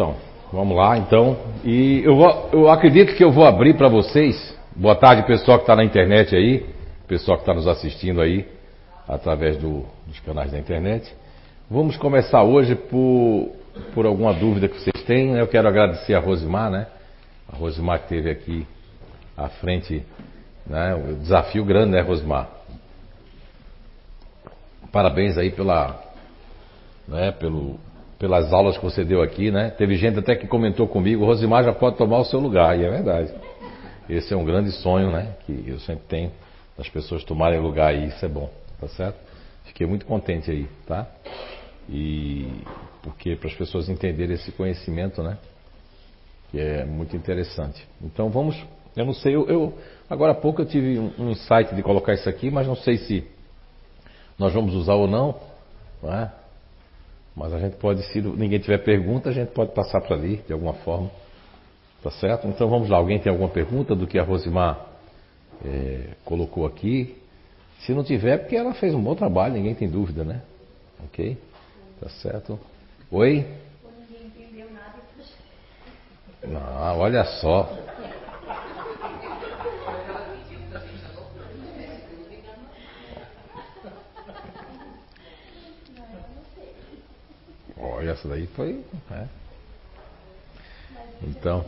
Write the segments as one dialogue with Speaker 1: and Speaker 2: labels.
Speaker 1: Então, vamos lá então. E eu, vou, eu acredito que eu vou abrir para vocês. Boa tarde, pessoal que está na internet aí, pessoal que está nos assistindo aí através do, dos canais da internet. Vamos começar hoje por, por alguma dúvida que vocês têm. Eu quero agradecer a Rosimar, né? A Rosimar que esteve aqui à frente, né? O desafio grande, né, Rosimar? Parabéns aí pela, né, pelo, pelas aulas que você deu aqui, né? Teve gente até que comentou comigo, Rosimar já pode tomar o seu lugar, e é verdade. Esse é um grande sonho, né? Que eu sempre tenho, das pessoas tomarem lugar aí, isso é bom, tá certo? Fiquei muito contente aí, tá? E porque para as pessoas entenderem esse conhecimento, né? Que é muito interessante. Então vamos, eu não sei, eu, eu agora há pouco eu tive um, um insight de colocar isso aqui, mas não sei se nós vamos usar ou não, não é? Mas a gente pode, se ninguém tiver pergunta, a gente pode passar para ali de alguma forma. Tá certo? Então vamos lá. Alguém tem alguma pergunta do que a Rosimar é, colocou aqui? Se não tiver, porque ela fez um bom trabalho, ninguém tem dúvida, né? Ok? Tá certo? Oi? Não, olha só. Olha, essa daí foi. É. Então.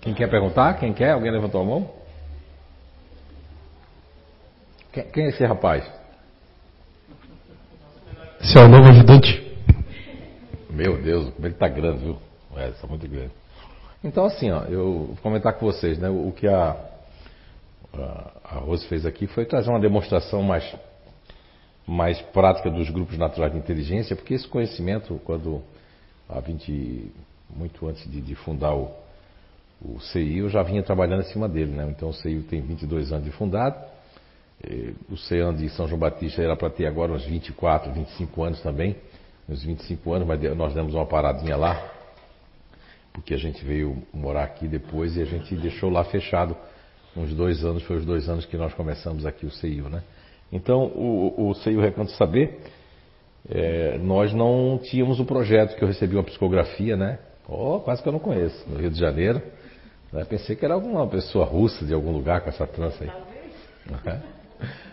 Speaker 1: Quem quer perguntar? Quem quer? Alguém levantou a mão? Quem, quem é esse rapaz?
Speaker 2: Esse é o novo ajudante.
Speaker 1: Meu Deus, como ele está grande, viu? É, está muito grande. Então, assim, ó, eu vou comentar com vocês, né? O que a, a Rose fez aqui foi trazer uma demonstração mais, mais prática dos grupos naturais de inteligência, porque esse conhecimento, quando há 20, muito antes de, de fundar o, o CI, eu já vinha trabalhando em cima dele, né? Então o CI tem 22 anos de fundado, o CEAN de São João Batista era para ter agora uns 24, 25 anos também, uns 25 anos, mas nós demos uma paradinha lá, porque a gente veio morar aqui depois e a gente deixou lá fechado uns dois anos, foi os dois anos que nós começamos aqui o CEIU, né? Então, o, o CEIU Recanto Saber, é, nós não tínhamos o projeto que eu recebi uma psicografia, né? Oh, quase que eu não conheço, no Rio de Janeiro. Né? Pensei que era alguma pessoa russa de algum lugar com essa trança aí. Né?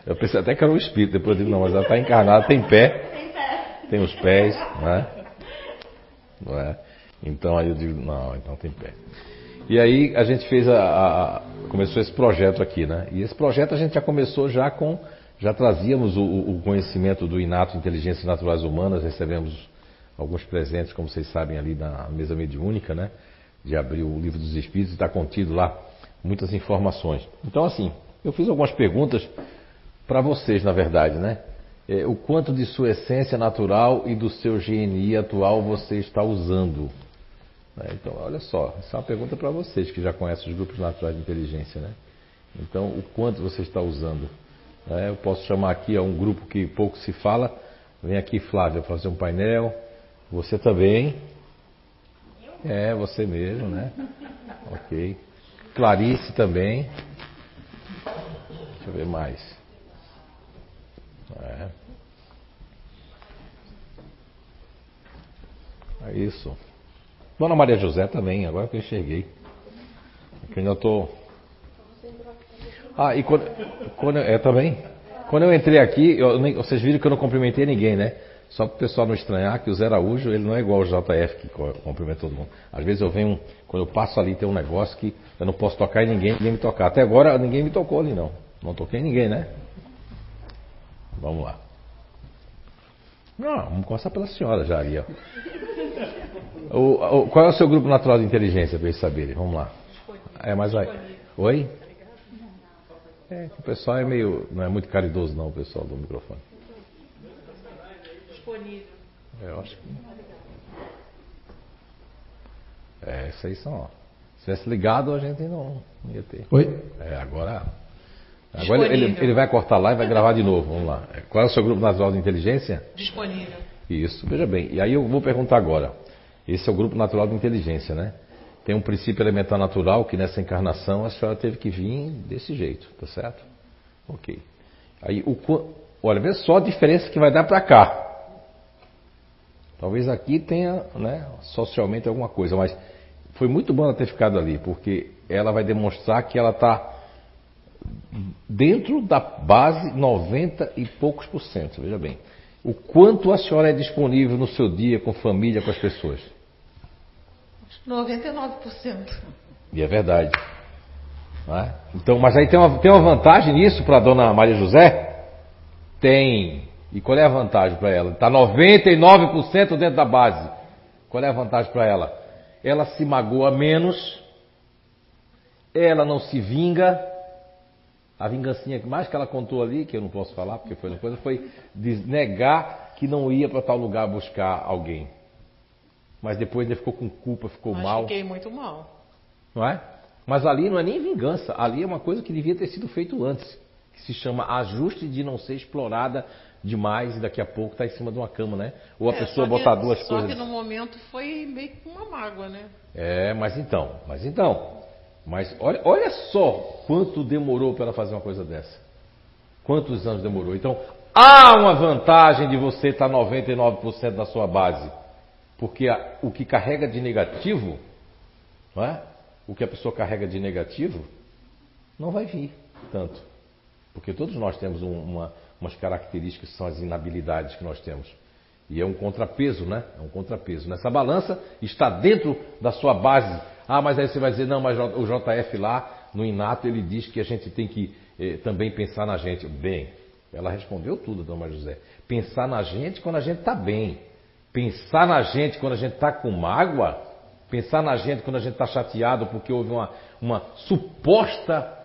Speaker 1: Eu pensei até que era um espírito, depois eu digo, não, mas ela está encarnada, tem pé, tem os pés, não é? Não é? Então aí eu digo, não, então tem pé. E aí a gente fez a, a, começou esse projeto aqui, né? E esse projeto a gente já começou já com já trazíamos o, o conhecimento do inato inteligências naturais humanas, recebemos alguns presentes, como vocês sabem ali na mesa mediúnica, né? De abrir o livro dos espíritos, está contido lá muitas informações. Então assim, eu fiz algumas perguntas para vocês, na verdade, né? É, o quanto de sua essência natural e do seu GNI atual você está usando? Né? Então, olha só, essa é uma pergunta para vocês que já conhecem os grupos naturais de inteligência, né? Então, o quanto você está usando? Né? Eu posso chamar aqui a um grupo que pouco se fala. Vem aqui, Flávia, fazer um painel. Você também. É, você mesmo, né? Ok. Clarice também. Deixa eu ver mais. É. É isso. Dona Maria José também, agora que eu enxerguei. Que ainda estou. Ah, e quando, quando é também? Quando eu entrei aqui, eu, vocês viram que eu não cumprimentei ninguém, né? Só para o pessoal não estranhar que o Zé Araújo, ele não é igual o JF que cumprimenta todo mundo. Às vezes eu venho, quando eu passo ali, tem um negócio que eu não posso tocar em ninguém, ninguém me tocar. Até agora ninguém me tocou ali não. Não toquei ninguém, né? Vamos lá. Não, vamos começar pela senhora já ali, ó. O, o, qual é o seu grupo natural de inteligência para eles saberem? Vamos lá. É, mas vai. Oi? É, o pessoal é meio. Não é muito caridoso, não, o pessoal do microfone. Disponível. É, eu acho que. É, isso aí são, ó. Se tivesse ligado, a gente não, não ia ter.
Speaker 2: Oi?
Speaker 1: É, agora. Agora ele, ele, vai cortar lá e vai gravar de novo. Vamos lá. Qual é o seu grupo natural de inteligência?
Speaker 3: Disponível.
Speaker 1: Isso, veja bem. E aí eu vou perguntar agora. Esse é o grupo natural de inteligência, né? Tem um princípio elementar natural que nessa encarnação a senhora teve que vir desse jeito, tá certo? Ok. Aí o, olha, vê só a diferença que vai dar para cá. Talvez aqui tenha, né, socialmente alguma coisa, mas foi muito bom ela ter ficado ali, porque ela vai demonstrar que ela está dentro da base 90 e poucos por cento, veja bem. O quanto a senhora é disponível no seu dia com família, com as pessoas?
Speaker 3: 99%.
Speaker 1: E é verdade. É? Então, mas aí tem uma, tem uma vantagem nisso para a dona Maria José? Tem. E qual é a vantagem para ela? Está 99% dentro da base. Qual é a vantagem para ela? Ela se magoa menos, ela não se vinga. A vingancinha mais que ela contou ali, que eu não posso falar porque foi uma coisa, foi negar que não ia para tal lugar buscar alguém. Mas depois ele ficou com culpa, ficou
Speaker 3: Mas
Speaker 1: mal.
Speaker 3: fiquei muito mal.
Speaker 1: Não é? Mas ali não é nem vingança, ali é uma coisa que devia ter sido feito antes, que se chama ajuste de não ser explorada demais e daqui a pouco está em cima de uma cama, né? Ou a
Speaker 3: É,
Speaker 1: pessoa
Speaker 3: só
Speaker 1: botar
Speaker 3: que-
Speaker 1: duas
Speaker 3: só
Speaker 1: coisas.
Speaker 3: que no momento foi meio que uma mágoa, né?
Speaker 1: É, mas então, mas então. Mas olha, olha só quanto demorou para ela fazer uma coisa dessa. Quantos anos demorou? Então, há uma vantagem de você estar 99% da sua base. Porque a- o que carrega de negativo, é? O que a pessoa carrega de negativo, não vai vir tanto. Porque todos nós temos um- uma, umas características que são as inabilidades que nós temos. E é um contrapeso, né? É um contrapeso. Nessa balança está dentro da sua base. Ah, mas aí você vai dizer, não, mas o JF lá, no Inato, ele diz que a gente tem que eh, também pensar na gente. Bem, ela respondeu tudo, Dona José. Pensar na gente quando a gente está bem. Pensar na gente quando a gente está com mágoa. Pensar na gente quando a gente está chateado porque houve uma, uma suposta,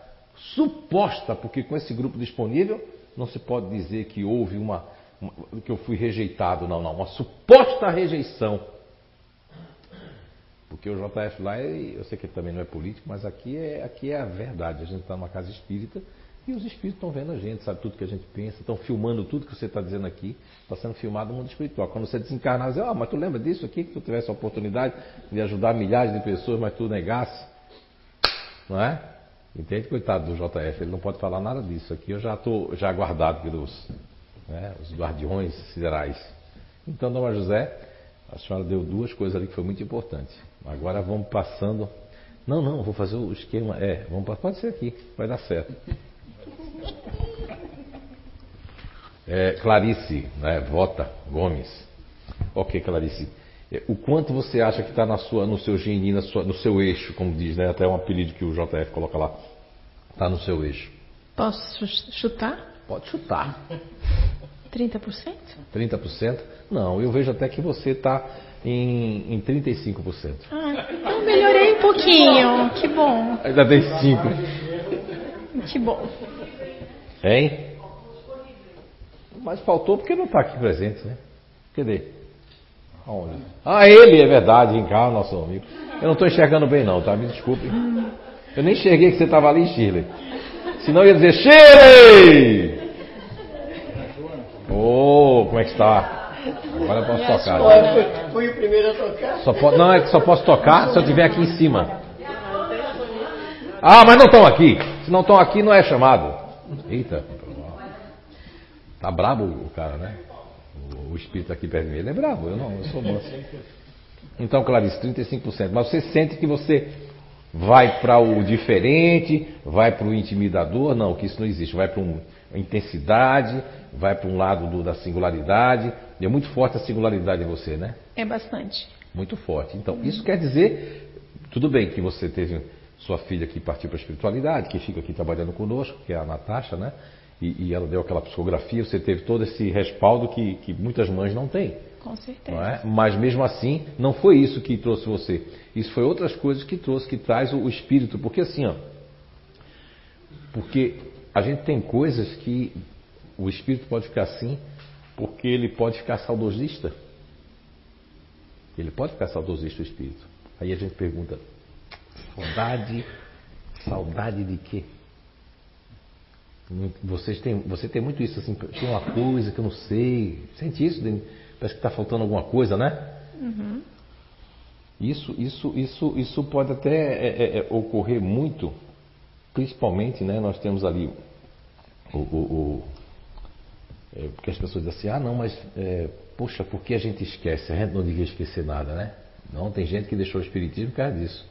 Speaker 1: suposta, porque com esse grupo disponível não se pode dizer que houve uma, uma- que eu fui rejeitado, não, não, uma suposta rejeição. Porque o JF lá, eu sei que ele também não é político, mas aqui é, aqui é a verdade. A gente está numa casa espírita e os espíritos estão vendo a gente, sabe tudo que a gente pensa, estão filmando tudo que você está dizendo aqui, está sendo filmado no mundo espiritual. Quando você desencarnar, você diz, ah, mas tu lembra disso aqui, que tu tivesse a oportunidade de ajudar milhares de pessoas, mas tu negasse? Não é? Entende? Coitado do JF, ele não pode falar nada disso. Aqui eu já estou já guardado pelos né, os guardiões siderais. Então, Dona José, a senhora deu duas coisas ali que foi muito importante. Agora vamos passando. Não, não, vou fazer o esquema. É, vamos pode ser aqui, vai dar certo. É, Clarice, né, Vota Gomes. Ok, Clarice. É, O quanto você acha que está na sua, no seu GNI, sua- no seu eixo, como diz, né? Até um apelido que o JF coloca lá. Está no seu eixo.
Speaker 4: Posso ch- chutar?
Speaker 1: Pode chutar.
Speaker 4: 30%?
Speaker 1: 30%? Não, eu vejo até que você está em, em 35%.
Speaker 4: Ah, então melhorei um pouquinho. Que bom,
Speaker 1: Ainda tem 5%.
Speaker 4: que bom.
Speaker 1: Hein? Mas faltou porque não está aqui presente, né? Cadê? Aonde? Ah, ele, é verdade, em cá, nosso amigo. Eu não estou enxergando bem não, tá? Me desculpe. Eu nem enxerguei que você estava ali, Shirley. Senão eu ia dizer, Shirley! Ô, como é que está? Agora eu posso tocar.
Speaker 5: Fui o primeiro a tocar.
Speaker 1: Só po- não, é que só posso tocar se eu estiver aqui em cima. Ah, mas não estão aqui. Se não estão aqui, não é chamado. Eita. Tá brabo o cara, né? O, o espírito aqui perto de mim. Ele é brabo, eu não, eu sou manso. Então, Clarice, 35%. Mas você sente que você vai para o diferente, vai para o intimidador? Não, que isso não existe. Vai para uma intensidade, vai para um lado do- da singularidade. E é muito forte a singularidade em você, né?
Speaker 4: É bastante.
Speaker 1: Muito forte. Então, isso quer dizer, tudo bem que você teve sua filha que partiu para a espiritualidade, que fica aqui trabalhando conosco, que é a Natasha, né? E, e ela deu aquela psicografia, você teve todo esse respaldo que, que muitas mães não têm.
Speaker 4: Com certeza.
Speaker 1: É? Mas mesmo assim, não foi isso que trouxe você. Isso foi outras coisas que trouxe, que traz o, o espírito. Porque assim, ó. Porque a gente tem coisas que o espírito pode ficar assim, porque ele pode ficar saudosista. Ele pode ficar saudosista o espírito. Aí a gente pergunta: saudade, saudade de quê? Vocês têm, você tem muito isso assim, tem uma coisa que eu não sei. Sente isso? Parece que está faltando alguma coisa, né? Isso, isso, isso, isso pode até é, é, é, ocorrer muito, principalmente, né? Nós temos ali o, o, o- é, porque as pessoas dizem assim, ah não, mas é, poxa, por que a gente esquece? A gente não devia esquecer nada, né? Não, tem gente que deixou o Espiritismo por causa disso.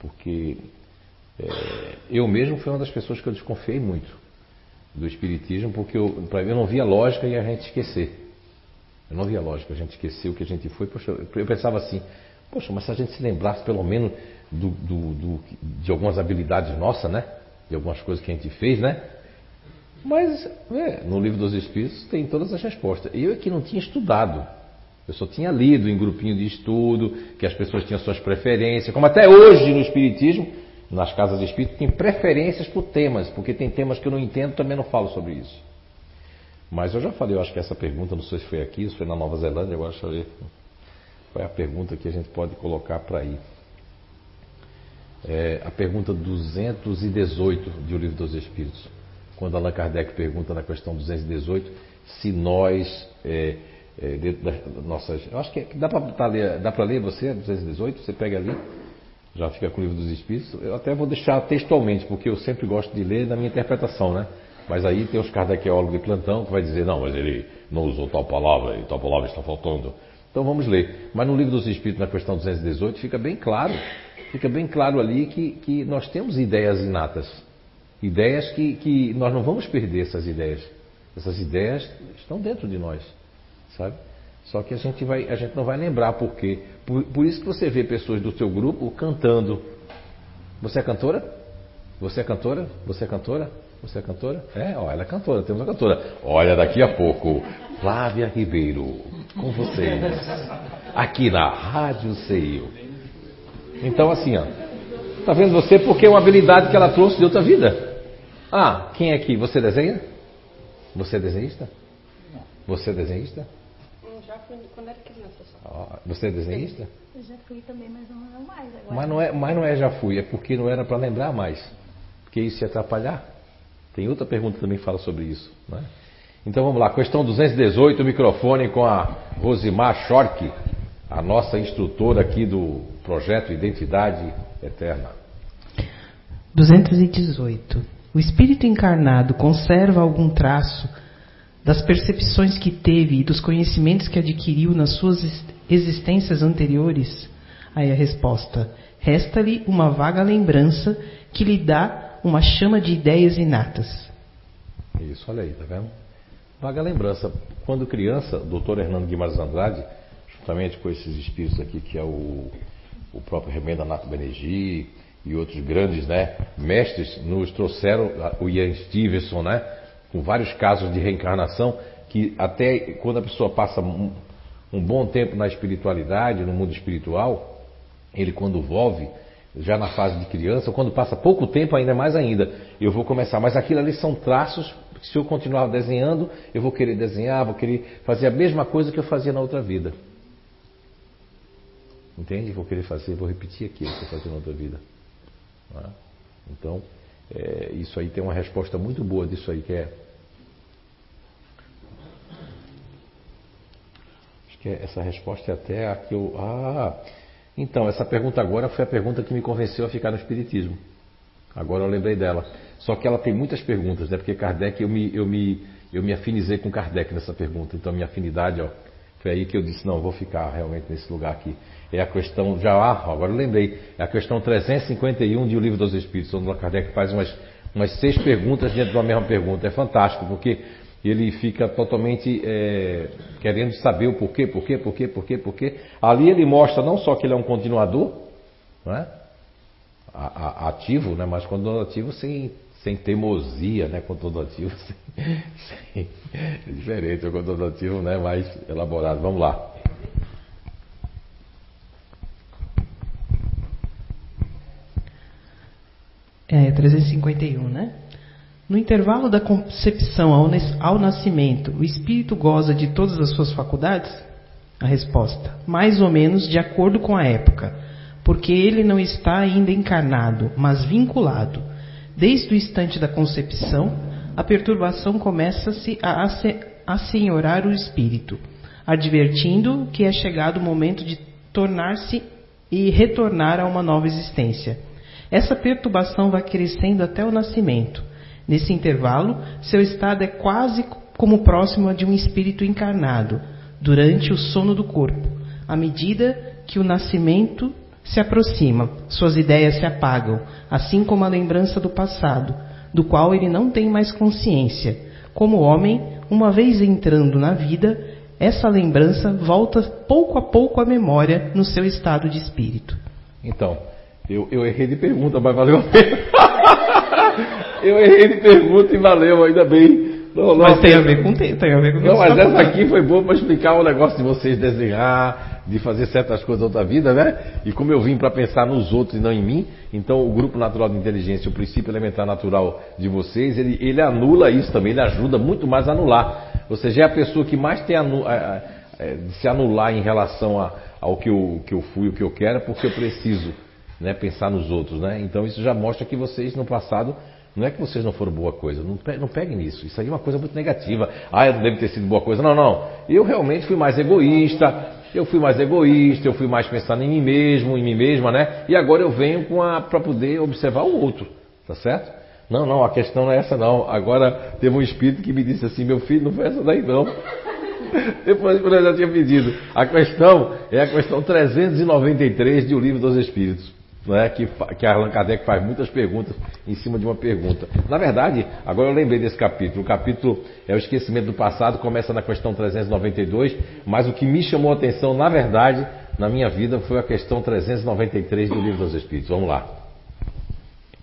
Speaker 1: Porque é, eu mesmo fui uma das pessoas que eu desconfiei muito do Espiritismo, porque eu, pra, eu não via lógica em a gente esquecer. Eu não via lógica a gente esquecer o que a gente foi. Poxa, eu pensava assim, poxa, mas se a gente se lembrasse pelo menos do, do, do, de algumas habilidades nossas, né? De algumas coisas que a gente fez, né? Mas é, no livro dos Espíritos tem todas as respostas. Eu é que não tinha estudado. Eu só tinha lido em grupinho de estudo, que as pessoas tinham suas preferências, como até hoje no Espiritismo, nas casas de Espírito, tem preferências por temas, porque tem temas que eu não entendo, também não falo sobre isso. Mas eu já falei, eu acho que essa pergunta, não sei se foi aqui, se foi na Nova Zelândia, agora deixa eu ver qual é a pergunta que a gente pode colocar para aí. É a pergunta 218 de O Livro dos Espíritos quando Allan Kardec pergunta na questão 218 se nós, é, é, dentro das nossas. Eu acho que dá para ler, dá para ler você, 218, você pega ali, já fica com o livro dos Espíritos. Eu até vou deixar textualmente, porque eu sempre gosto de ler na minha interpretação, né? Mas aí tem os kardequeólogos de plantão que vai dizer, não, mas ele não usou tal palavra e tal palavra está faltando. Então vamos ler. Mas no livro dos Espíritos, na questão 218, fica bem claro, fica bem claro ali que, que nós temos ideias inatas. Ideias que, que nós não vamos perder essas ideias. Essas ideias estão dentro de nós, sabe? Só que a gente, vai, a gente não vai lembrar por quê. Por, por isso que você vê pessoas do seu grupo cantando. Você é cantora? Você é cantora? Você é cantora? Você é cantora? É, ó, ela é cantora, temos uma cantora. Olha, daqui a pouco, Flávia Ribeiro, com vocês. Aqui na Rádio Seio. Então, assim, ó. Tá vendo você? Porque é uma habilidade que ela trouxe de outra vida. Ah, quem é aqui? Você desenha? Você é desenhista? Você é desenhista?
Speaker 6: Fui quando era criança só.
Speaker 1: Você é desenhista?
Speaker 6: Eu já fui também, mas não mais agora.
Speaker 1: Mas não é, mas não é já fui, é porque não era para lembrar mais. Porque isso ia atrapalhar. Tem outra pergunta que também fala sobre isso. Né? Então vamos lá, questão 218, o microfone com a Rosimar Schork, a nossa instrutora aqui do projeto Identidade Eterna.
Speaker 7: 218. O espírito encarnado conserva algum traço das percepções que teve e dos conhecimentos que adquiriu nas suas existências anteriores? Aí a resposta: resta-lhe uma vaga lembrança que lhe dá uma chama de ideias inatas.
Speaker 1: Isso, olha aí, tá vendo? Vaga lembrança. Quando criança, o doutor Hernando Guimarães Andrade, juntamente com esses espíritos aqui, que é o, o próprio Remenda Nato Benegi, e outros grandes né, mestres nos trouxeram, o Ian Stevenson, né, com vários casos de reencarnação, que até quando a pessoa passa um, um bom tempo na espiritualidade, no mundo espiritual, ele quando volve, já na fase de criança, quando passa pouco tempo, ainda mais ainda, eu vou começar. Mas aquilo ali são traços, se eu continuar desenhando, eu vou querer desenhar, vou querer fazer a mesma coisa que eu fazia na outra vida. Entende? Vou querer fazer, vou repetir aquilo que eu fazia na outra vida. Né? Então, é, isso aí tem uma resposta muito boa disso aí, que é. Que é, essa resposta é até a que eu. Ah! Então, essa pergunta agora foi a pergunta que me convenceu a ficar no Espiritismo. Agora eu lembrei dela. Só que ela tem muitas perguntas, né? Porque Kardec, eu me, eu me, eu me afinizei com Kardec nessa pergunta. Então, minha afinidade, ó, foi aí que eu disse: não, vou ficar realmente nesse lugar aqui. É a questão, já ah, agora eu lembrei, é a questão 351 de O Livro dos Espíritos, onde Kardec faz umas, umas seis perguntas dentro de uma mesma pergunta. É fantástico, porque ele fica totalmente é, querendo saber o porquê, porquê, porquê, porquê, porquê. Ali ele mostra não só que ele é um continuador, não é? ativo, né? mas quando ativo sem, sem teimosia, né? Conteúdo ativo, sem, sem, é diferente, o ativo né? mais elaborado. Vamos lá.
Speaker 7: É, 351, né? No intervalo da concepção ao, ao nascimento, o espírito goza de todas as suas faculdades? A resposta: mais ou menos de acordo com a época, porque ele não está ainda encarnado, mas vinculado. Desde o instante da concepção, a perturbação começa-se a assenhorar o espírito, advertindo que é chegado o momento de tornar-se e retornar a uma nova existência essa perturbação vai crescendo até o nascimento. Nesse intervalo, seu estado é quase como próximo a de um espírito encarnado, durante o sono do corpo, à medida que o nascimento se aproxima, suas ideias se apagam, assim como a lembrança do passado, do qual ele não tem mais consciência. Como homem, uma vez entrando na vida, essa lembrança volta pouco a pouco à memória no seu estado de espírito.
Speaker 1: Então, eu, eu errei de pergunta, mas valeu a pena. eu errei de pergunta e valeu, ainda bem. Não, não,
Speaker 7: Mas tem a ver com tem, tem a ver com
Speaker 1: Não, mas
Speaker 7: tá
Speaker 1: essa
Speaker 7: falando.
Speaker 1: aqui foi boa para explicar o negócio de vocês desenhar, de fazer certas coisas da outra vida, né? E como eu vim para pensar nos outros e não em mim, então o grupo natural de inteligência, o princípio elementar natural de vocês, ele, ele anula isso também, ele ajuda muito mais a anular. Ou seja, é a pessoa que mais tem anu, a- a- é, de se anular em relação a- ao que eu, que eu fui, o que eu quero, porque eu preciso né, pensar nos outros, né? Então isso já mostra que vocês no passado não é que vocês não foram boa coisa, não, não peguem nisso. Isso aí é uma coisa muito negativa. Ah, eu não ter sido boa coisa. Não, não. Eu realmente fui mais egoísta. Eu fui mais egoísta, eu fui mais pensando em mim mesmo, em mim mesma, né? E agora eu venho para poder observar o outro, tá certo? Não, não, a questão não é essa não. Agora teve um espírito que me disse assim, meu filho, não foi essa daí não. Depois eu já tinha pedido. A questão é a questão 393 de O Livro dos Espíritos. Né, que, que Allan Kardec faz muitas perguntas em cima de uma pergunta. Na verdade, agora eu lembrei desse capítulo. O capítulo é o esquecimento do passado, começa na questão 392, mas o que me chamou a atenção, na verdade, na minha vida, foi a questão 393 do Livro dos Espíritos. Vamos lá.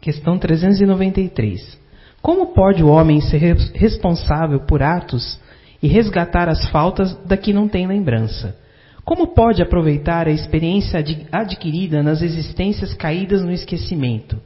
Speaker 7: Questão 393. Como pode o homem ser res- responsável por atos e resgatar as faltas da que não tem lembrança? Como pode aproveitar a experiência ad- adquirida nas existências caídas no esquecimento?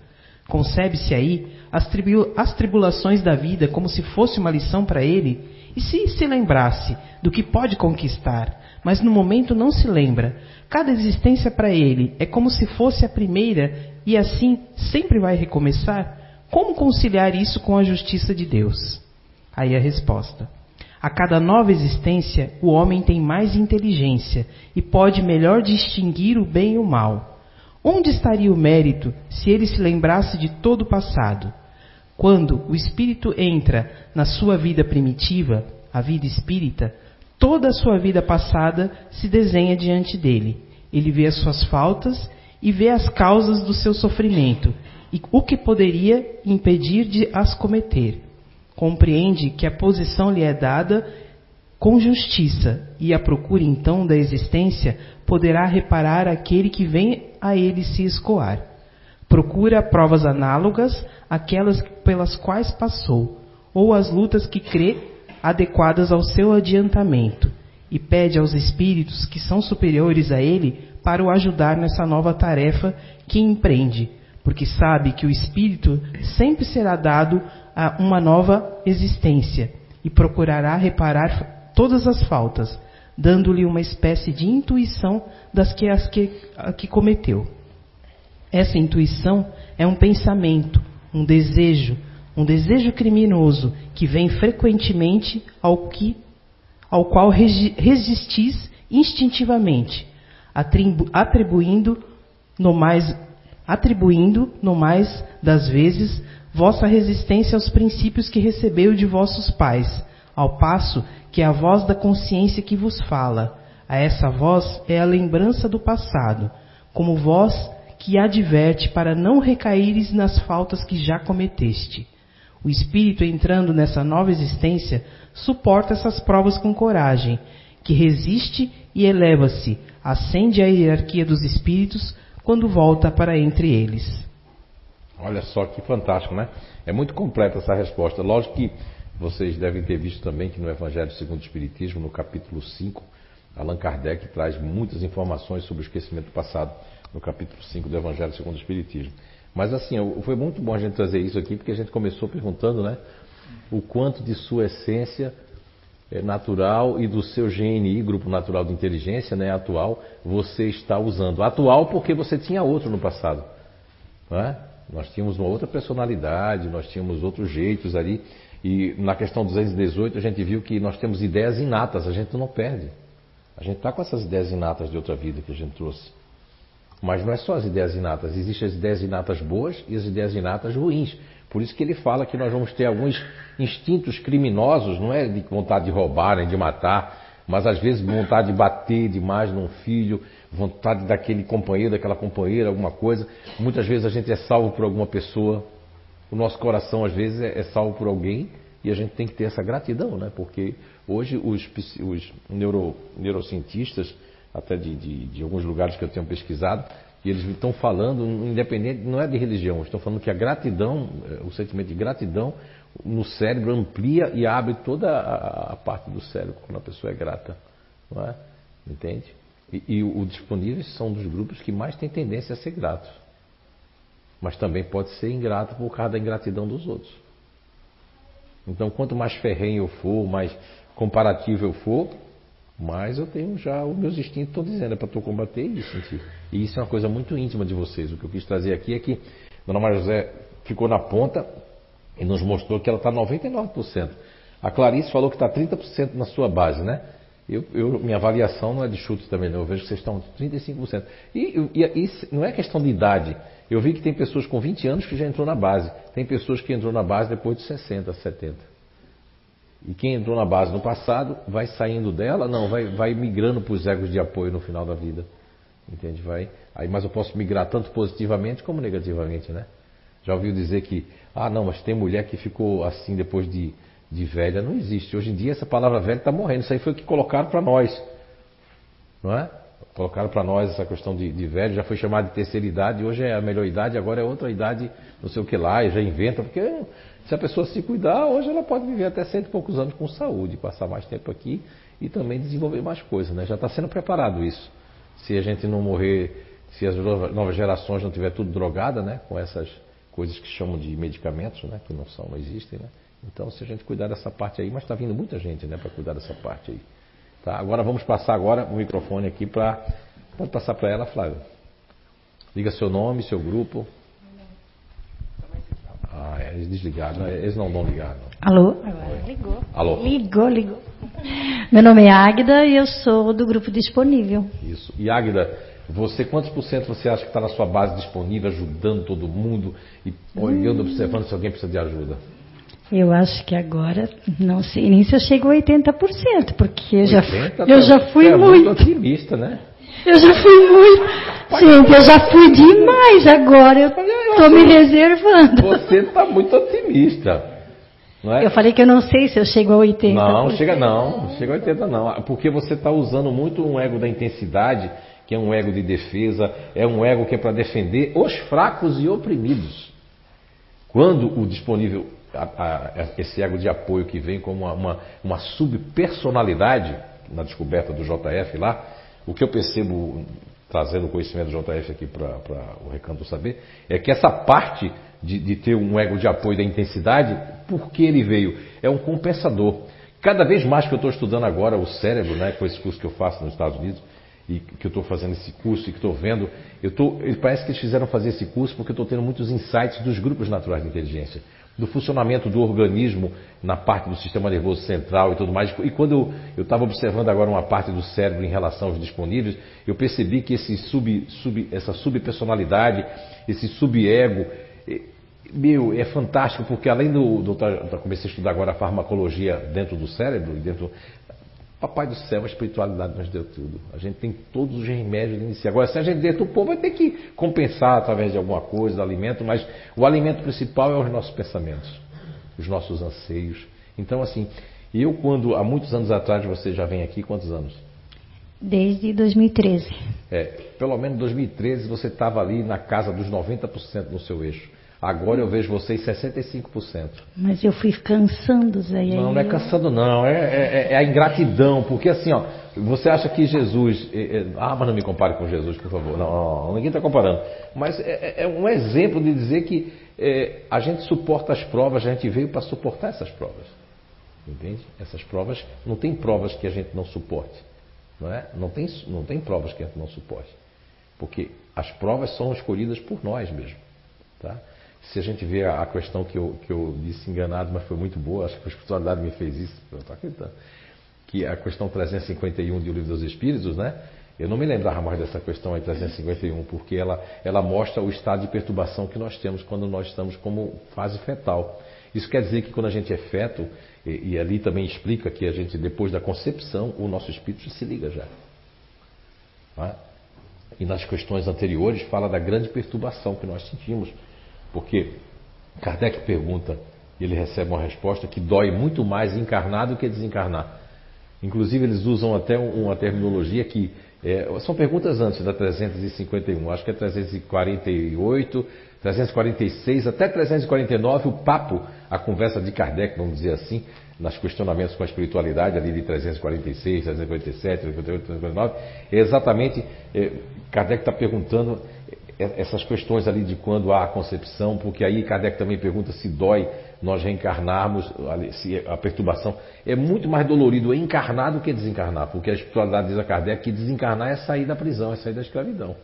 Speaker 7: Concebe-se aí as, as tribulações da vida como se fosse uma lição para ele? E se se lembrasse do que pode conquistar, mas no momento não se lembra, cada existência para ele é como se fosse a primeira e assim sempre vai recomeçar? Como conciliar isso com a justiça de Deus? Aí a resposta. A cada nova existência, o homem tem mais inteligência e pode melhor distinguir o bem e o mal. Onde estaria o mérito se ele se lembrasse de todo o passado? Quando o espírito entra na sua vida primitiva, a vida espírita, toda a sua vida passada se desenha diante dele. Ele vê as suas faltas e vê as causas do seu sofrimento e o que poderia impedir de as cometer. Compreende que a posição lhe é dada com justiça e a procura então da existência poderá reparar aquele que vem a ele se escoar. Procura provas análogas àquelas pelas quais passou, ou as lutas que crê adequadas ao seu adiantamento, e pede aos espíritos que são superiores a ele para o ajudar nessa nova tarefa que empreende, porque sabe que o espírito sempre será dado a uma nova existência e procurará reparar todas as faltas, dando-lhe uma espécie de intuição das que as que, que cometeu. Essa intuição é um pensamento, um desejo, um desejo criminoso que vem frequentemente ao que ao qual resistis instintivamente, atribu- atribuindo no mais atribuindo no mais das vezes vossa resistência aos princípios que recebeu de vossos pais, ao passo que é a voz da consciência que vos fala. A essa voz é a lembrança do passado, como voz que adverte para não recaíres nas faltas que já cometeste. O espírito entrando nessa nova existência suporta essas provas com coragem, que resiste e eleva-se, ascende à hierarquia dos espíritos quando volta para entre eles.
Speaker 1: Olha só que fantástico, né? É muito completa essa resposta. Lógico que vocês devem ter visto também que no Evangelho segundo o Espiritismo, no capítulo 5, Allan Kardec traz muitas informações sobre o esquecimento do passado, no capítulo 5 do Evangelho segundo o Espiritismo. Mas assim, foi muito bom a gente trazer isso aqui, porque a gente começou perguntando, né? O quanto de sua essência natural e do seu GNI, Grupo Natural de Inteligência, né, atual, você está usando. Atual porque você tinha outro no passado. Não é? Nós tínhamos uma outra personalidade, nós tínhamos outros jeitos ali. E na questão 218 a gente viu que nós temos ideias inatas, a gente não perde. A gente está com essas ideias inatas de outra vida que a gente trouxe. Mas não é só as ideias inatas, existem as ideias inatas boas e as ideias inatas ruins. Por isso que ele fala que nós vamos ter alguns instintos criminosos, não é de vontade de roubar nem de matar, mas às vezes vontade de bater demais num filho, vontade daquele companheiro, daquela companheira, alguma coisa. Muitas vezes a gente é salvo por alguma pessoa, o nosso coração às vezes é, é salvo por alguém e a gente tem que ter essa gratidão, né? Porque hoje os, os neuro, neurocientistas, até de, de, de alguns lugares que eu tenho pesquisado, e eles estão falando, independente, não é de religião, estão falando que a gratidão, eh, o sentimento de gratidão no cérebro amplia e abre toda a, a parte do cérebro quando a pessoa é grata. Não é? Entende? E, e o, disponíveis são dos grupos que mais têm tendência a ser gratos. Mas também pode ser ingrato por causa da ingratidão dos outros. Então, quanto mais ferrenho eu for, mais comparativo eu for, mais eu tenho já, os meus instintos estão dizendo, é para tu combater isso. E isso é uma coisa muito íntima de vocês. O que eu quis trazer aqui é que Dona Maria José ficou na ponta e nos mostrou que ela está 99%. A Clarice falou que está 30% na sua base, né? Eu, eu, minha avaliação não é de chute também, não. Eu vejo que vocês estão 35%. E, e, e não é questão de idade. Eu vi que tem pessoas com 20 anos que já entrou na base. Tem pessoas que entrou na base depois de 60, 70. E quem entrou na base no passado vai saindo dela, não, vai, vai migrando para os egos de apoio no final da vida. Entende? Vai. Aí, mas eu posso migrar tanto positivamente como negativamente, né? Já ouviu dizer que, ah, não, mas tem mulher que ficou assim depois de, de velha. Não existe. Hoje em dia essa palavra velha está morrendo. Isso aí foi o que colocaram para nós. Não é? Colocaram para nós essa questão de, de, velho, já foi chamado de terceira idade, hoje é a melhor idade, agora é outra idade, não sei o que lá, e já inventa, porque se a pessoa se cuidar, hoje ela pode viver até cento e poucos anos com saúde, passar mais tempo aqui e também desenvolver mais coisas, né? Já está sendo preparado isso. Se a gente não morrer, se as novas gerações não tiver tudo drogada, né? Com essas coisas que chamam de medicamentos, né? Que não são, não existem, né? Então, se a gente cuidar dessa parte aí, mas está vindo muita gente, né? Para cuidar dessa parte aí. Tá? Agora vamos passar agora o microfone aqui para. Pode passar para ela, Flávio. Diga seu nome, seu grupo. Ah, é, eles desligaram, eles não vão ligar. Não.
Speaker 6: Alô? Agora ligou.
Speaker 1: Alô?
Speaker 6: Ligou, ligou. Meu nome é Águida e eu sou do grupo disponível.
Speaker 1: Isso. E Águida, você, quantos por cento você acha que está na sua base disponível, ajudando todo mundo e olhando, hum. observando se alguém precisa de ajuda?
Speaker 6: Eu acho que agora, não sei nem se eu chego a 80%, porque eu já, eu já fui
Speaker 1: é
Speaker 6: muito.
Speaker 1: muito otimista, né?
Speaker 6: Eu já fui muito. Gente, eu já fui demais agora. Eu estou me reservando.
Speaker 1: Você está muito otimista. Não é?
Speaker 6: Eu falei que eu não sei se eu chego a 80%.
Speaker 1: Não, chega não. Chega a 80 não. Porque você está usando muito um ego da intensidade, que é um ego de defesa, é um ego que é para defender os fracos e oprimidos. Quando o disponível a, a, esse ego de apoio que vem como uma, uma, uma subpersonalidade na descoberta do JF lá, o que eu percebo, trazendo o conhecimento do JF aqui para o Recanto Saber, é que essa parte de, de, ter um ego de apoio da intensidade, por que ele veio? É um compensador. Cada vez mais que eu estou estudando agora o cérebro, né, com esse curso que eu faço nos Estados Unidos, e que eu estou fazendo esse curso e que estou vendo, eu tô, parece que eles fizeram fazer esse curso porque eu estou tendo muitos insights dos grupos naturais de inteligência do funcionamento do organismo na parte do sistema nervoso central e tudo mais. E quando eu estava observando agora uma parte do cérebro em relação aos disponíveis, eu percebi que esse sub, sub, essa subpersonalidade, esse subego, meu, é fantástico, porque além do, do. Comecei a estudar agora a farmacologia dentro do cérebro, dentro Papai do céu, a espiritualidade nos deu tudo. A gente tem todos os remédios de iniciar. Agora, se a gente povo vai ter que compensar através de alguma coisa, do alimento, mas o alimento principal é os nossos pensamentos, os nossos anseios. Então, assim, eu quando, há muitos anos atrás, você já vem aqui, quantos anos?
Speaker 6: Desde 2013.
Speaker 1: É, pelo menos em 2013 você estava ali na casa dos 90% no seu eixo. Agora eu vejo vocês 65%.
Speaker 6: Mas eu fui cansando, Zé.
Speaker 1: Não, não é cansando, não. É, é, é, a ingratidão. Porque assim, ó, você acha que Jesus. É, é, ah, mas não me compare com Jesus, por favor. Não, não ninguém está comparando. Mas é, é, é, um exemplo de dizer que a gente suporta as provas, a gente veio para suportar essas provas. Entende? Essas provas, não tem provas que a gente não suporte. Não, é? não, tem, não tem provas que a gente não suporte. Porque as provas são escolhidas por nós mesmo. Tá? Se a gente vê a, questão que eu, que eu disse enganado, mas foi muito boa, acho que a espiritualidade me fez isso, eu estou acreditando, que a questão 351 do Livro dos Espíritos, né? Eu não me lembrava mais dessa questão aí 351, porque ela, ela mostra o estado de perturbação que nós temos quando nós estamos como fase fetal. Isso quer dizer que quando a gente é feto, e, e ali também explica que a gente, depois da concepção, o nosso espírito se liga já. É? E nas questões anteriores fala da grande perturbação que nós sentimos, porque Kardec pergunta e ele recebe uma resposta que dói muito mais encarnar do que desencarnar. Inclusive, eles usam até uma terminologia que é, são perguntas antes da 351, acho que é 348, 346 até 349, o papo, a conversa de Kardec, vamos dizer assim, nos questionamentos com a espiritualidade, ali de 346, 347, 348, 349, é exatamente, é, Kardec está perguntando essas questões ali de quando há a concepção, porque aí Kardec também pergunta se dói nós reencarnarmos, se a perturbação. É muito mais dolorido encarnar do que desencarnar, porque a espiritualidade diz a Kardec que desencarnar é sair da prisão, é sair da escravidão.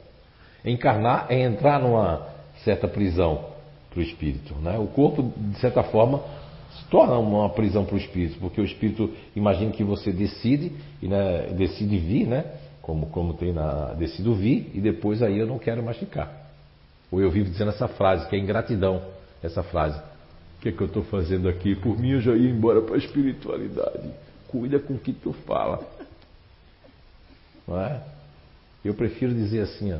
Speaker 1: Encarnar é entrar numa certa prisão para o espírito. Né? O corpo, de certa forma, se torna uma prisão para o espírito, porque o espírito imagina que você decide, e né, decide vir, né? Como, como tem na. decido vir, e depois aí eu não quero mais ficar. Ou eu vivo dizendo essa frase, que é ingratidão, essa frase. O que, é que eu estou fazendo aqui? Por mim eu já ia embora para a espiritualidade. Cuida com o que tu fala. Não é? Eu prefiro dizer assim, ó,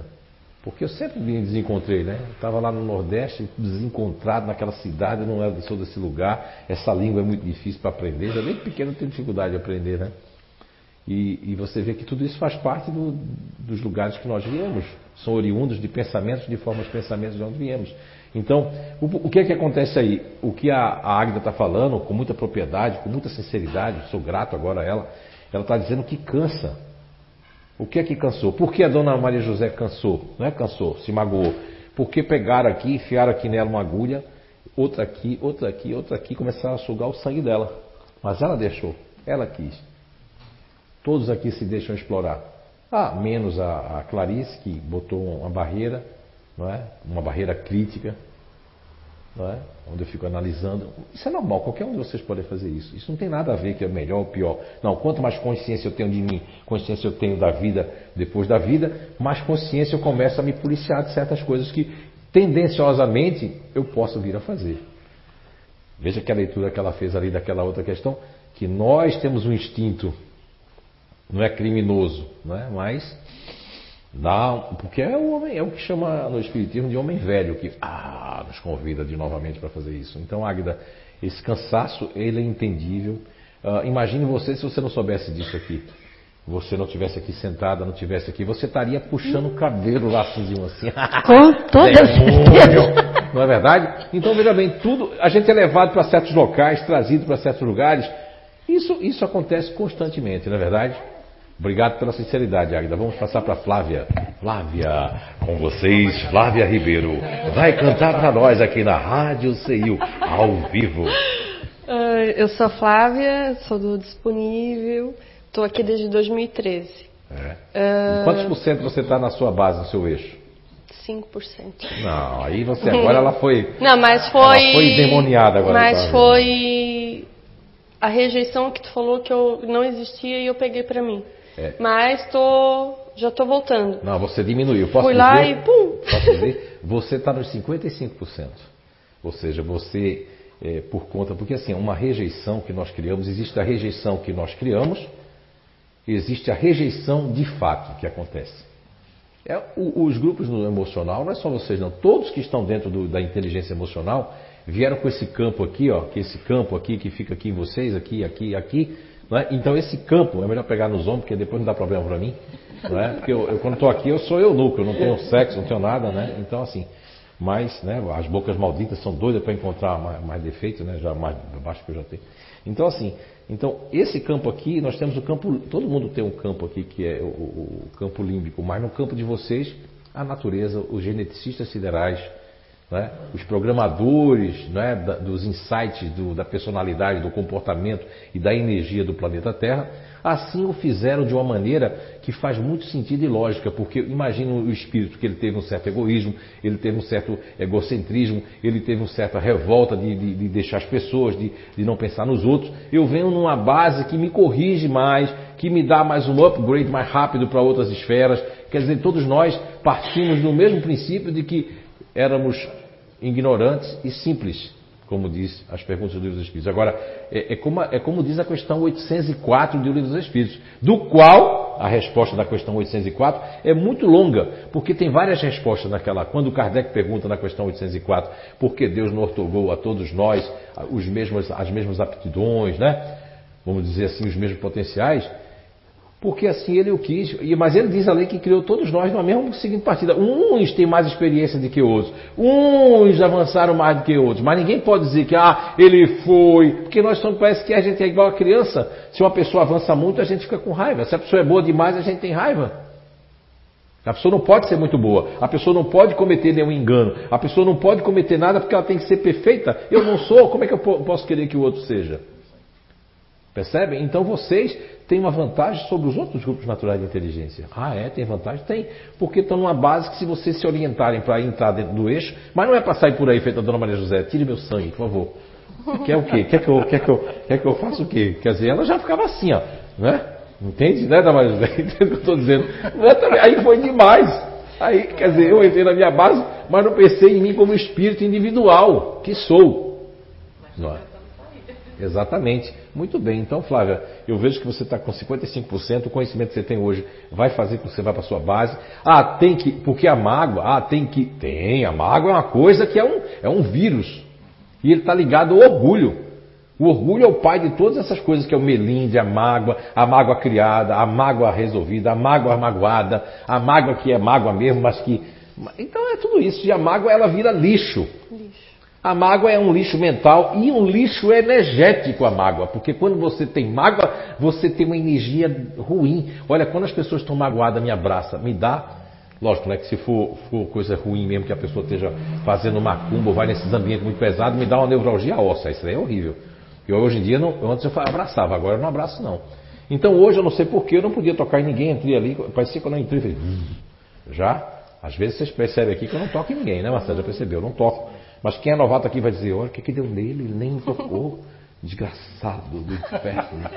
Speaker 1: porque eu sempre me desencontrei, né? Estava lá no Nordeste, desencontrado naquela cidade, não era sou desse lugar. Essa língua é muito difícil para aprender. Já desde pequeno eu tenho dificuldade de aprender, né? E, e, você vê que tudo isso faz parte do, dos lugares que nós viemos. São oriundos de pensamentos, de formas de pensamentos de onde viemos. Então, o, o que é que acontece aí? O que a, a está falando, com muita propriedade, com muita sinceridade, sou grato agora a ela, ela está dizendo que cansa. O que é que cansou? Por que a dona Maria José cansou? Não é cansou, se magoou. Porque pegaram aqui, enfiaram aqui nela uma agulha, outra aqui, outra aqui, outra aqui, começaram a sugar o sangue dela. Mas ela deixou, ela quis. Todos aqui se deixam explorar. Ah, menos a, a Clarice, que botou uma barreira, não é? uma barreira crítica, não é? onde eu fico analisando. Isso é normal, qualquer um de vocês pode fazer isso. Isso não tem nada a ver que é melhor ou pior. Não, quanto mais consciência eu tenho de mim, consciência eu tenho da vida depois da vida, mais consciência eu começo a me policiar de certas coisas que tendenciosamente eu posso vir a fazer. Veja que a leitura que ela fez ali daquela outra questão, que nós temos um instinto não é criminoso, né? mas dá, porque é o homem, é o que chama no espiritismo de homem velho que ah, nos convida de novamente para fazer isso. Então, Águida, esse cansaço ele é entendível. Uh, imagine você se você não soubesse disso aqui. Você não tivesse aqui sentada, não tivesse aqui, você estaria puxando o cabelo lá assim, assim.
Speaker 6: Com toda certeza.
Speaker 1: Não é verdade? Então veja bem, tudo a gente é levado para certos locais, trazido para certos lugares. Isso, isso acontece constantemente, não é verdade? Obrigado pela sinceridade, Águida. Vamos passar para Flávia. Flávia, com vocês, Flávia Ribeiro. Vai cantar para nós aqui na Rádio CIU, ao vivo.
Speaker 8: Eu sou a Flávia, sou do Disponível. Estou aqui desde 2013.
Speaker 1: É. Uh... Quantos por cento você está na sua base, no seu eixo?
Speaker 8: 5%.
Speaker 1: Não, aí você agora ela foi.
Speaker 8: Não, mas foi. Ela
Speaker 1: foi demoniada agora.
Speaker 8: Mas tá foi a rejeição que tu falou que eu não existia e eu peguei para mim. É. Mas tô, já estou voltando.
Speaker 1: Não, você diminuiu. Posso
Speaker 8: Fui
Speaker 1: dizer,
Speaker 8: lá e pum!
Speaker 1: Posso dizer? Você está nos 55%. Ou seja, você, é, por conta. Porque assim, uma rejeição que nós criamos, existe a rejeição que nós criamos, existe a rejeição de fato que acontece. É, o, os grupos no emocional, não é só vocês não, todos que estão dentro do, da inteligência emocional vieram com esse campo aqui, ó, que esse campo aqui que fica aqui em vocês, aqui, aqui, aqui, é? Então esse campo, é melhor pegar nos ombros, porque depois não dá problema para mim. É? Porque eu, eu quando estou aqui, eu sou eu núcleo, não tenho sexo, não tenho nada, né? Então assim, mas né, as bocas malditas são doidas para encontrar mais, mais né? Já mais baixo que eu já tenho. Então assim, então esse campo aqui, nós temos o campo, todo mundo tem um campo aqui que é o, o campo límbico, mas no campo de vocês, a natureza, os geneticistas siderais, né? os programadores né? da, dos insights do, da personalidade, do comportamento e da energia do planeta Terra, assim o fizeram de uma maneira que faz muito sentido e lógica, porque imagina o espírito que ele teve um certo egoísmo, ele teve um certo egocentrismo, ele teve uma certa revolta de, de, de deixar as pessoas, de, de não pensar nos outros. Eu venho numa base que me corrige mais, que me dá mais um upgrade mais rápido para outras esferas. Quer dizer, todos nós partimos do mesmo princípio de que éramos ignorantes e simples como diz as perguntas do Livro dos Espíritos. Agora, é, é, como, é como diz a questão 804 do Livro dos Espíritos, do qual a resposta da questão 804 é muito longa, porque tem várias respostas naquela. Quando Kardec pergunta na questão 804 por que Deus não otorgou a todos nós os mesmos, as mesmas aptidões, né? vamos dizer assim, os mesmos potenciais, porque assim ele o quis. Mas ele diz ali que criou todos nós numa mesma seguinte partida. Uns têm mais experiência do que outros, uns avançaram mais do que outros, mas ninguém pode dizer que ah, ele foi, porque nós somos, parece que a gente é igual a criança. Se uma pessoa avança muito, a gente fica com raiva. Se a pessoa é boa demais, a gente tem raiva. A pessoa não pode ser muito boa, a pessoa não pode cometer nenhum engano, a pessoa não pode cometer nada porque ela tem que ser perfeita. Eu não sou, como é que eu posso querer que o outro seja? Percebem? Então vocês têm uma vantagem sobre os outros grupos naturais de inteligência. Ah, é? Tem vantagem? Tem. Porque estão numa base que se vocês se orientarem para entrar dentro do eixo, mas não é para sair por aí feita a dona Maria José, tire meu sangue, por favor. Quer o quê? Quer que eu, quer que eu, quer que eu faça o quê? Quer dizer, ela já ficava assim, ó. Né? Entende, né, dona Maria José? Entende o que eu estou dizendo? Aí foi demais. Aí, quer dizer, eu entrei na minha base, mas não pensei em mim como espírito individual, que sou. Não é? Exatamente. Muito bem. Então, Flávia, eu vejo que você está com 55%, o conhecimento que você tem hoje vai fazer com que você vá para a sua base. Ah, tem que. Porque a mágoa, ah, tem que. Tem, a mágoa é uma coisa que é um, é um vírus. E ele está ligado ao orgulho. O orgulho é o pai de todas essas coisas que é o melindre, a mágoa, a mágoa criada, a mágoa resolvida, a mágoa magoada, a mágoa que é mágoa mesmo, mas que. Então é tudo isso. E a mágoa ela vira lixo. Lixo. A mágoa é um lixo mental e um lixo energético a mágoa, porque quando você tem mágoa, você tem uma energia ruim. Olha, quando as pessoas estão magoadas, me abraça, me dá. Lógico, né, que se for, for coisa ruim mesmo, que a pessoa esteja fazendo macumba, vai nesses ambientes muito pesados, me dá uma neuralgia óssea. Isso aí é horrível. E hoje em dia, não, antes eu abraçava, agora eu não abraço não. Então hoje eu não sei porquê, eu não podia tocar em ninguém, entrei ali, parecia que eu não entrei, falei, hum, já? Às vezes vocês percebem aqui que eu não toco em ninguém, né, Marcelo? Já percebeu? Eu não toco. Mas quem é novato aqui vai dizer, olha, o que, que deu nele? Ele nem tocou. Desgraçado do inferno.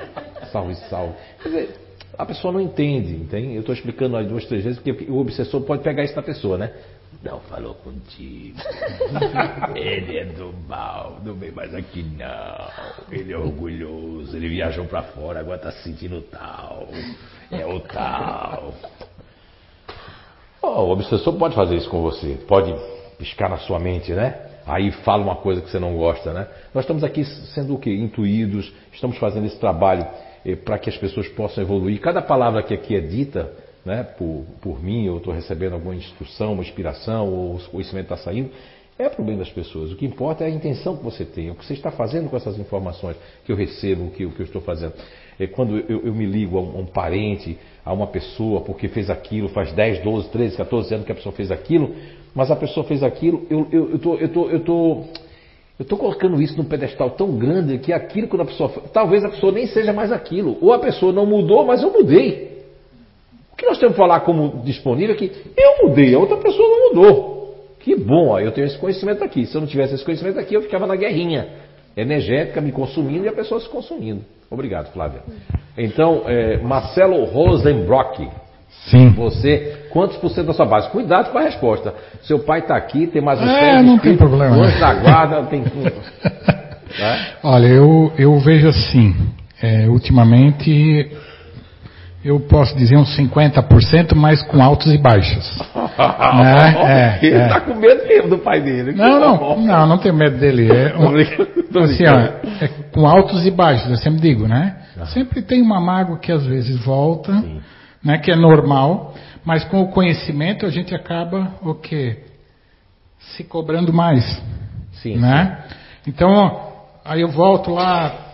Speaker 1: Salve, salve. Quer dizer, a pessoa não entende, entende? Eu estou explicando aí duas, três vezes, porque o obsessor pode pegar isso na pessoa, né? Não falou contigo. ele é do mal, não vem mais aqui não. Ele é orgulhoso, ele viajou para fora, agora se sentindo tal. É o tal. Oh, o obsessor pode fazer isso com você, pode piscar na sua mente, né? Aí fala uma coisa que você não gosta, né? Nós estamos aqui sendo o quê? Intuídos, estamos fazendo esse trabalho eh, para que as pessoas possam evoluir. Cada palavra que aqui é dita, né, por, por mim, eu estou recebendo alguma instrução, uma inspiração, ou o conhecimento está saindo, é para o bem das pessoas. O que importa é a intenção que você tem, o que você está fazendo com essas informações que eu recebo, o que, que eu estou fazendo. É quando eu, eu me ligo a um, a um, parente, a uma pessoa, porque fez aquilo, faz 10, 12, 13, 14 anos que a pessoa fez aquilo, mas a pessoa fez aquilo, eu eu, eu tô, eu tô, eu tô, eu colocando isso num pedestal tão grande que aquilo que a pessoa. Talvez a pessoa nem seja mais aquilo. Ou a pessoa não mudou, mas eu mudei. O que nós temos que falar como disponível é que eu mudei, a outra pessoa não mudou. Que bom, ó, eu tenho esse conhecimento aqui. Se eu não tivesse esse conhecimento aqui, eu ficava na guerrinha energética, me consumindo e a pessoa se consumindo. Obrigado, Flávia. Então, é, Marcelo Rosenbrock.
Speaker 2: Sim.
Speaker 1: Você, quantos por cento da sua base? Cuidado com a resposta. Seu pai está aqui, tem mais um
Speaker 2: É, não tem problema.
Speaker 1: Anjo da guarda, tem tudo.
Speaker 2: Né? Olha, eu, eu vejo assim, é, ultimamente, eu posso dizer uns 50%, mas com altos e baixos.
Speaker 1: né? é, Ele está é. com medo mesmo do pai dele.
Speaker 2: Não, não, não, não tenho medo dele. É, um, assim, ó, é com altos e baixos, eu sempre digo, né? Sempre tem uma mágoa que às vezes volta. Sim né, que é normal, mas com o conhecimento a gente acaba o quê? Se cobrando mais. Sim. Né? Então, aí eu volto lá,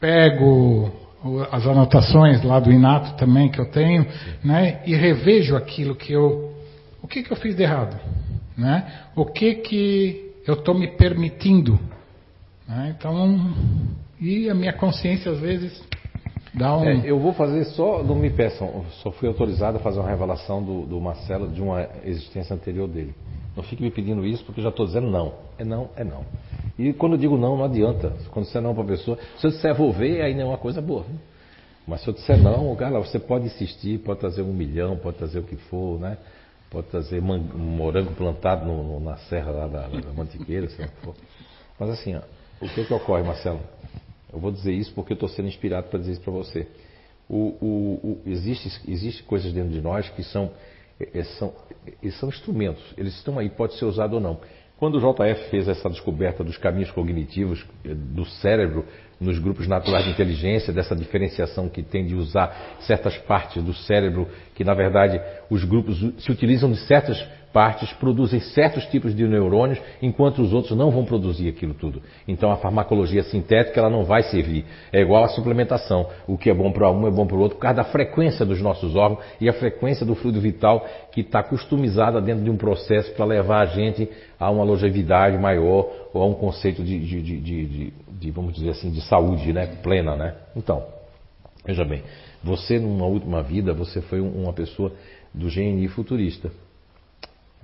Speaker 2: pego as anotações lá do Inato também que eu tenho, né, e revejo aquilo que eu. O que, que eu fiz de errado? né? O que que eu estou me permitindo? Né? Então, e a minha consciência às vezes dá um.
Speaker 1: É, eu vou fazer só, não me peçam, só fui autorizado a fazer uma revelação do, do Marcelo de uma existência anterior dele. Não fique me pedindo isso porque já estou dizendo não. É não, é não. E quando eu digo não, não adianta. Quando você é não para a pessoa, se eu disser vou ver, aí não é uma coisa boa. Mas se eu disser não, cara, você pode insistir, pode trazer um milhão, pode trazer o que for, né? Pode trazer man, morango plantado no, no, na serra lá da, da Mantiqueira, se não for. Mas assim, ó, o que, que ocorre, Marcelo? Eu vou dizer isso porque eu estou sendo inspirado para dizer isso para você. O, o, o, existe, existe coisas dentro de nós que são, é, são, são instrumentos. Eles estão aí, pode ser usado ou não. Quando o JF fez essa descoberta dos caminhos cognitivos eh, do cérebro nos grupos naturais de inteligência, dessa diferenciação que tem de usar certas partes do cérebro, que na verdade os grupos se utilizam de certas partes produzem certos tipos de neurônios, enquanto os outros não vão produzir aquilo tudo. Então a farmacologia sintética ela não vai servir. É igual à suplementação. O que é bom para um é bom para o outro, por causa da frequência dos nossos órgãos e a frequência do fluido vital que está customizada dentro de um processo para levar a gente a uma longevidade maior ou a um conceito de, de, de, de vamos dizer assim, de saúde né, plena. Né? Então, veja bem, você numa última vida, você foi uma pessoa do GNI futurista.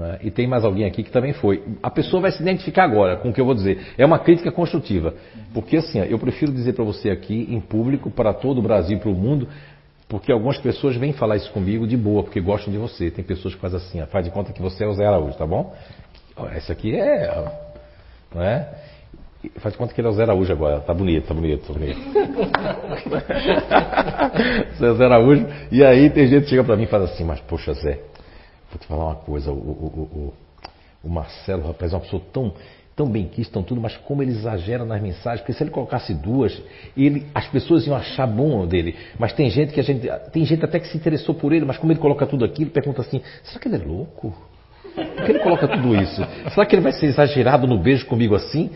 Speaker 1: Né? E tem mais alguém aqui que também foi. A pessoa vai se identificar agora com o que eu vou dizer. É uma crítica construtiva. Porque assim, eu prefiro dizer para você aqui, em público, para todo o Brasil para o mundo, porque algumas pessoas vêm falar isso comigo de boa, porque gostam de você. Tem pessoas que fazem assim, faz de conta que você é o Zé Araújo, tá bom? Essa aqui é. Não é? Faz de conta que ele é o Zé Araújo agora. Tá bonito, tá bonito, tá bonito. Você é o Zé Araújo. E aí tem gente que chega para mim e fala assim, mas poxa Zé, Vou te falar uma coisa, o, o, o, o Marcelo, rapaz, é uma pessoa tão, tão bem quis, tão tudo, mas como ele exagera nas mensagens, porque se ele colocasse duas, ele, as pessoas iam achar bom dele. Mas tem gente que a gente. Tem gente até que se interessou por ele, mas como ele coloca tudo aquilo, pergunta assim, será que ele é louco? Por que ele coloca tudo isso? Será que ele vai ser exagerado no beijo comigo assim?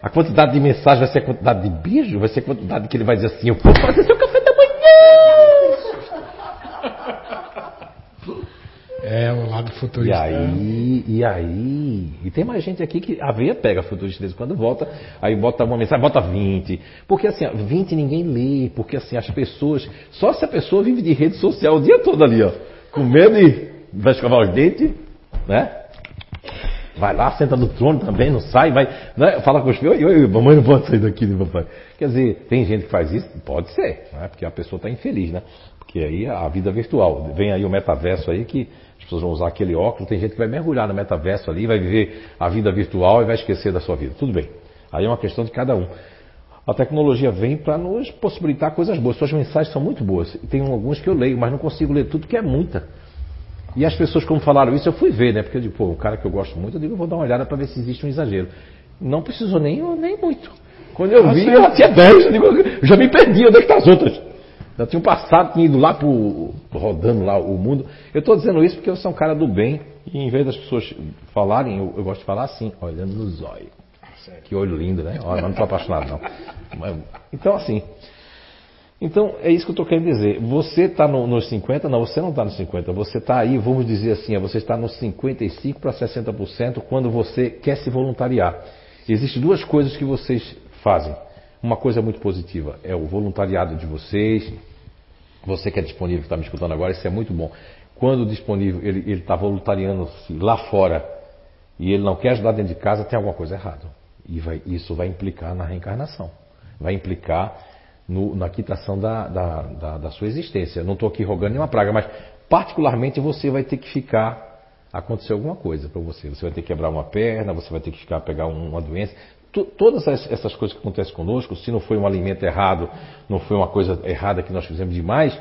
Speaker 1: A quantidade de mensagem vai ser a quantidade de beijo? Vai ser a quantidade que ele vai dizer assim, eu vou fazer seu café da manhã!
Speaker 2: É, o lado futurista.
Speaker 1: E aí, e aí, e tem mais gente aqui que a veia pega futurista quando volta, aí bota uma mensagem, bota 20. Porque assim, 20 ninguém lê, porque assim, as pessoas, só se a pessoa vive de rede social o dia todo ali, ó, com medo e vai escovar os dentes, né? Vai lá, senta no trono também, não sai, vai, né? fala com os filhos, oi, oi, mamãe não pode sair daqui, né, papai? Quer dizer, tem gente que faz isso? Pode ser, né? porque a pessoa está infeliz, né? Porque aí a vida virtual. Vem aí o metaverso aí que as pessoas vão usar aquele óculos, tem gente que vai mergulhar no metaverso ali, vai viver a vida virtual e vai esquecer da sua vida. Tudo bem. Aí é uma questão de cada um. A tecnologia vem para nos possibilitar coisas boas. Suas mensagens são muito boas. Tem algumas que eu leio, mas não consigo ler tudo, porque é muita. E as pessoas, como falaram isso, eu fui ver, né? Porque eu digo, pô, o cara que eu gosto muito, eu digo, eu vou dar uma olhada para ver se existe um exagero. Não precisou nem, nem muito. Quando eu vi, ela tinha 10, eu digo, já me perdi, onde é que tá as outras? Já tinham passado, tinham ido lá pro, rodando lá o mundo. Eu estou dizendo isso porque eu sou um cara do bem e em vez das pessoas falarem, eu, eu gosto de falar assim, olhando nos olhos. Que olho lindo, né? Olha, não estou apaixonado não. Então assim, então é isso que eu estou querendo dizer. Você está no, nos 50? Não, você não está nos 50. Você está aí, vamos dizer assim, você está nos 55 para 60% quando você quer se voluntariar. Existem duas coisas que vocês fazem. Uma coisa muito positiva é o voluntariado de vocês. Você que é disponível, que está me escutando agora, isso é muito bom. Quando disponível, ele está voluntariando lá fora e ele não quer ajudar dentro de casa, tem alguma coisa errada. E vai, isso vai implicar na reencarnação. Vai implicar no, na quitação da, da, da, da sua existência. Não estou aqui rogando nenhuma praga, mas particularmente você vai ter que ficar acontecer alguma coisa para você. Você vai ter que quebrar uma perna, você vai ter que ficar pegar uma doença todas essas coisas que acontecem conosco, se não foi um alimento errado, não foi uma coisa errada que nós fizemos demais,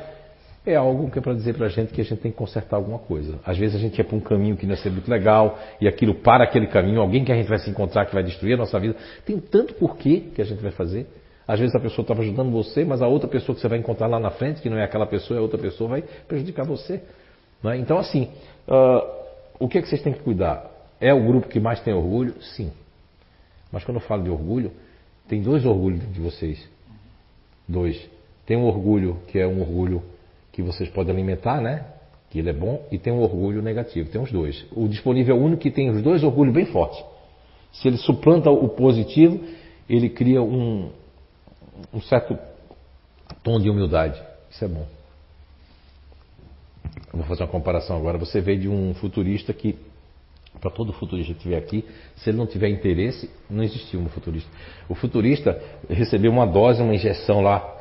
Speaker 1: é algo que é para dizer para a gente que a gente tem que consertar alguma coisa. Às vezes a gente ia para um caminho que não ser muito legal, e aquilo para aquele caminho, alguém que a gente vai se encontrar que vai destruir a nossa vida. Tem tanto porquê que a gente vai fazer. Às vezes a pessoa estava ajudando você, mas a outra pessoa que você vai encontrar lá na frente, que não é aquela pessoa, é outra pessoa, vai prejudicar você. É? Então, assim, uh, o que, é que vocês têm que cuidar? É o grupo que mais tem orgulho? Sim. Mas quando eu falo de orgulho, tem dois orgulhos de vocês. Dois. Tem um orgulho que é um orgulho que vocês podem alimentar, né? que ele é bom, e tem um orgulho negativo, tem os dois. O disponível é o único que tem os dois orgulhos bem fortes. Se ele suplanta o positivo, ele cria um, um certo tom de humildade. Isso é bom. Eu vou fazer uma comparação agora. Você veio de um futurista que, para todo futurista que estiver aqui, se ele não tiver interesse, não existiu um futurista. O futurista recebeu uma dose, uma injeção lá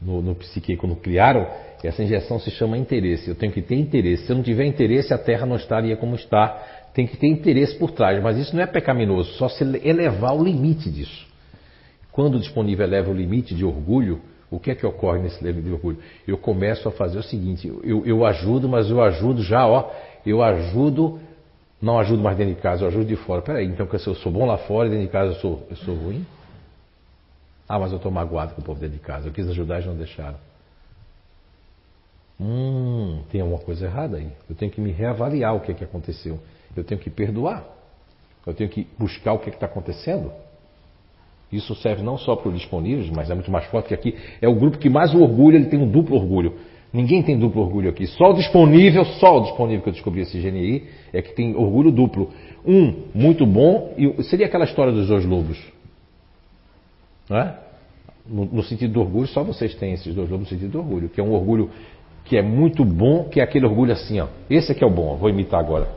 Speaker 1: no, no psique quando criaram, e essa injeção se chama interesse. Eu tenho que ter interesse. Se eu não tiver interesse, a Terra não estaria como está. Tem que ter interesse por trás, mas isso não é pecaminoso, só se elevar o limite disso. Quando o disponível eleva o limite de orgulho, o que é que ocorre nesse limite de orgulho? Eu começo a fazer o seguinte: eu, eu ajudo, mas eu ajudo já, ó, eu ajudo, não ajudo mais dentro de casa, eu ajudo de fora. Peraí, então que eu sou bom lá fora e dentro de casa eu sou, eu sou ruim? Ah, mas eu estou magoado com o povo dentro de casa. Eu quis ajudar e não deixaram. Hum, tem alguma coisa errada aí. Eu tenho que me reavaliar o que é que aconteceu. Eu tenho que perdoar. Eu tenho que buscar o que é está acontecendo. Isso serve não só para os disponíveis, mas é muito mais forte que aqui. É o grupo que mais o orgulho, ele tem um duplo orgulho. Ninguém tem duplo orgulho aqui. Só o disponível, só o disponível que eu descobri esse GNI, é que tem orgulho duplo. Um, muito bom, e seria aquela história dos dois lobos. Não é? no, no, sentido do orgulho, só vocês têm esses dois lobos no sentido do orgulho, que é um orgulho que é muito bom, que é aquele orgulho assim, ó. Esse aqui é o bom, vou imitar agora.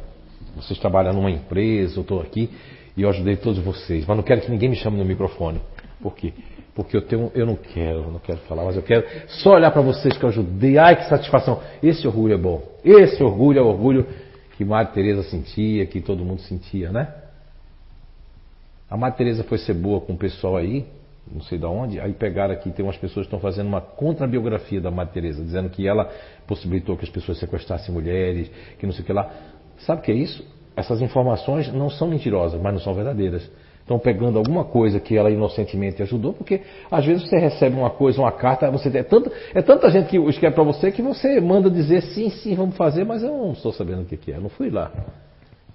Speaker 1: Vocês trabalham numa empresa, eu estou aqui e eu ajudei todos vocês, mas não quero que ninguém me chame no microfone. Por quê? Porque eu tenho, eu não quero, não quero falar, mas eu quero só olhar para vocês que eu ajudei. Ai, que satisfação! Esse orgulho é bom. Esse orgulho é o orgulho que Madre Teresa sentia, que todo mundo sentia, né? A Madre Teresa foi ser boa com o pessoal aí, não sei de onde, aí pegaram aqui, tem umas pessoas que estão fazendo uma contrabiografia da Madre Teresa, dizendo que ela possibilitou que as pessoas sequestrassem mulheres, que não sei o que lá. Sabe o que é isso? Essas informações não são mentirosas, mas não são verdadeiras. Estão pegando alguma coisa que ela inocentemente ajudou, porque às vezes você recebe uma coisa, uma carta, você é tanta, é tanta gente que escreve para você que você manda dizer sim, sim, vamos fazer, mas eu não estou sabendo o que é, eu não fui lá.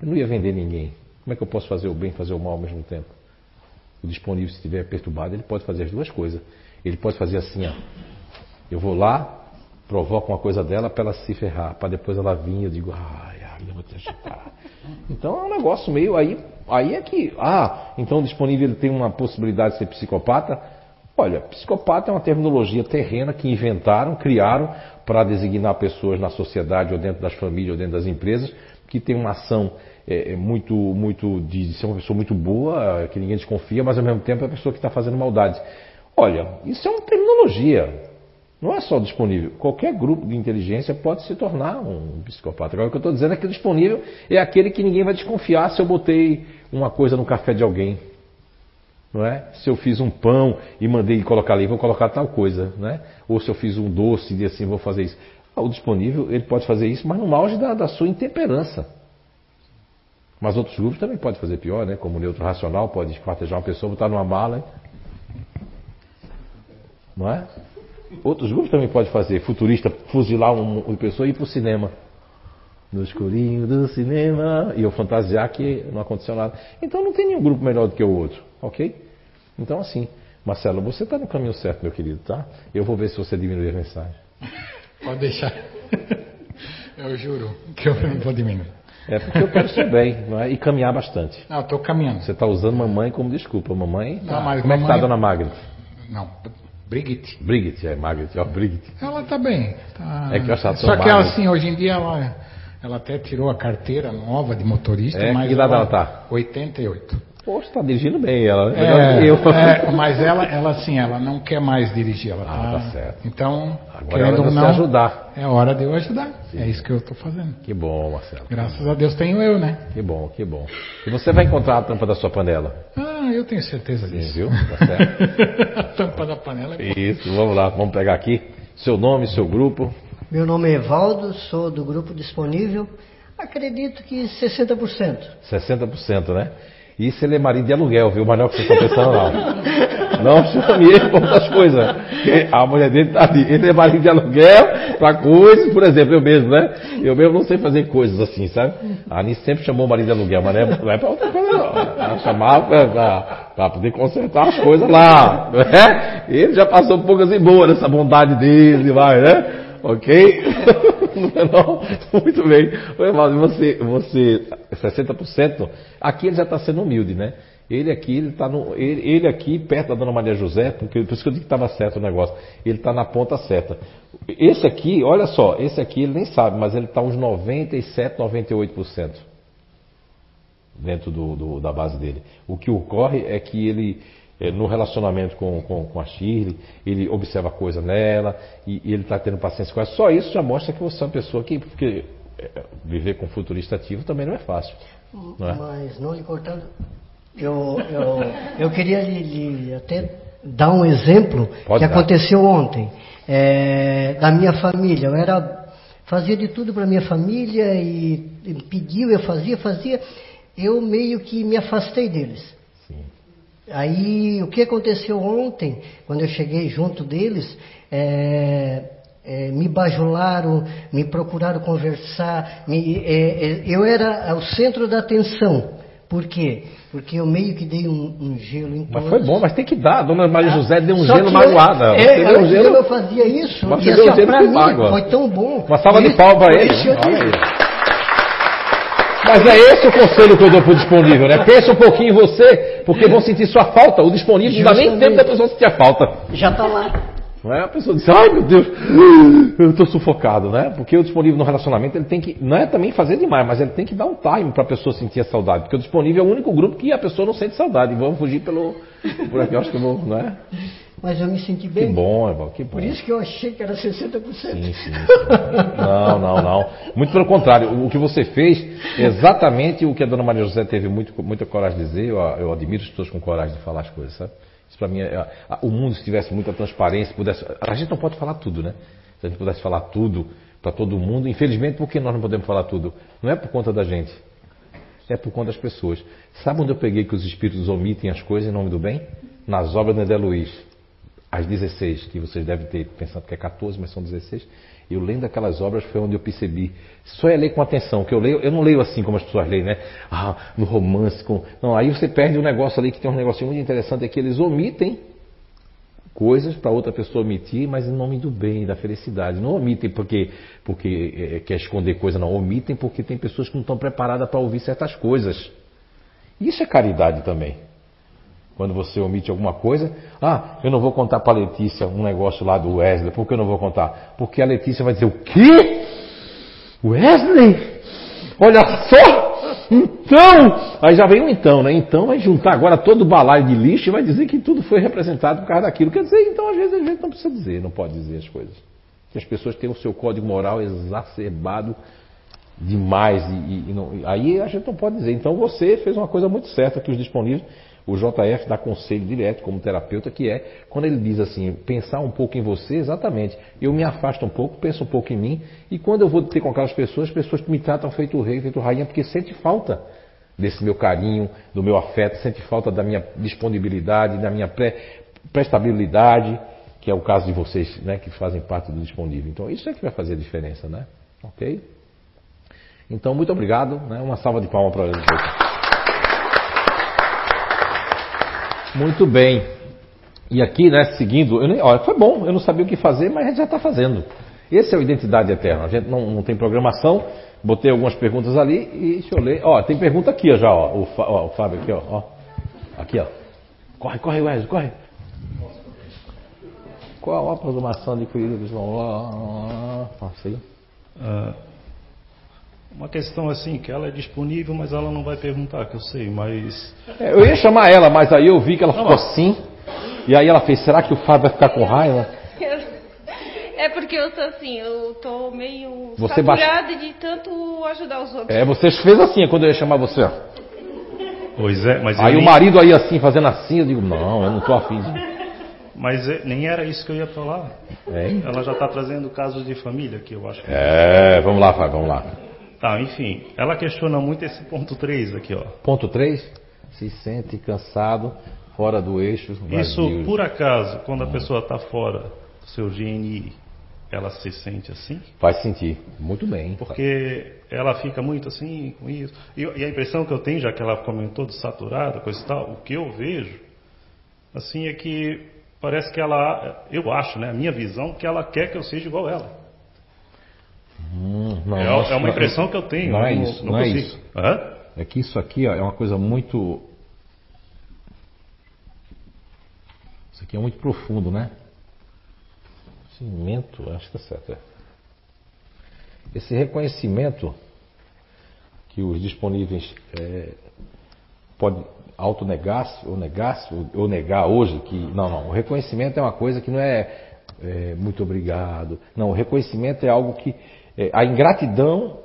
Speaker 1: Eu não ia vender ninguém. Como é que eu posso fazer o bem e fazer o mal ao mesmo tempo? o disponível, se estiver perturbado, ele pode fazer as duas coisas. Ele pode fazer assim, ó. Eu vou lá, provoco uma coisa dela para ela se ferrar, para depois ela vir, eu digo, ai, ai, eu vou te ajudar. Então é um negócio meio aí, aí é que, ah, então disponível tem uma possibilidade de ser psicopata. Olha, psicopata é uma terminologia terrena que inventaram, criaram para designar pessoas na sociedade ou dentro das famílias ou dentro das empresas que tem uma ação é, é, muito, muito de, ser uma pessoa muito boa, que ninguém desconfia, mas ao mesmo tempo é a pessoa que está fazendo maldade. Olha, isso é uma terminologia. Não é só disponível. Qualquer grupo de inteligência pode se tornar um psicopata. Agora, o que eu estou dizendo é que o disponível é aquele que ninguém vai desconfiar se eu botei uma coisa no café de alguém. Não é? Se eu fiz um pão e mandei colocar ali, vou colocar tal coisa. Não é? Ou se eu fiz um doce e assim, vou fazer isso. Ah, o disponível, ele pode fazer isso, mas no auge da, da sua intemperança. Mas outros grupos também podem fazer pior, né? Como o neutro racional pode esquartejar uma pessoa, botar numa mala. Não é? Outros grupos também podem fazer. Futurista, fuzilar uma pessoa e ir para o cinema. No escurinho do cinema. E eu fantasiar que não aconteceu nada. Então não tem nenhum grupo melhor do que o outro. Ok? Então assim. Marcelo, você está no caminho certo, meu querido, tá? Eu vou ver se você diminui a mensagem.
Speaker 2: Pode deixar. Eu juro que eu não vou diminuir.
Speaker 1: É porque eu quero ser bem não é? e caminhar bastante.
Speaker 2: Não, estou caminhando.
Speaker 1: Você está usando mamãe como desculpa. Mamãe. Não, mas como mamãe... é que está a dona Margaret?
Speaker 2: Não, Brigitte.
Speaker 1: Brigitte, é Margaret, ó, Brigitte.
Speaker 2: Ela está bem. Tá...
Speaker 1: É que eu
Speaker 2: Só que ela, assim, hoje em dia ela, ela até tirou a carteira nova de motorista.
Speaker 1: É,
Speaker 2: mas
Speaker 1: que idade ela está?
Speaker 2: 88.
Speaker 1: Poxa, está dirigindo bem ela.
Speaker 2: Né? É, eu. É, mas ela, ela assim, ela não quer mais dirigir. Ela
Speaker 1: ah, tá, tá certo.
Speaker 2: Então,
Speaker 1: Agora é hora de não, ajudar.
Speaker 2: É hora de eu ajudar. Sim. É isso que eu estou fazendo.
Speaker 1: Que bom, Marcelo.
Speaker 2: Graças a Deus tenho eu, né?
Speaker 1: Que bom, que bom. E você vai encontrar a tampa da sua panela?
Speaker 2: Ah, eu tenho certeza
Speaker 1: Sim,
Speaker 2: disso.
Speaker 1: viu? Tá certo.
Speaker 2: a tampa da panela é
Speaker 1: Isso, vamos lá, vamos pegar aqui. Seu nome, seu grupo.
Speaker 5: Meu nome é Evaldo, sou do grupo disponível. Acredito que 60%.
Speaker 1: 60%, né? Isso ele é marido de aluguel, viu? Mas não é o que vocês estão pensando, não. Não chame ele por outras coisas. A mulher dele está ali. Ele é marido de aluguel para coisas, por exemplo, eu mesmo, né? Eu mesmo não sei fazer coisas assim, sabe? A Anice sempre chamou o marido de aluguel, mas não é, é para outra coisa, não. Ela chamava para poder consertar as coisas lá, não é? Ele já passou poucas e boas nessa bondade dele, vai, né? Ok? Não é não? Muito bem. Evaldo, você, você, 60%, aqui ele já está sendo humilde, né? Ele aqui, ele está no. Ele, ele, aqui, perto da dona Maria José, porque por isso que eu disse que estava certo o negócio. Ele está na ponta certa. Esse aqui, olha só, esse aqui ele nem sabe, mas ele está uns 97, 98% dentro do, do, da base dele. O que ocorre é que ele, no relacionamento com, com, com, a Shirley, ele observa coisa nela e, e ele está tendo paciência com ela. Só isso já mostra que você é uma pessoa que. Porque é, viver com futurista ativo também não é fácil. Não é?
Speaker 5: Mas não lhe cortando eu, eu, eu queria lhe, lhe, até dar um exemplo Pode que dar. aconteceu ontem. É, da minha família. Eu era, fazia de tudo para minha família e, e pediu, eu fazia, fazia. Eu meio que me afastei deles. Aí o que aconteceu ontem, quando eu cheguei junto deles, é, é, me bajularam, me procuraram conversar, me, é, é eu era o centro da atenção. Por quê? Porque eu meio que dei um, um gelo em todos.
Speaker 1: Mas foi bom, mas tem que dar. Dona Maria José deu um Só gelo magoada.
Speaker 5: É, é, um gelo... eu fazia isso.
Speaker 1: Mas e assim,
Speaker 5: um
Speaker 1: pra
Speaker 5: mim foi tão bom.
Speaker 1: Uma salva de pau para ele. Mas é esse o conselho que eu dou para o disponível, né? Pensa um pouquinho em você, porque vão sentir sua falta. O disponível não dá nem tempo da pessoa sentir a falta.
Speaker 5: Já está lá.
Speaker 1: Não é? A pessoa diz, ai meu Deus, eu estou sufocado, né? Porque o disponível no relacionamento ele tem que, não é também fazer demais, mas ele tem que dar um time para a pessoa sentir a saudade. Porque o disponível é o único grupo que a pessoa não sente saudade. Vamos fugir pelo, por aqui, acho que eu vou, não é?
Speaker 5: Mas eu me senti bem.
Speaker 1: Que bom, Eval, que bom.
Speaker 5: Por isso que eu achei que era 60%. Sim,
Speaker 1: sim, sim. Não, não, não. Muito pelo contrário, o que você fez, exatamente o que a dona Maria José teve muito, muita coragem de dizer, eu, eu admiro as pessoas com coragem de falar as coisas, sabe? Isso para mim, é, o mundo se tivesse muita transparência, pudesse, a gente não pode falar tudo, né? Se a gente pudesse falar tudo para todo mundo, infelizmente, por que nós não podemos falar tudo? Não é por conta da gente, é por conta das pessoas. Sabe onde eu peguei que os espíritos omitem as coisas em nome do bem? Nas obras de André Luiz, as 16, que vocês devem ter pensado que é 14, mas são 16. Eu lendo aquelas obras foi onde eu percebi. Só é ler com atenção, que eu leio, eu não leio assim como as pessoas leem, né? Ah, no romance com. Não, aí você perde um negócio ali que tem um negócio muito interessante, é que eles omitem coisas para outra pessoa omitir, mas em nome do bem, da felicidade. Não omitem porque, porque é, quer esconder coisa, não. Omitem porque tem pessoas que não estão preparadas para ouvir certas coisas. Isso é caridade também. Quando você omite alguma coisa, ah, eu não vou contar para a Letícia um negócio lá do Wesley. Por que eu não vou contar? Porque a Letícia vai dizer: O quê? Wesley? Olha só! Então! Aí já vem um então, né? Então vai juntar agora todo o balaio de lixo e vai dizer que tudo foi representado por causa daquilo. Quer dizer, então às vezes a gente não precisa dizer, não pode dizer as coisas. Que as pessoas têm o seu código moral exacerbado demais e, e, e não, aí a gente não pode dizer. Então você fez uma coisa muito certa que os disponíveis o JF dá conselho direto como terapeuta, que é quando ele diz assim, pensar um pouco em você, exatamente. Eu me afasto um pouco, penso um pouco em mim, e quando eu vou ter com aquelas pessoas, as pessoas me tratam feito rei, feito rainha, porque sente falta desse meu carinho, do meu afeto, sente falta da minha disponibilidade, da minha prestabilidade, que é o caso de vocês, né, que fazem parte do disponível. Então, isso é que vai fazer a diferença, né? Ok? Então, muito obrigado. Né? Uma salva de palmas para eles. Muito bem. E aqui, né, seguindo, eu nem, olha, foi bom, eu não sabia o que fazer, mas a gente já está fazendo. Esse é o Identidade Eterna. A gente não, não, tem programação, botei algumas perguntas ali e deixa eu ler. Ó, tem pergunta aqui ó, já, ó, o, ó, o Fábio aqui, ó, ó. Aqui, ó. Corre, corre, Wesley, corre. Qual a programação adquirida, pessoal? Passa aí.
Speaker 9: Uh, uma questão assim, que ela é disponível, mas ela não vai perguntar, que eu sei, mas.
Speaker 1: É, eu ia chamar ela, mas aí eu vi que ela ficou assim. E aí ela fez, será que o Fábio vai ficar com raiva?
Speaker 8: É porque eu tô assim, eu tô meio
Speaker 1: você saturada
Speaker 8: de tanto ajudar os outros.
Speaker 1: É, você fez assim quando eu ia chamar você, ó.
Speaker 9: Pois é, mas.
Speaker 1: Aí o marido aí assim, fazendo assim, eu digo, não, eu não tô afim de.
Speaker 9: Mas é, nem era isso que eu ia falar. É? Ela já está trazendo casos de família que eu acho que.
Speaker 1: É, vamos lá, Fábio, vamos lá.
Speaker 9: Tá, enfim, ela questiona muito esse ponto 3 aqui, ó.
Speaker 1: Ponto 3? Se sente cansado, fora do eixo.
Speaker 9: Isso, por acaso, quando a pessoa está fora do seu GNI, ela se sente assim?
Speaker 1: Vai sentir, muito bem.
Speaker 9: Porque ela fica muito assim com isso. E, e, a impressão que eu tenho, já que ela comentou de saturada, coisa e tal, o que eu vejo, assim, é que parece que ela, eu acho, né, a minha visão, que ela quer que eu seja igual ela. Hum, não, é, é, uma impressão que eu tenho.
Speaker 1: Não é isso. Não, não é isso. É que isso aqui ó, é uma coisa muito. Isso aqui é muito profundo, né? Cimento, acho que está certo. É. Esse reconhecimento que os disponíveis é, pode autonegar-se ou negar-se ou negar hoje que não, não, o reconhecimento é uma coisa que não é, é muito obrigado. Não, o reconhecimento é algo que é, a ingratidão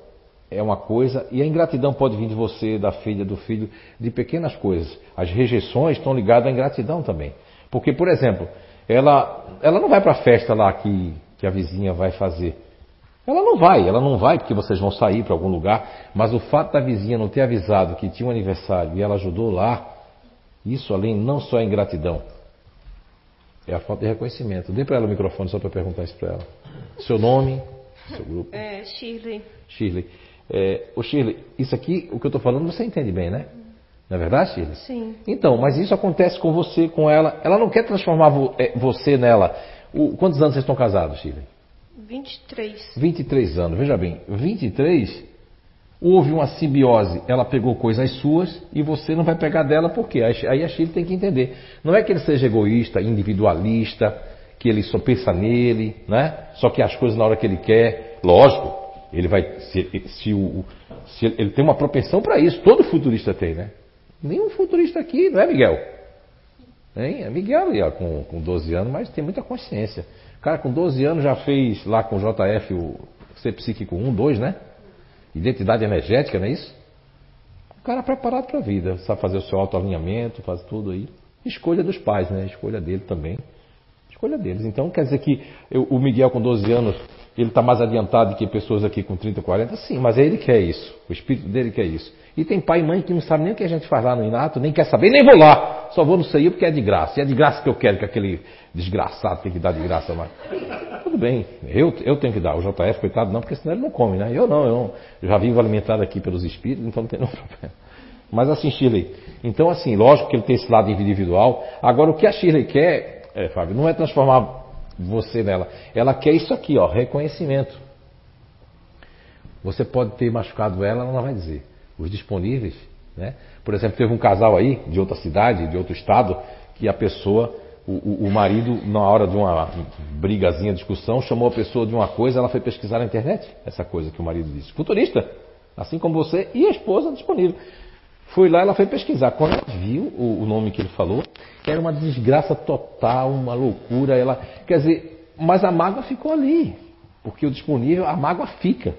Speaker 1: é uma coisa e a ingratidão pode vir de você, da filha, do filho, de pequenas coisas. As rejeições estão ligadas à ingratidão também. Porque, por exemplo, ela, ela não vai para a festa lá que, que a vizinha vai fazer. Ela não vai, ela não vai porque vocês vão sair para algum lugar, mas o fato da vizinha não ter avisado que tinha um aniversário e ela ajudou lá, isso além não só é ingratidão, é a falta de reconhecimento. Dê para ela o microfone só para perguntar isso para ela. Seu nome, seu grupo.
Speaker 8: É, Shirley.
Speaker 1: Shirley. É, ô Shirley, isso aqui, o que eu estou falando, você entende bem, né? Não é verdade, Shirley?
Speaker 8: Sim.
Speaker 1: Então, mas isso acontece com você, com ela. Ela não quer transformar é, você nela. O, quantos anos vocês estão casados, Shirley?
Speaker 8: 23.
Speaker 1: 23 anos, veja bem, 23, houve uma simbiose, ela pegou coisas suas e você não vai pegar dela, por quê? Aí a Chile tem que entender. Não é que ele seja egoísta, individualista, que ele só pensa nele, né? Só que as coisas na hora que ele quer, lógico, ele vai. Se, se, o, se ele tem uma propensão para isso, todo futurista tem, né? Nenhum futurista aqui, não é Miguel? Hein? É Miguel ó, com, com 12 anos, mas tem muita consciência. O cara com 12 anos já fez lá com o JF o ser psíquico 1, 2, né? Identidade energética, não é isso? O cara preparado para a vida, sabe fazer o seu autoalinhamento, faz tudo aí. Escolha dos pais, né? Escolha dele também. Escolha deles. Então quer dizer que eu, o Miguel com 12 anos, ele está mais adiantado que pessoas aqui com 30, 40? Sim, mas ele quer isso. O espírito dele quer isso. E tem pai e mãe que não sabe nem o que a gente faz lá no Inato, nem quer saber, nem vou lá. Só vou no CEI porque é de graça. E é de graça que eu quero que aquele desgraçado tem que dar de graça mais. Tudo bem, eu, eu tenho que dar. O JF, coitado, não, porque senão ele não come, né? Eu não, eu, não, eu já vivo alimentado aqui pelos espíritos, então não tem nenhum problema. Mas assim, Shirley, então assim, lógico que ele tem esse lado individual. Agora, o que a Shirley quer, é, Fábio, não é transformar você nela. Ela quer isso aqui, ó, reconhecimento. Você pode ter machucado ela, ela não vai dizer os disponíveis. Né? Por exemplo, teve um casal aí, de outra cidade, de outro estado, que a pessoa, o, o, o marido, na hora de uma brigazinha, discussão, chamou a pessoa de uma coisa, ela foi pesquisar na internet, essa coisa que o marido disse. Futurista, assim como você, e a esposa disponível. Foi lá, ela foi pesquisar. Quando ela viu o, o nome que ele falou, era uma desgraça total, uma loucura. Ela, quer dizer, mas a mágoa ficou ali. Porque o disponível, a mágoa fica.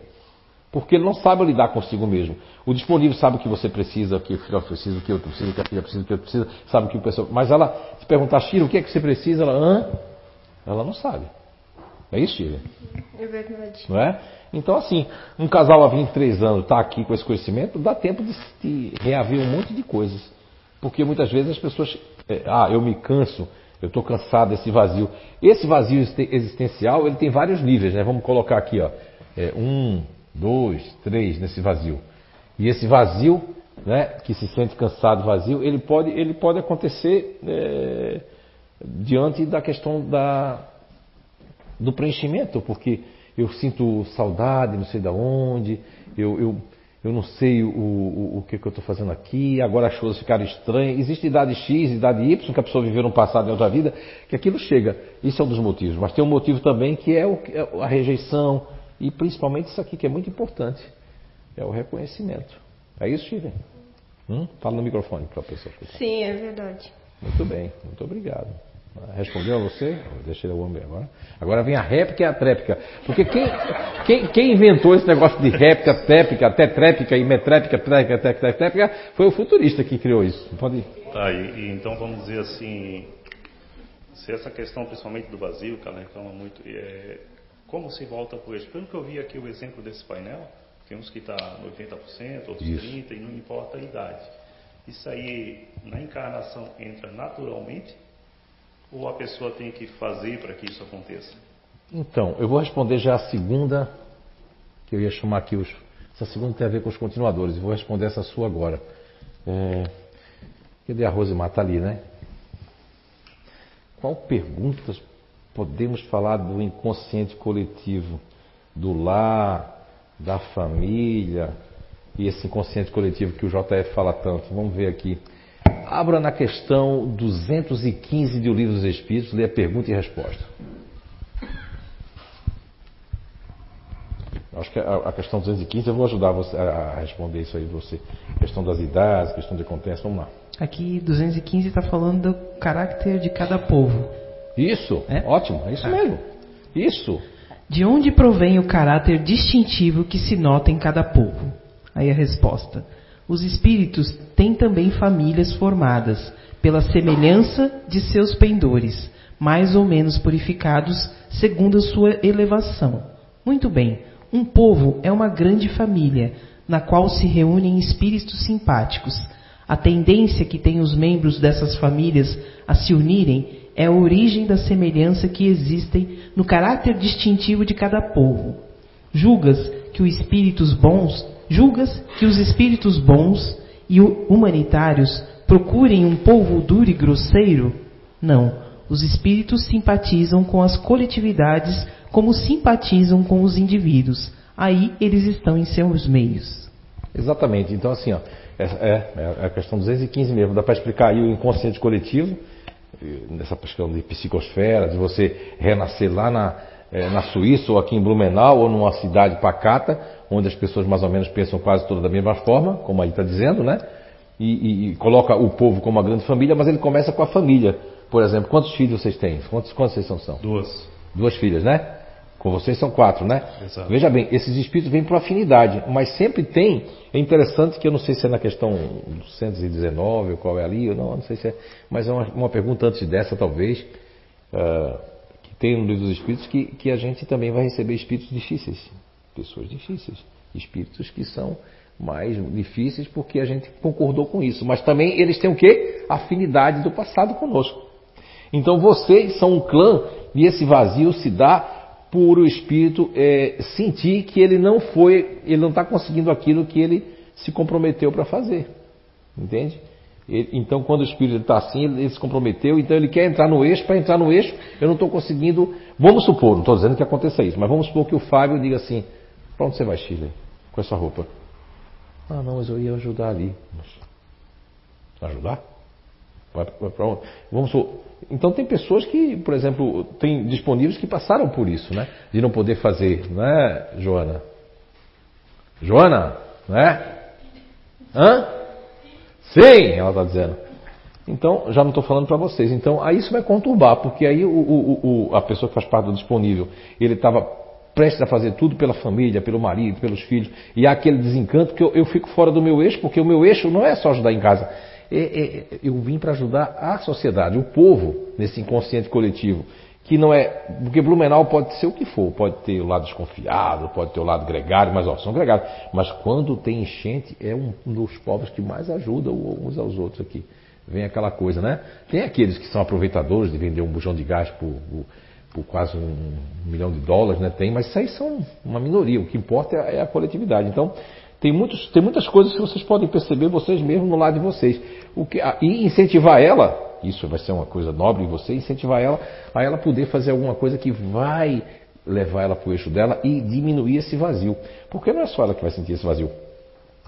Speaker 1: Porque ele não sabe lidar consigo mesmo. O disponível sabe o que você precisa, o que o filho precisa, o que outro precisa, o que a filha precisa, o que outro precisa, sabe o que o pessoal. Mas ela, se perguntar, Shira, o que é que você precisa? Ela, hã? Ela não sabe. É isso, Shira?
Speaker 8: É verdade.
Speaker 1: Não é? Então, assim, um casal há 23 anos está aqui com esse conhecimento, dá tempo de, de reaver um monte de coisas. Porque muitas vezes as pessoas. É, ah, eu me canso, eu estou cansado desse vazio. Esse vazio existencial, ele tem vários níveis, né? Vamos colocar aqui, ó. É, um, dois, três nesse vazio. E esse vazio, né, que se sente cansado, vazio, ele pode, ele pode acontecer é, diante da questão da, do preenchimento, porque eu sinto saudade, não sei de onde, eu, eu, eu não sei o, o, o que, que eu estou fazendo aqui, agora as coisas ficaram estranhas. Existe idade X, idade Y, que a pessoa viveu no passado em outra vida, que aquilo chega. Isso é um dos motivos. Mas tem um motivo também que é, o, é a rejeição, e principalmente isso aqui que é muito importante, é o reconhecimento. É isso, Steven? Hum? Fala no microfone para a pessoa.
Speaker 8: Sim, é verdade.
Speaker 1: Muito bem, muito obrigado. Respondeu a você? Deixa ele o homem agora. Agora vem a réplica e a tréplica. Porque quem, quem, quem inventou esse negócio de réplica, tréplica, tetrépica e metrépica, trépica, trépica, trépica, foi o futurista que criou isso. Pode
Speaker 9: Tá, e, e, então vamos dizer assim, se essa questão principalmente do vazio, que ela reclama muito, é, como se volta por isso? Pelo que eu vi aqui o exemplo desse painel, tem uns que está 80%, outros isso. 30%, e não importa a idade. Isso aí, na encarnação, entra naturalmente? Ou a pessoa tem que fazer para que isso aconteça?
Speaker 1: Então, eu vou responder já a segunda, que eu ia chamar aqui os. Essa segunda tem a ver com os continuadores, eu vou responder essa sua agora. É, cadê a Rosemar? Está ali, né? Qual perguntas podemos falar do inconsciente coletivo, do lar, da família e esse inconsciente coletivo que o JF fala tanto. Vamos ver aqui. Abra na questão 215 de O Livro dos Espíritos, lê a pergunta e resposta. Acho que a, questão 215 eu vou ajudar você a responder isso aí você. Questão das idades, questão de contexto, vamos lá.
Speaker 7: Aqui 215 está falando do caráter de cada povo.
Speaker 1: Isso, é? ótimo, é isso ah. mesmo. Isso.
Speaker 7: De onde provém o caráter distintivo que se nota em cada povo? Aí a resposta. Os espíritos têm também famílias formadas pela semelhança de seus pendores, mais ou menos purificados segundo a sua elevação. Muito bem, um povo é uma grande família, na qual se reúnem espíritos simpáticos. A tendência que têm os membros dessas famílias a se unirem é a origem da semelhança que existem no caráter distintivo de cada povo. Julgas que os espíritos bons, julgas que os espíritos bons e humanitários procurem um povo duro e grosseiro? Não. Os espíritos simpatizam com as coletividades como simpatizam com os indivíduos. Aí eles estão em seus meios.
Speaker 1: Exatamente. Então, assim, ó, é, é, é a questão 215 mesmo. Dá para explicar aí o inconsciente coletivo, nessa questão de psicosfera, de você renascer lá na, é, na Suíça ou aqui em Blumenau ou numa cidade pacata, onde as pessoas mais ou menos pensam quase todas da mesma forma, como aí está dizendo, né? E, e, e, coloca o povo como uma grande família, mas ele começa com a família. Por exemplo, quantos filhos vocês têm? Quantos, quantos vocês são? são?
Speaker 9: Duas.
Speaker 1: Duas filhas, né? Com vocês são quatro, né? Exato. Veja bem, esses espíritos vêm por afinidade, mas sempre tem. É interessante que eu não sei se é na questão 119 ou qual é ali, ou não, não sei se é. Mas é uma, uma pergunta antes dessa, talvez, uh, tem no livro dos espíritos, que, que a gente também vai receber espíritos difíceis, pessoas difíceis, espíritos que são mais difíceis porque a gente concordou com isso. Mas também eles têm o quê? Afinidade do passado conosco. Então vocês são um clã e esse vazio se dá por o espírito é, sentir que ele não foi, ele não está conseguindo aquilo que ele se comprometeu para fazer. Entende? Então, quando o espírito está assim, ele, ele, se comprometeu, então ele quer entrar no eixo, para entrar no eixo, eu não estou conseguindo. Vamos supor, não estou dizendo que aconteça isso, mas vamos supor que o Fábio diga assim: para onde você vai, Chile? Com essa roupa? Ah, não, mas eu ia ajudar ali. Ajudar? Vai para onde? Vamos supor, então tem pessoas que, por exemplo, tem disponíveis que passaram por isso, né? De não poder fazer, não é, Joana? Joana, não é? Hã? Sim, ela está dizendo. Então, já não estou falando para vocês. Então, aí isso vai conturbar, porque aí o, o, o, a pessoa que faz parte do disponível, ele estava prestes a fazer tudo pela família, pelo marido, pelos filhos, e há aquele desencanto que eu, eu fico fora do meu eixo, porque o meu eixo não é só ajudar em casa, é, é, eu vim para ajudar a sociedade, o povo, nesse inconsciente coletivo. Que não é. Porque Blumenau pode ser o que for, pode ter o lado desconfiado, pode ter o lado gregário, mas ó, são gregários. Mas quando tem enchente, é um dos povos que mais ajuda uns aos outros aqui. Vem aquela coisa, né? Tem aqueles que são aproveitadores de vender um bujão de gás por, por, por quase um milhão de dólares, né? Tem, mas isso aí são uma minoria. O que importa é a coletividade. Então, tem, muitos, tem muitas coisas que vocês podem perceber vocês mesmos no lado de vocês. O que, e incentivar ela, isso vai ser uma coisa nobre em você, incentivar ela a ela poder fazer alguma coisa que vai levar ela para o eixo dela e diminuir esse vazio. Porque não é só ela que vai sentir esse vazio.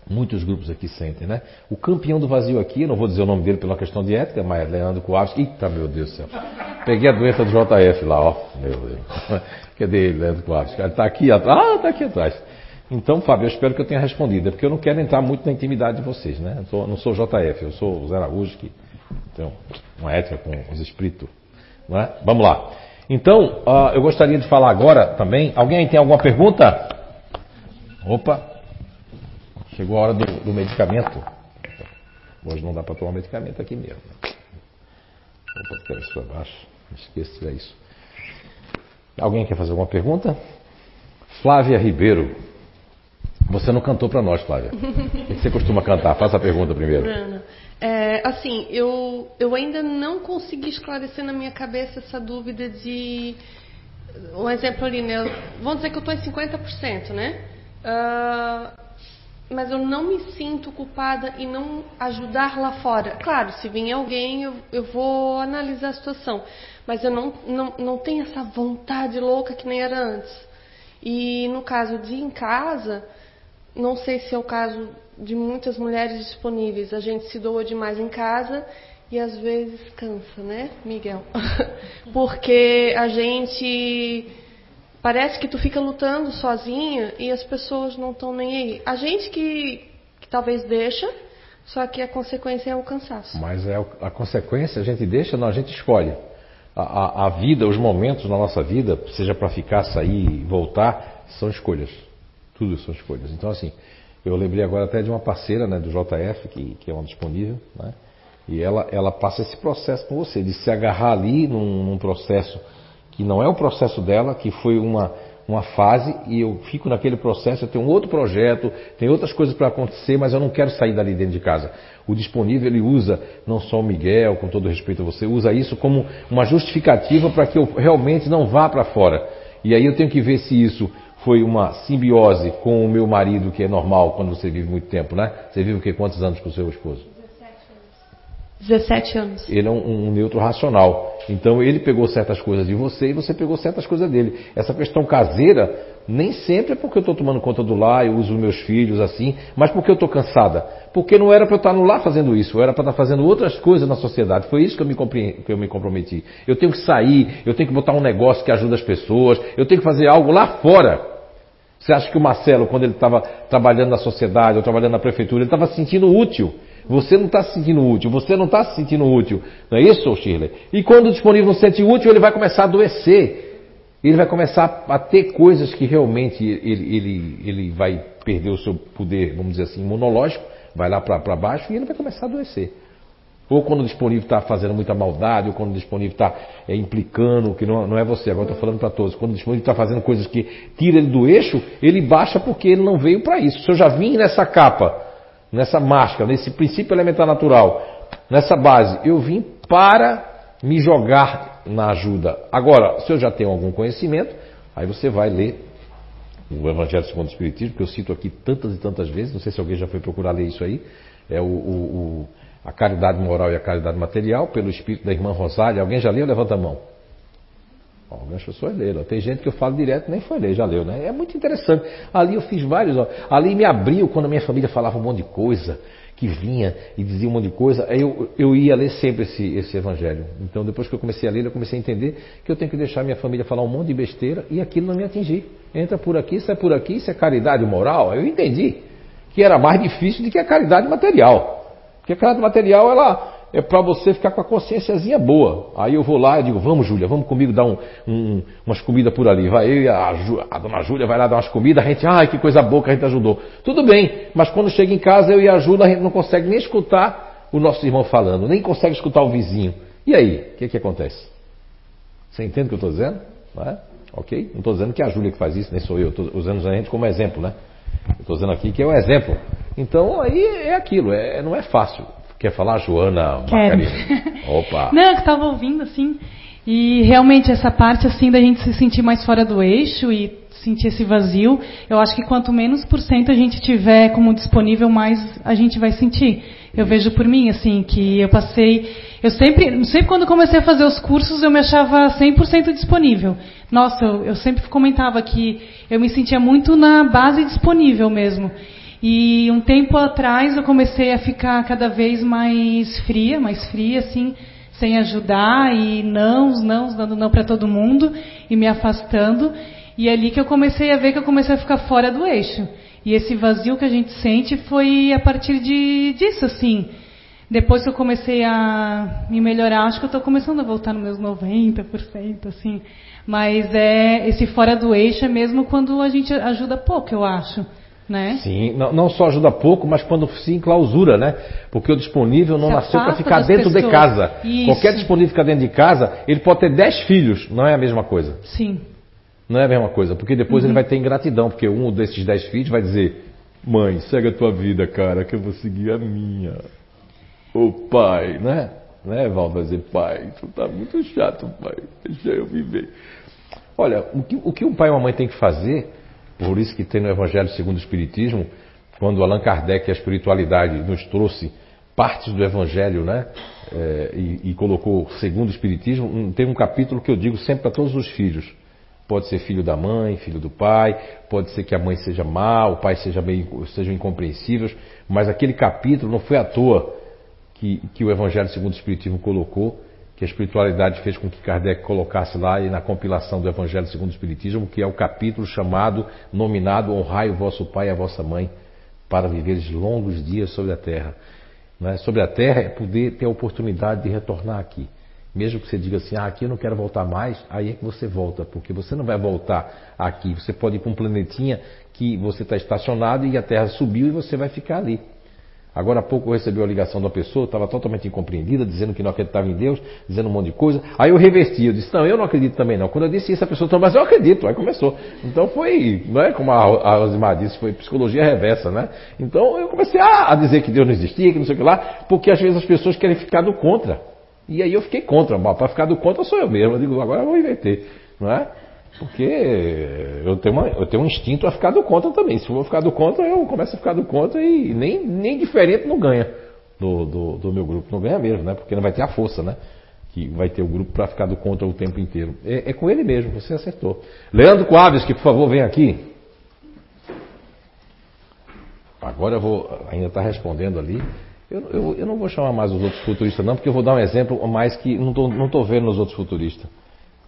Speaker 1: Muitos grupos aqui sentem, né? O campeão do vazio aqui, não vou dizer o nome dele pela questão de ética, mas Leandro Coaves. Eita, meu Deus do céu. Peguei a doença do JF lá, ó. Meu Deus. Cadê ele, Leandro Coaves? Ele está aqui atrás. Ah, está aqui atrás. Então, Fábio, eu espero que eu tenha respondido, é porque eu não quero entrar muito na intimidade de vocês, né? Eu não sou JF, eu sou o Zé Araújo, que tem uma ética com os espíritos. Não é? Vamos lá. Então, uh, eu gostaria de falar agora também. Alguém tem alguma pergunta? Opa! Chegou a hora do, do medicamento. Hoje não dá para tomar medicamento aqui mesmo. Opa, quero isso para baixo. Esqueça isso. Alguém quer fazer alguma pergunta? Flávia Ribeiro. Você não cantou para nós, Flávia. o que você costuma cantar? Faça a pergunta primeiro.
Speaker 8: Ana, é, assim, eu, eu ainda não consegui esclarecer na minha cabeça essa dúvida de. Um exemplo ali, né? Vamos dizer que eu estou em 50%, né? Uh, mas eu não me sinto culpada em não ajudar lá fora. Claro, se vir alguém, eu, eu vou analisar a situação. Mas eu não, não, não tenho essa vontade louca que nem era antes. E no caso de em casa, não sei se é o caso de muitas mulheres disponíveis, a gente se doa demais em casa e às vezes cansa, né, Miguel? Porque a gente parece que tu fica lutando sozinha e as pessoas não estão nem aí. A gente que, que talvez deixa, só que a consequência é o cansaço.
Speaker 1: Mas é a consequência a gente deixa, não, a gente escolhe. A, a, a vida, os momentos na nossa vida, seja para ficar, sair voltar, são escolhas. Tudo são escolhas. Então, assim, eu lembrei agora até de uma parceira né, do JF, que, que é uma disponível, né? E ela, ela passa esse processo com você, de se agarrar ali num, num processo que não é o processo dela, que foi uma, uma fase e eu fico naquele processo, eu tenho um outro projeto, tem outras coisas para acontecer, mas eu não quero sair dali dentro de casa. O disponível ele usa, não só o Miguel, com todo respeito a você, usa isso como uma justificativa para que eu realmente não vá para fora. E aí eu tenho que ver se isso foi uma simbiose com o meu marido, que é normal quando você vive muito tempo, né? Você vive o quê? Quantos anos com o seu esposo?
Speaker 8: 17 anos.
Speaker 1: Ele é um, um, neutro racional. Então ele pegou certas coisas de você e você pegou certas coisas dele. Essa questão caseira nem sempre é porque eu estou tomando conta do lar, eu uso meus filhos assim, mas porque eu estou cansada. Porque não era para eu estar no lar fazendo isso, era para estar fazendo outras coisas na sociedade. Foi isso que eu, me que eu me comprometi. Eu tenho que sair, eu tenho que botar um negócio que ajuda as pessoas, eu tenho que fazer algo lá fora. Você acha que o Marcelo, quando ele estava trabalhando na sociedade ou trabalhando na prefeitura, ele estava se sentindo útil? Você não está se sentindo útil, você não está se sentindo útil. Não é isso, Shirley? E quando o disponível não se sente útil, ele vai começar a adoecer. Ele vai começar a ter coisas que realmente ele, ele, ele vai perder o seu poder, vamos dizer assim, imunológico, vai lá para baixo e ele vai começar a adoecer. Ou quando o disponível está fazendo muita maldade, ou quando o disponível está é, implicando, que não, não, é você, agora estou falando para todos. Quando o disponível está fazendo coisas que tira ele do eixo, ele baixa porque ele não veio para isso. Se eu já vim nessa capa nessa máscara, nesse princípio elementar natural, nessa base, eu vim para me jogar na ajuda. Agora, se eu já tenho algum conhecimento, aí você vai ler o Evangelho segundo o Espiritismo, que eu cito aqui tantas e tantas vezes, não sei se alguém já foi procurar ler isso aí, é o, o, o a caridade moral e a caridade material, pelo espírito da irmã Rosália. Alguém já leu? Levanta a mão. Algumas pessoas leram. Tem gente que eu falo direto nem foi ler, já leu, né? É muito interessante. Ali eu fiz vários. Ó. Ali me abriu quando a minha família falava um monte de coisa, que vinha e dizia um monte de coisa. Eu, eu ia ler sempre esse, esse evangelho. Então depois que eu comecei a ler, eu comecei a entender que eu tenho que deixar minha família falar um monte de besteira e aquilo não me atingir. Entra por aqui, sai por aqui, isso é caridade moral. Eu entendi que era mais difícil do que a caridade material. Porque a material, ela é para você ficar com a consciênciazinha boa. Aí eu vou lá e digo, vamos Júlia, vamos comigo dar um, um, umas comidas por ali. Vai eu e a, a dona Júlia vai lá dar umas comidas, a gente, ai que coisa boa que a gente ajudou. Tudo bem, mas quando chega em casa eu e a Júlia, a gente não consegue nem escutar o nosso irmão falando, nem consegue escutar o vizinho. E aí, o que, que acontece? Você entende o que eu estou dizendo? Não é? Ok? Não estou dizendo que é a Júlia que faz isso, nem sou eu, estou usando a gente como exemplo, né? Estou dizendo aqui que é um exemplo. Então aí é aquilo, é, não é fácil. Quer falar, Joana
Speaker 10: Quero.
Speaker 1: Opa!
Speaker 10: Não, eu estava ouvindo, assim, e realmente essa parte, assim, da gente se sentir mais fora do eixo e sentir esse vazio, eu acho que quanto menos por cento a gente tiver como disponível, mais a gente vai sentir. Eu vejo por mim, assim, que eu passei. Eu sempre, sempre quando comecei a fazer os cursos, eu me achava 100% disponível. Nossa, eu, eu sempre comentava que eu me sentia muito na base disponível mesmo. E um tempo atrás eu comecei a ficar cada vez mais fria, mais fria, assim, sem ajudar e não, não, dando não para todo mundo e me afastando. E é ali que eu comecei a ver que eu comecei a ficar fora do eixo. E esse vazio que a gente sente foi a partir de, disso, assim. Depois que eu comecei a me melhorar, acho que eu estou começando a voltar nos meus 90%, assim. Mas é esse fora do eixo é mesmo quando a gente ajuda pouco, eu acho. Né?
Speaker 1: Sim, não, não, só ajuda pouco, mas quando se enclausura, né? Porque o disponível não se nasceu para ficar dentro pessoas. de casa. Isso. Qualquer disponível ficar dentro de casa, ele pode ter 10 filhos, não é a mesma coisa.
Speaker 10: Sim.
Speaker 1: Não é a mesma coisa, porque depois uhum. ele vai ter ingratidão, porque um desses 10 filhos vai dizer: Mãe, segue a tua vida, cara, que eu vou seguir a minha. Ô pai, né? Né, Val vai dizer: Pai, tu tá muito chato, pai, deixa eu viver. Olha, o que, o que um pai e uma mãe tem que fazer por isso que tem no Evangelho segundo o Espiritismo, quando Allan Kardec, a espiritualidade, nos trouxe partes do Evangelho, né? É, e, e, colocou segundo o Espiritismo, tem um capítulo que eu digo sempre para todos os filhos. pode ser filho da mãe, filho do pai, pode ser que a mãe seja má, o pai seja bem, sejam incompreensíveis, mas aquele capítulo não foi à toa que, que o Evangelho segundo o Espiritismo colocou, que a espiritualidade fez com que Kardec colocasse lá e na compilação do Evangelho segundo o Espiritismo, que é o capítulo chamado, nominado Honrai o vosso pai e a vossa mãe, para viveres longos dias sobre a terra. Né? Sobre a terra é poder ter a oportunidade de retornar aqui. Mesmo que você diga assim, ah, aqui eu não quero voltar mais, aí é que você volta, porque você não vai voltar aqui. Você pode ir para um planetinha que você está estacionado e a Terra subiu e você vai ficar ali. Agora há pouco eu recebi uma ligação de uma pessoa, estava totalmente incompreendida, dizendo que não acreditava em Deus, dizendo um monte de coisa. Aí eu reverti, eu disse, não, eu não acredito também não. Quando eu disse isso, a pessoa falou, mas eu acredito. Aí começou. Então foi, não é como a Rosimar disse, foi psicologia reversa, né? Então eu comecei a, a dizer que Deus não existia, que não sei o que lá, porque às vezes as pessoas querem ficar do contra. E aí eu fiquei contra. Para ficar do contra sou eu mesmo. Eu digo, agora eu vou inverter. Não é? Porque eu tenho, uma, eu tenho um instinto a ficar do contra também. Se eu vou ficar do contra, eu começo a ficar do contra e nem, nem diferente não ganha do, do, do meu grupo. Não ganha mesmo, né? Porque não vai ter a força, né? Que vai ter o grupo para ficar do contra o tempo inteiro. É, é, com ele mesmo, você acertou. Leandro Coaves, que por favor vem aqui. Agora eu vou. Ainda está respondendo ali. Eu, eu, eu, não vou chamar mais os outros futuristas, não, porque eu vou dar um exemplo mais que não estou não tô vendo nos outros futuristas.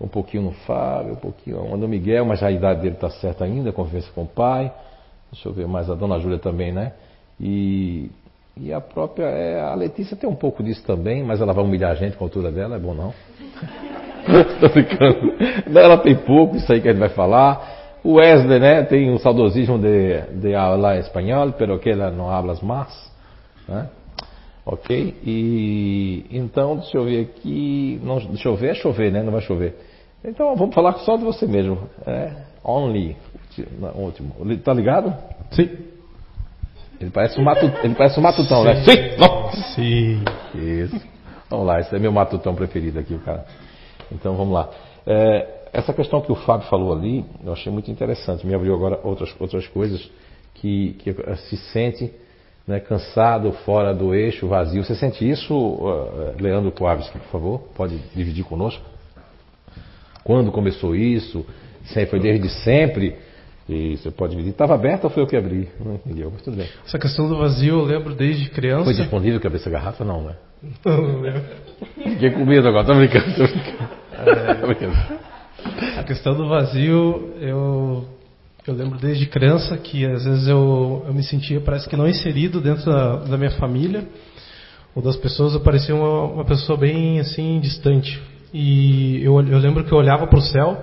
Speaker 1: Um pouquinho no Fábio, um pouquinho no Miguel, mas a idade dele está certa ainda, convivência com o pai. Deixa eu ver mais a dona Júlia também, né? E, e a própria. É, a Letícia tem um pouco disso também, mas ela vai humilhar a gente com a altura dela, é bom não? Estou ficando. Ela tem pouco, isso aí que a gente vai falar. O Wesley, né, tem um saudosismo de, de falar espanhol, pero que ela não habla mais. Né? Ok? E então, deixa eu ver aqui. Não, deixa eu ver, é chover, né? Não vai chover. Então vamos falar só de você mesmo. É, only. Último. Tá ligado?
Speaker 11: Sim.
Speaker 1: Ele parece um, matut, ele parece um matutão, né? Sim. né?
Speaker 11: Sim! Sim.
Speaker 1: Isso. Vamos lá, esse é meu matutão preferido aqui, o cara. Então vamos lá. É, essa questão que o Fábio falou ali, eu achei muito interessante. Me abriu agora outras, outras coisas que, que se sente né, cansado, fora do eixo, vazio. Você sente isso, uh, Leandro Kowalski, por favor? Pode dividir conosco? Quando começou isso? Se foi desde sempre? E você pode dividir. Estava aberto ou foi eu que abri? Não entendi, mas tudo bem.
Speaker 11: Essa questão do vazio eu lembro desde criança.
Speaker 1: Foi disponível que essa garrafa? Não, né?
Speaker 11: Não, não lembro.
Speaker 1: Fiquei com medo agora, tô brincando, tô brincando. É.
Speaker 11: A questão do vazio, eu eu lembro desde criança que às vezes eu, eu me sentia, parece que não inserido dentro da, da minha família ou das pessoas, eu parecia uma, uma pessoa bem assim distante. E eu, eu lembro que eu olhava para o céu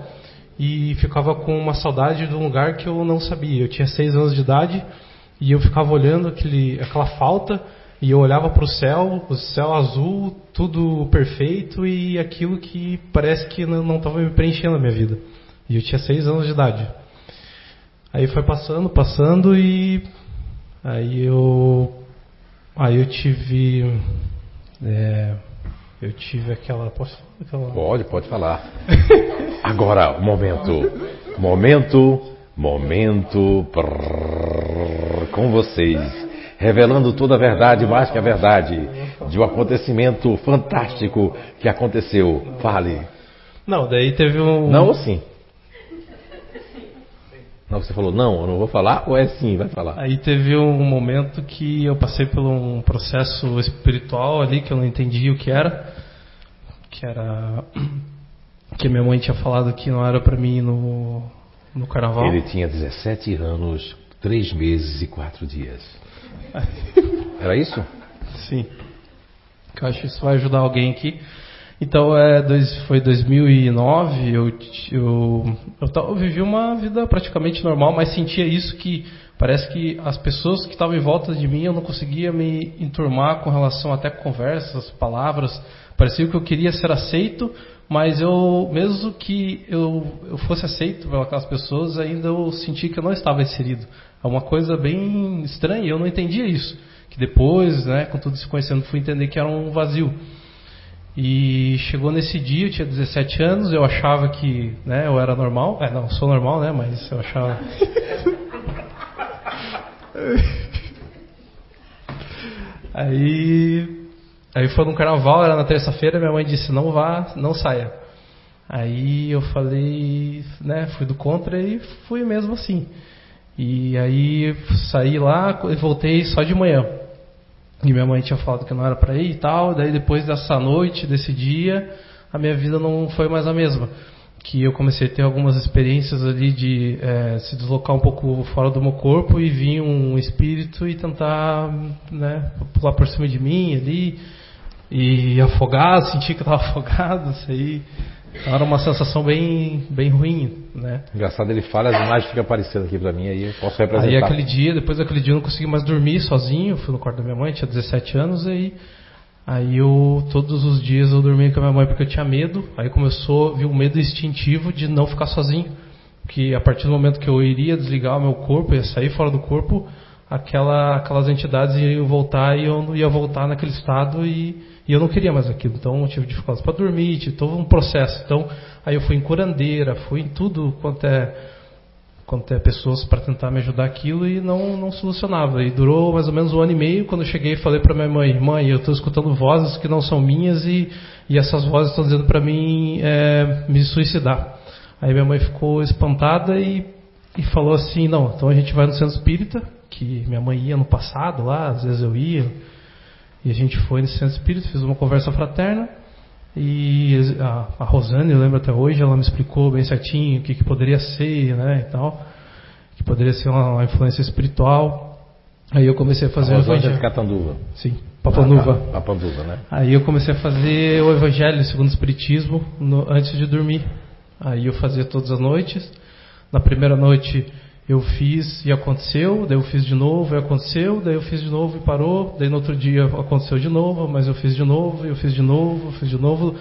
Speaker 11: e ficava com uma saudade de um lugar que eu não sabia. Eu tinha seis anos de idade e eu ficava olhando aquele, aquela falta e eu olhava para o céu, o céu azul, tudo perfeito e aquilo que parece que não estava me preenchendo a minha vida. E eu tinha seis anos de idade. Aí foi passando, passando e aí eu aí eu tive é, eu tive aquela, posso,
Speaker 1: aquela? Pode pode falar. Agora momento momento momento prrr, com vocês revelando toda a verdade mais que a verdade de um acontecimento fantástico que aconteceu. Fale.
Speaker 11: Não daí teve um
Speaker 1: não sim não, você falou, não, eu não vou falar, ou é sim, vai falar?
Speaker 11: Aí teve um momento que eu passei por um processo espiritual ali que eu não entendi o que era. Que era. Que minha mãe tinha falado que não era para mim no, no carnaval.
Speaker 1: Ele tinha 17 anos, 3 meses e 4 dias. Era isso?
Speaker 11: Sim. Eu acho que isso vai ajudar alguém aqui. Então, é, dois, foi 2009, eu, eu, eu, eu, vivi uma vida praticamente normal, mas sentia isso que parece que as pessoas que estavam em volta de mim, eu não conseguia me enturmar com relação até conversas, palavras. Parecia que eu queria ser aceito, mas eu, mesmo que eu, eu fosse aceito por aquelas pessoas, ainda eu senti que eu não estava inserido. É uma coisa bem estranha, eu não entendia isso. Que depois, né, com tudo se conhecendo, fui entender que era um vazio. E chegou nesse dia, eu tinha 17 anos, eu achava que né, eu era normal. É, não, sou normal, né? Mas eu achava. aí, aí foi no carnaval, era na terça-feira, minha mãe disse: não vá, não saia. Aí eu falei, né, fui do contra e fui mesmo assim. E aí saí lá e voltei só de manhã. E minha mãe tinha falado que não era para ir e tal. Daí depois dessa noite, desse dia, a minha vida não foi mais a mesma. Que eu comecei a ter algumas experiências ali de é, se deslocar um pouco fora do meu corpo e vir um espírito e tentar né, pular por cima de mim ali e afogado, sentir que eu estava afogado, isso aí então era uma sensação bem, bem ruim, né?
Speaker 1: Engraçado, ele fala, as imagens ficam aparecendo aqui para mim, aí eu posso representar.
Speaker 11: Aí aquele dia, depois daquele dia eu não consegui mais dormir sozinho, fui no quarto da minha mãe, tinha 17 anos, aí, aí eu, todos os dias eu dormia com a minha mãe porque eu tinha medo, aí começou, viu o medo instintivo de não ficar sozinho, que a partir do momento que eu iria desligar o meu corpo, ia sair fora do corpo, aquela, aquelas entidades iam voltar e eu não ia voltar naquele estado e e eu não queria mais aquilo, então eu tive dificuldades para dormir, tive todo um processo. Então, aí eu fui em curandeira, fui em tudo quanto é, quanto é pessoas para tentar me ajudar aquilo e não, não solucionava. E durou mais ou menos um ano e meio. Quando eu cheguei, falei para minha mãe: Mãe, eu estou escutando vozes que não são minhas e, e essas vozes estão dizendo para mim é, me suicidar. Aí minha mãe ficou espantada e, e falou assim: Não, então a gente vai no centro espírita, que minha mãe ia no passado lá, às vezes eu ia e a gente foi nesse centro espírita, fez uma conversa fraterna. E a, a Rosane, eu lembro até hoje, ela me explicou bem certinho o que, que poderia ser, né, e tal. Que poderia ser uma, uma influência espiritual. Aí eu comecei a fazer
Speaker 1: a
Speaker 11: o
Speaker 1: evangelho. É de Catanduva.
Speaker 11: Sim, Papanduva.
Speaker 1: Ah, Papanduva, né?
Speaker 11: Aí eu comecei a fazer o evangelho segundo o espiritismo no, antes de dormir. Aí eu fazia todas as noites. Na primeira noite eu fiz e aconteceu, daí eu fiz de novo e aconteceu, daí eu fiz de novo e parou, daí no outro dia aconteceu de novo, mas eu fiz de novo, eu fiz de novo, eu fiz de novo.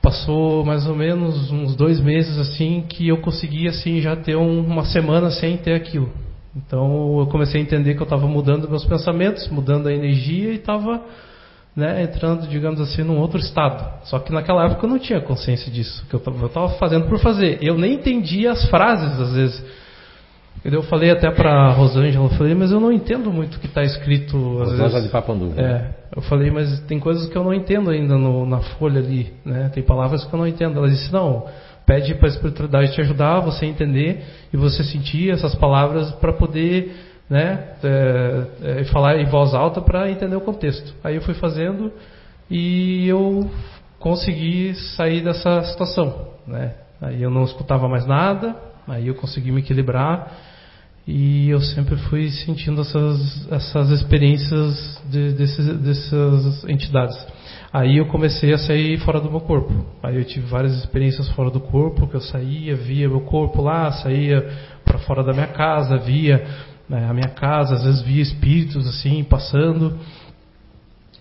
Speaker 11: Passou mais ou menos uns dois meses assim que eu consegui assim já ter um, uma semana sem ter aquilo. Então eu comecei a entender que eu estava mudando meus pensamentos, mudando a energia e estava né, entrando, digamos assim, num outro estado. Só que naquela época eu não tinha consciência disso, que eu estava fazendo por fazer. Eu nem entendia as frases às vezes. Eu falei até para a Rosângela, eu falei, mas eu não entendo muito o que está escrito.
Speaker 1: Rosângela de Papandu.
Speaker 11: É, eu falei, mas tem coisas que eu não entendo ainda no, na folha ali, né? Tem palavras que eu não entendo. Ela disse, não, pede para a espiritualidade te ajudar, você entender e você sentir essas palavras para poder, né, é, é, falar em voz alta para entender o contexto. Aí eu fui fazendo e eu consegui sair dessa situação, né? Aí eu não escutava mais nada, aí eu consegui me equilibrar e eu sempre fui sentindo essas, essas experiências de, desses, dessas entidades. Aí eu comecei a sair fora do meu corpo. Aí eu tive várias experiências fora do corpo, que eu saía, via meu corpo lá, saía para fora da minha casa, via né, a minha casa, às vezes via espíritos assim passando.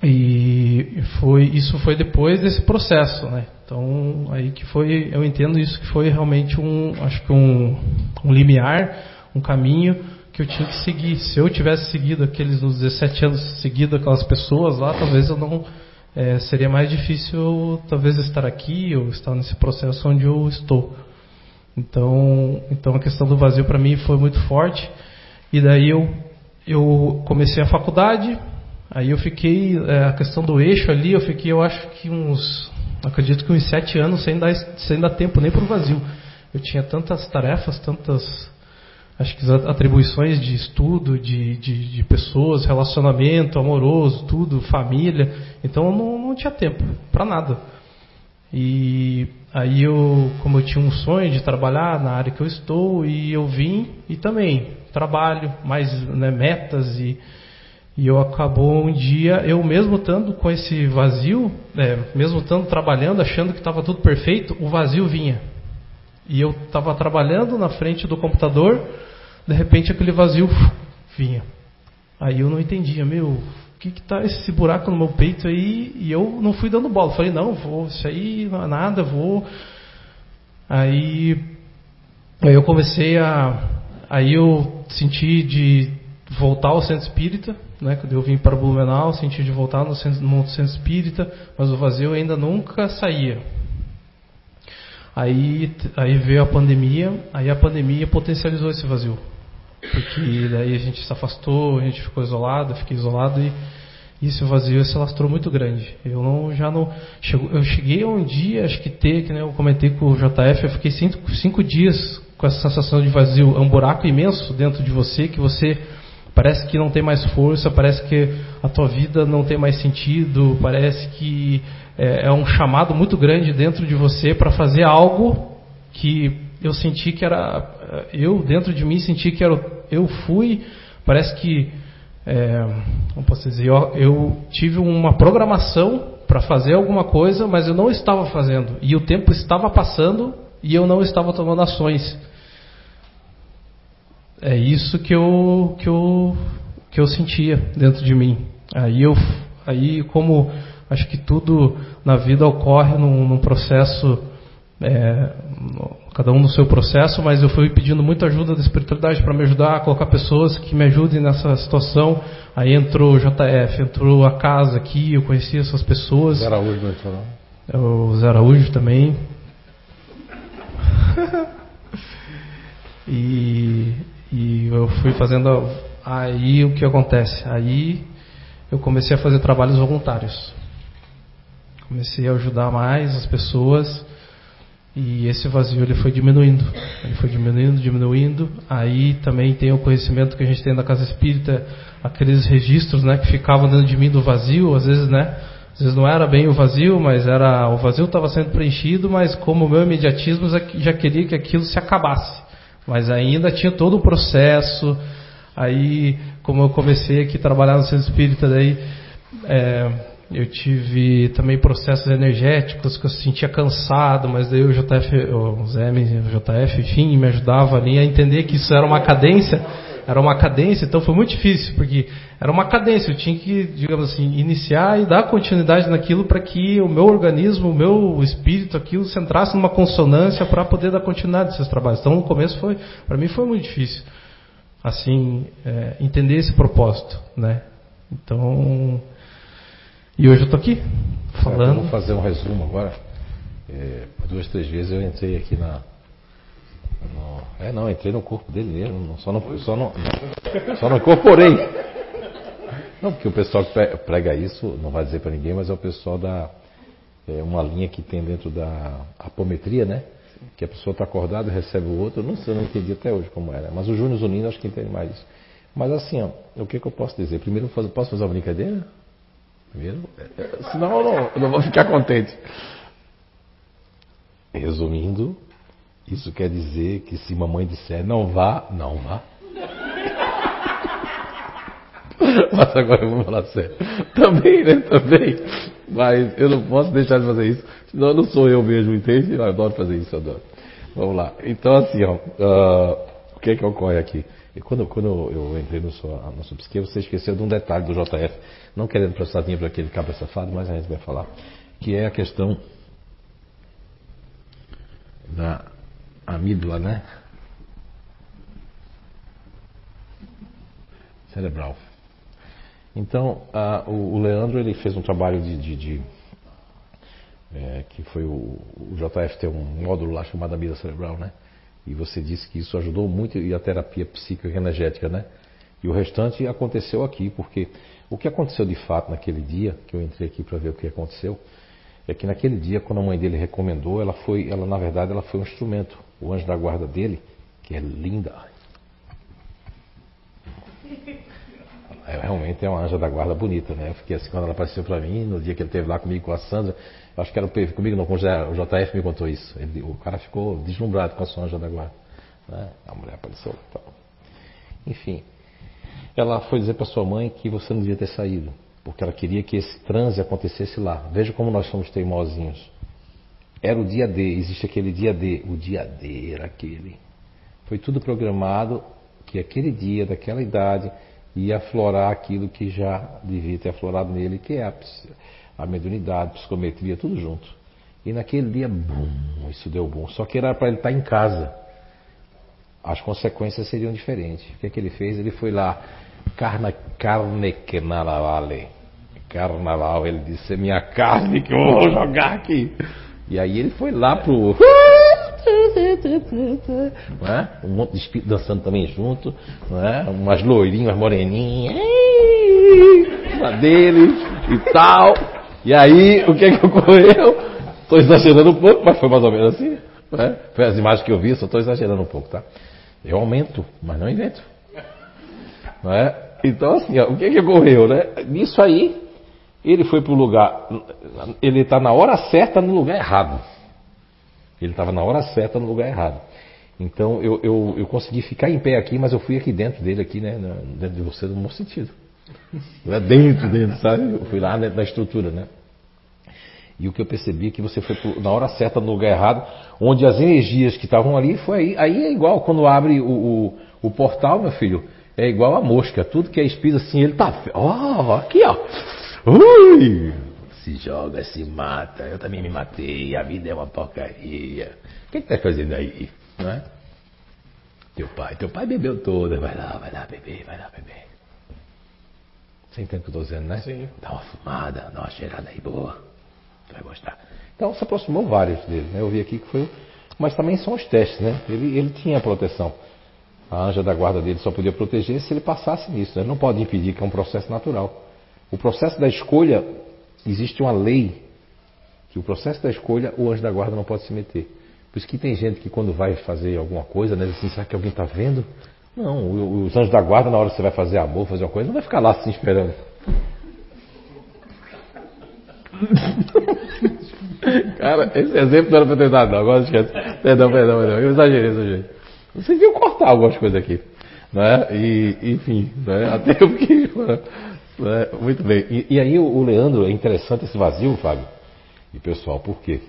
Speaker 11: E foi isso foi depois desse processo, né? Então aí que foi, eu entendo isso que foi realmente um, acho que um, um limiar um caminho que eu tinha que seguir. Se eu tivesse seguido aqueles nos 17 anos, seguido aquelas pessoas lá, talvez eu não é, seria mais difícil talvez estar aqui ou estar nesse processo onde eu estou. Então, então a questão do vazio para mim foi muito forte. E daí eu eu comecei a faculdade, aí eu fiquei é, a questão do eixo ali, eu fiquei eu acho que uns acredito que uns sete anos sem dar sem dar tempo nem para o vazio. Eu tinha tantas tarefas, tantas acho que as atribuições de estudo, de, de, de, pessoas, relacionamento amoroso, tudo, família. Então eu não, não tinha tempo para nada. E aí eu, como eu tinha um sonho de trabalhar na área que eu estou, e eu vim e também trabalho, mais né, metas e, e eu acabou um dia, eu mesmo estando com esse vazio, é, mesmo estando trabalhando, achando que estava tudo perfeito, o vazio vinha. E eu estava trabalhando na frente do computador, de repente aquele vazio vinha. Aí eu não entendia, meu, o que que tá esse buraco no meu peito aí? E eu não fui dando bola. Falei, não, vou, isso aí não é nada, vou. Aí, aí eu comecei a. Aí eu senti de voltar ao centro espírita, né? Quando eu vim para Blumenau, senti de voltar no centro, no centro espírita, mas o vazio ainda nunca saía. Aí, aí veio a pandemia, aí a pandemia potencializou esse vazio porque daí a gente se afastou, a gente ficou isolado, fiquei isolado e, esse vazio se lastrou muito grande. Eu não, já não. Eu cheguei um dia, acho que ter, que né, eu comentei com o JF, eu fiquei cinco, cinco dias com essa sensação de vazio. É um buraco imenso dentro de você que você parece que não tem mais força, parece que a tua vida não tem mais sentido, parece que é, é um chamado muito grande dentro de você para fazer algo que eu senti que era. Eu, dentro de mim, senti que era. Eu fui, parece que é, como posso dizer, eu, eu tive uma programação para fazer alguma coisa, mas eu não estava fazendo. E o tempo estava passando e eu não estava tomando ações. É isso que eu, que eu, que eu sentia dentro de mim. Aí, eu, aí como acho que tudo na vida ocorre num, num processo é, cada um no seu processo, mas eu fui pedindo muita ajuda da espiritualidade para me ajudar a colocar pessoas que me ajudem nessa situação. Aí entrou o JF, entrou a casa aqui, eu conheci essas pessoas.
Speaker 1: Zé Araújo não entrou
Speaker 11: não? O Zé Araújo também. e, e eu fui fazendo. Aí o que acontece? Aí eu comecei a fazer trabalhos voluntários. Comecei a ajudar mais as pessoas e esse vazio ele foi diminuindo, ele foi diminuindo, diminuindo. Aí também tem o conhecimento que a gente tem da casa espírita, aqueles registros, né, que ficavam dentro de mim do vazio, às vezes, né, às vezes não era bem o vazio, mas era o vazio estava sendo preenchido, mas como o meu imediatismo já queria que aquilo se acabasse. Mas ainda tinha todo o processo. Aí, como eu comecei aqui a trabalhar no centro espírita, daí é, eu tive também processos energéticos que eu sentia cansado, mas daí o JF, o Zé, o JF, enfim, me ajudava ali a entender que isso era uma cadência, era uma cadência, então foi muito difícil, porque era uma cadência, eu tinha que, digamos assim, iniciar e dar continuidade naquilo para que o meu organismo, o meu espírito, aquilo se entrasse numa consonância para poder dar continuidade desses trabalhos. Então, no começo foi, para mim foi muito difícil, assim, é, entender esse propósito, né? Então, e hoje eu estou aqui, falando.
Speaker 1: Vamos fazer um resumo agora. É, duas, três vezes eu entrei aqui na. No, é, não, entrei no corpo dele mesmo, só não, só não, só não incorporei. Não, porque o pessoal que prega isso, não vai dizer para ninguém, mas é o pessoal da. É uma linha que tem dentro da apometria, né? Que a pessoa está acordada e recebe o outro. Não sei, eu não entendi até hoje como era. Mas o Júnior Zunino acho que entende mais isso. Mas assim, ó, o que, que eu posso dizer? Primeiro, posso fazer uma brincadeira? Primeiro, é, é, senão eu não, eu não vou ficar contente. Resumindo, isso quer dizer que se mamãe disser não vá, não vá. Mas agora eu vou falar sério. Também, né? Também. Mas eu não posso deixar de fazer isso. Senão não sou eu mesmo, entende? Eu adoro fazer isso, eu adoro. Vamos lá. Então, assim, ó, uh, o que é que ocorre aqui? E quando, quando eu entrei no sua, na sua psique, você esqueceu de um detalhe do JF, não querendo prestar dinheiro para aquele cabra safado, mas a gente vai falar, que é a questão da amígdala, né? Cerebral. Então, a, o, o, Leandro ele fez um trabalho de, de, de é, que foi o, o JF tem um módulo lá chamado amígdala cerebral, né? E você disse que isso ajudou muito e a terapia psicoenergética, né? E o restante aconteceu aqui, porque o que aconteceu de fato naquele dia, que eu entrei aqui para ver o que aconteceu, é que naquele dia, quando a mãe dele recomendou, ela foi, ela na verdade, ela foi um instrumento. O anjo da guarda dele, que é linda. É, realmente é uma anja da guarda bonita, né? Eu fiquei assim quando ela apareceu para mim, no dia que ele esteve lá comigo com a Sandra, Acho que era o comigo, não, com o JF me contou isso. Ele, o cara ficou deslumbrado com a sua anja da guarda. Né? A mulher apareceu. Então. Enfim, ela foi dizer para sua mãe que você não devia ter saído, porque ela queria que esse transe acontecesse lá. Veja como nós somos teimosinhos. Era o dia D, existe aquele dia D. O dia D era aquele. Foi tudo programado que aquele dia, daquela idade, ia aflorar aquilo que já devia ter aflorado nele, que é a a mediunidade, psicometria, tudo junto. E naquele dia, bum, isso deu bom. Só que era para ele estar tá em casa. As consequências seriam diferentes. O que, é que ele fez? Ele foi lá, carne, carne que vale. Carnaval, ele disse, é minha carne que eu vou jogar aqui. E aí ele foi lá pro. É? Um monte de espírito dançando também junto, é? umas loirinhas, moreninhas. na dele e tal. E aí, o que é que ocorreu? Estou exagerando um pouco, mas foi mais ou menos assim. Né? Foi as imagens que eu vi, só estou exagerando um pouco, tá? Eu aumento, mas não invento. Não é? Então, assim, ó, o que, é que ocorreu, né? Nisso aí, ele foi para o lugar, ele está na hora certa no lugar errado. Ele estava na hora certa no lugar errado. Então eu, eu, eu, consegui ficar em pé aqui, mas eu fui aqui dentro dele, aqui, né? Dentro de você, no bom sentido. Lá dentro, dentro, sabe? Eu fui lá dentro da estrutura, né? E o que eu percebi é que você foi na hora certa no lugar errado, onde as energias que estavam ali foi aí. Aí é igual quando abre o, o, o portal, meu filho, é igual a mosca. Tudo que é espírito assim, ele tá. Ó, oh, aqui, ó. Ui! Se joga, se mata. Eu também me matei. A vida é uma porcaria. O que, que tá fazendo aí? Não é? Teu pai, teu pai bebeu toda. Vai lá, vai lá beber, vai lá beber. Você entende o que eu estou dizendo, né? Sim. Dá uma fumada, dá uma cheirada aí boa. Vai gostar. Então se aproximou vários dele, né? Eu vi aqui que foi. Mas também são os testes, né? Ele, ele tinha proteção. A anja da guarda dele só podia proteger se ele passasse nisso. Né? Não pode impedir, que é um processo natural. O processo da escolha, existe uma lei que o processo da escolha, o anjo da guarda não pode se meter. Por isso que tem gente que quando vai fazer alguma coisa, né, assim, será que alguém está vendo? Não, os anjos da guarda, na hora que você vai fazer amor, fazer uma coisa, não vai ficar lá assim esperando. Cara, esse exemplo não era para ter dado, não. Agora esquece. Perdão, perdão, perdão. Eu exagerei, exagerei. Vocês iam cortar algumas coisas aqui. Né? E, enfim, né? até eu fiquei. Né? Muito bem. E, e, aí o Leandro, é interessante esse vazio, Fábio. E pessoal, por quê?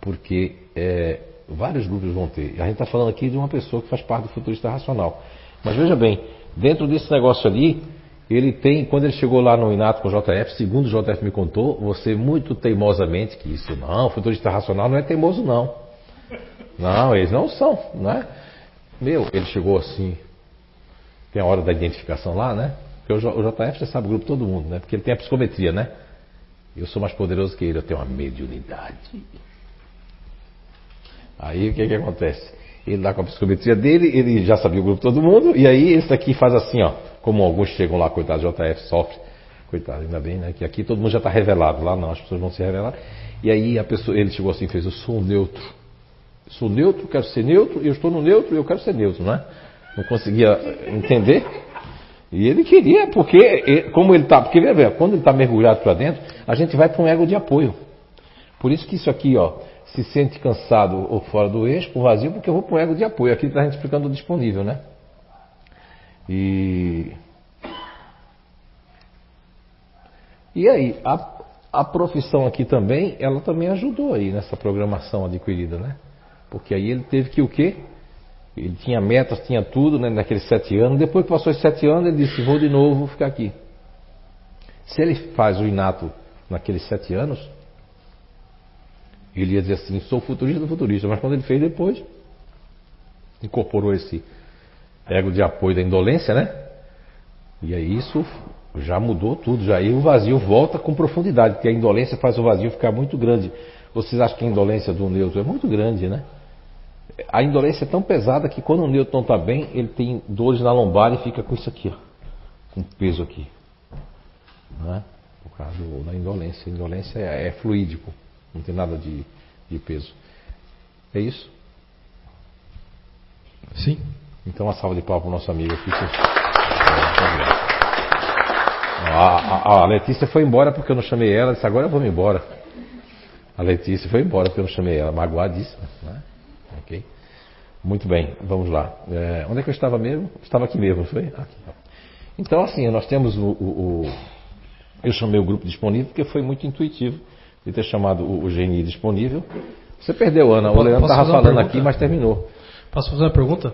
Speaker 1: Porque é, vários grupos vão ter. A gente está falando aqui de uma pessoa que faz parte do futurista racional. Mas veja bem, dentro desse negócio ali, ele tem, quando ele chegou lá no Inato com o JF, segundo o JF me contou, você muito teimosamente, que isso não, futurista racional não é teimoso não. Não, eles não são, né? Meu, ele chegou assim, tem a hora da identificação lá, né? Porque o JF já sabe o grupo todo mundo, né? Porque ele tem a psicometria, né? Eu sou mais poderoso que ele, eu tenho uma mediunidade. Aí o que, que acontece? Ele dá com a psicometria dele, ele já sabia o grupo todo mundo, e aí esse aqui faz assim, ó. Como alguns chegam lá, coitado, JF sofre. Coitado, ainda bem, né? Que aqui todo mundo já está revelado, lá não, as pessoas vão se revelar. E aí a pessoa, ele chegou assim e fez, eu sou neutro. Eu sou neutro, quero ser neutro, eu estou no neutro eu quero ser neutro, não é? Não conseguia entender. E ele queria, porque, como ele está, porque veja, quando ele está mergulhado para dentro, a gente vai para um ego de apoio. Por isso que isso aqui, ó, se sente cansado ou fora do eixo, com vazio, porque eu vou para um ego de apoio. Aqui está a gente explicando o disponível, né? E. E aí, a, a profissão aqui também, ela também ajudou aí nessa programação adquirida, né? Porque aí ele teve que o quê? Ele tinha metas, tinha tudo, né, naqueles sete anos. Depois que passou esses sete anos, ele disse: Vou de novo, vou ficar aqui. Se ele faz o inato naqueles sete anos, ele ia dizer assim: Sou futurista do futurista. Mas quando ele fez depois, incorporou esse ego de apoio da indolência, né? E aí isso já mudou tudo. Já aí o vazio volta com profundidade, porque a indolência faz o vazio ficar muito grande. Vocês acham que a indolência do neutro é muito grande, né? a indolência é tão pesada que quando o Newton está bem, ele tem dores na lombar e fica com isso aqui, ó, com peso aqui. Não é? Por causa da indolência. A indolência é, é, fluídico, não tem nada de, de peso. É isso?
Speaker 11: Sim.
Speaker 1: Então uma salva de palmas para o nosso amigo aqui. A, a, a, Letícia foi embora porque eu não chamei ela, disse agora eu vou me embora. A Letícia foi embora porque eu não chamei ela, magoadíssima. Né? Ok? Muito bem, vamos lá. É, onde é que eu estava mesmo? Estava aqui mesmo, foi? Aqui. Então, assim, nós temos o, o, o, Eu chamei o grupo disponível porque foi muito intuitivo de ter chamado o, o GNI disponível. Você perdeu, Ana. O Leandro estava falando aqui, mas terminou.
Speaker 11: Posso fazer uma pergunta?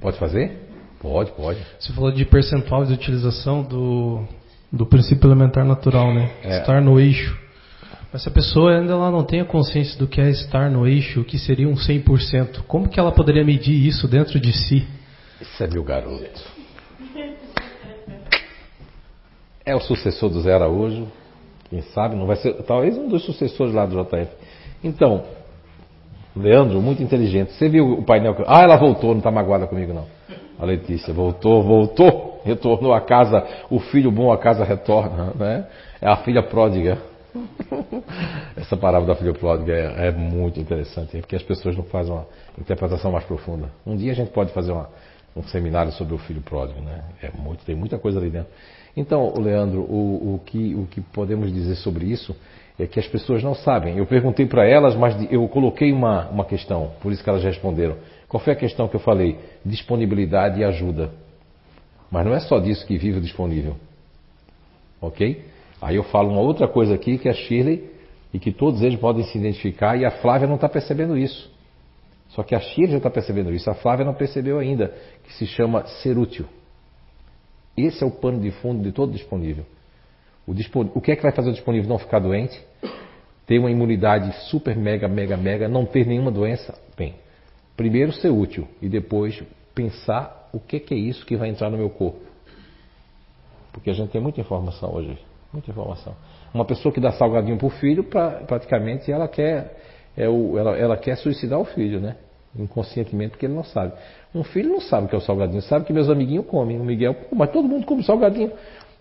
Speaker 1: Pode fazer? Pode, pode.
Speaker 11: Você falou de percentual de utilização do, do princípio elementar natural, né? É. Estar no eixo. Mas se a pessoa ainda ela não tem a consciência do que é estar no eixo, o que seria um 100%, como que ela poderia medir isso dentro de si?
Speaker 1: Isso é meu garoto. É o sucessor do Zé Araújo, quem sabe, não vai ser, talvez um dos sucessores lá do JF. Então, Leandro, muito inteligente. Você viu o painel? Ah, ela voltou, não está magoada comigo não. A Letícia voltou, voltou. retornou a casa, o filho bom a casa retorna, né? É a filha pródiga. Essa palavra da filha pródiga é, é, muito interessante, porque as pessoas não fazem uma interpretação mais profunda. Um dia a gente pode fazer uma, um seminário sobre o filho pródigo, né? É muito, tem muita coisa ali dentro. Então, Leandro, o, o, que, o que podemos dizer sobre isso é que as pessoas não sabem. Eu perguntei para elas, mas eu coloquei uma, uma questão, por isso que elas responderam. Qual foi a questão que eu falei? Disponibilidade e ajuda. Mas não é só disso que vive o disponível. Ok? Aí eu falo uma outra coisa aqui que a Shirley e que todos eles podem se identificar e a Flávia não está percebendo isso. Só que a Shirley já está percebendo isso, a Flávia não percebeu ainda, que se chama ser útil. Esse é o pano de fundo de todo disponível. O, dispon... o que é que vai fazer o disponível não ficar doente? Ter uma imunidade super, mega, mega, mega, não ter nenhuma doença? Bem, primeiro ser útil e depois pensar o que é, que é isso que vai entrar no meu corpo. Porque a gente tem muita informação hoje. Muita informação. Uma pessoa que dá salgadinho para o filho, pra, praticamente ela quer, é o, ela, ela quer suicidar o filho, né? Inconscientemente, porque ele não sabe. Um filho não sabe o que é o salgadinho, sabe que meus amiguinhos comem. O Miguel, mas todo mundo come salgadinho.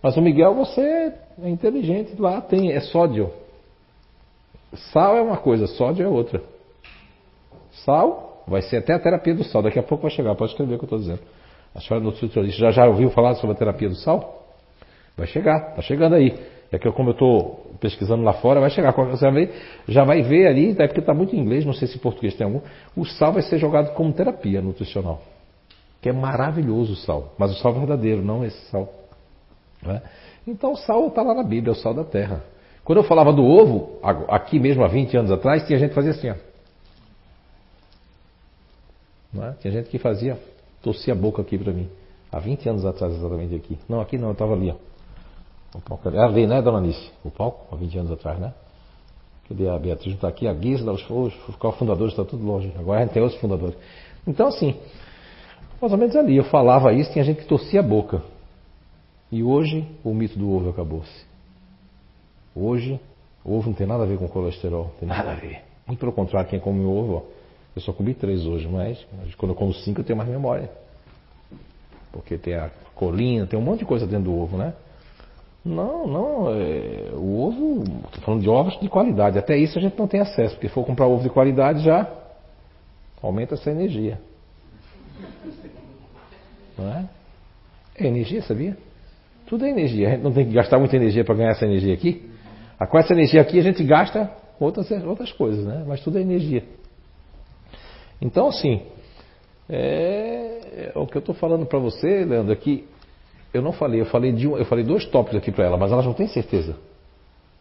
Speaker 1: Mas o Miguel, você é inteligente, lá tem, é sódio. Sal é uma coisa, sódio é outra. Sal vai ser até a terapia do sal. Daqui a pouco vai chegar, pode escrever o que eu estou dizendo. A senhora nutricionista já, já ouviu falar sobre a terapia do sal? Vai chegar, está chegando aí. É que eu, como eu estou pesquisando lá fora, vai chegar. Você vai ver, já vai ver ali, é porque está muito em inglês, não sei se em português tem algum. O sal vai ser jogado como terapia nutricional. Que é maravilhoso o sal. Mas o sal verdadeiro, não esse sal. É? Então o sal está lá na Bíblia, é o sal da terra. Quando eu falava do ovo, aqui mesmo há 20 anos atrás, tinha gente que fazia assim. Ó. É? Tinha gente que fazia, torcia a boca aqui para mim. Há 20 anos atrás, exatamente aqui. Não, aqui não, eu estava ali. Ó. O palco é ali, né, dona Nice? O palco, há 20 anos atrás, né? Cadê a Beatriz? Está aqui, a Gisela, os, os, os fundadores estão tudo longe. Agora a gente tem outros fundadores. Então, assim, mais ou menos ali, eu falava isso, tinha gente que torcia a boca. E hoje o mito do ovo acabou-se. Hoje, o ovo não tem nada a ver com colesterol, tem nada a ver. Muito pelo contrário, quem come ovo, ó, eu só comi três hoje, mas quando eu como cinco eu tenho mais memória. Porque tem a colina, tem um monte de coisa dentro do ovo, né? Não, não. É, o ovo, estou falando de ovos de qualidade. Até isso a gente não tem acesso, porque se for comprar ovo de qualidade já aumenta essa energia. Não é? É energia, sabia? Tudo é energia. A gente não tem que gastar muita energia para ganhar essa energia aqui. Com essa energia aqui a gente gasta outras, outras coisas, né? Mas tudo é energia. Então, assim, é, é o que eu estou falando para você, Leandro, é que eu não falei, eu falei, de um, eu falei dois tópicos aqui para ela, mas elas não têm certeza.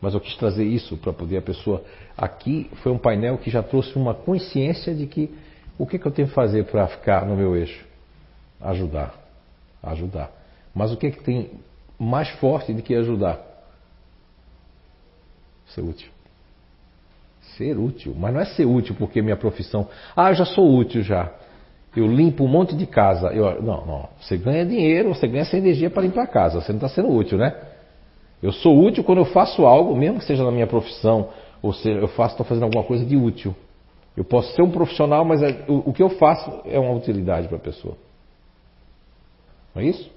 Speaker 1: Mas eu quis trazer isso para poder a pessoa. Aqui foi um painel que já trouxe uma consciência de que o que, que eu tenho que fazer para ficar no meu eixo? Ajudar. Ajudar. Mas o que, que tem mais forte do que ajudar? Ser útil. Ser útil. Mas não é ser útil porque minha profissão. Ah, já sou útil já eu limpo um monte de casa. Eu, não, não. Você ganha dinheiro, você ganha essa energia para limpar a casa. Você não está sendo útil, né? Eu sou útil quando eu faço algo, mesmo que seja na minha profissão, ou seja, eu faço, estou fazendo alguma coisa de útil. Eu posso ser um profissional, mas é, o, o, que eu faço é uma utilidade para a pessoa. Não é isso?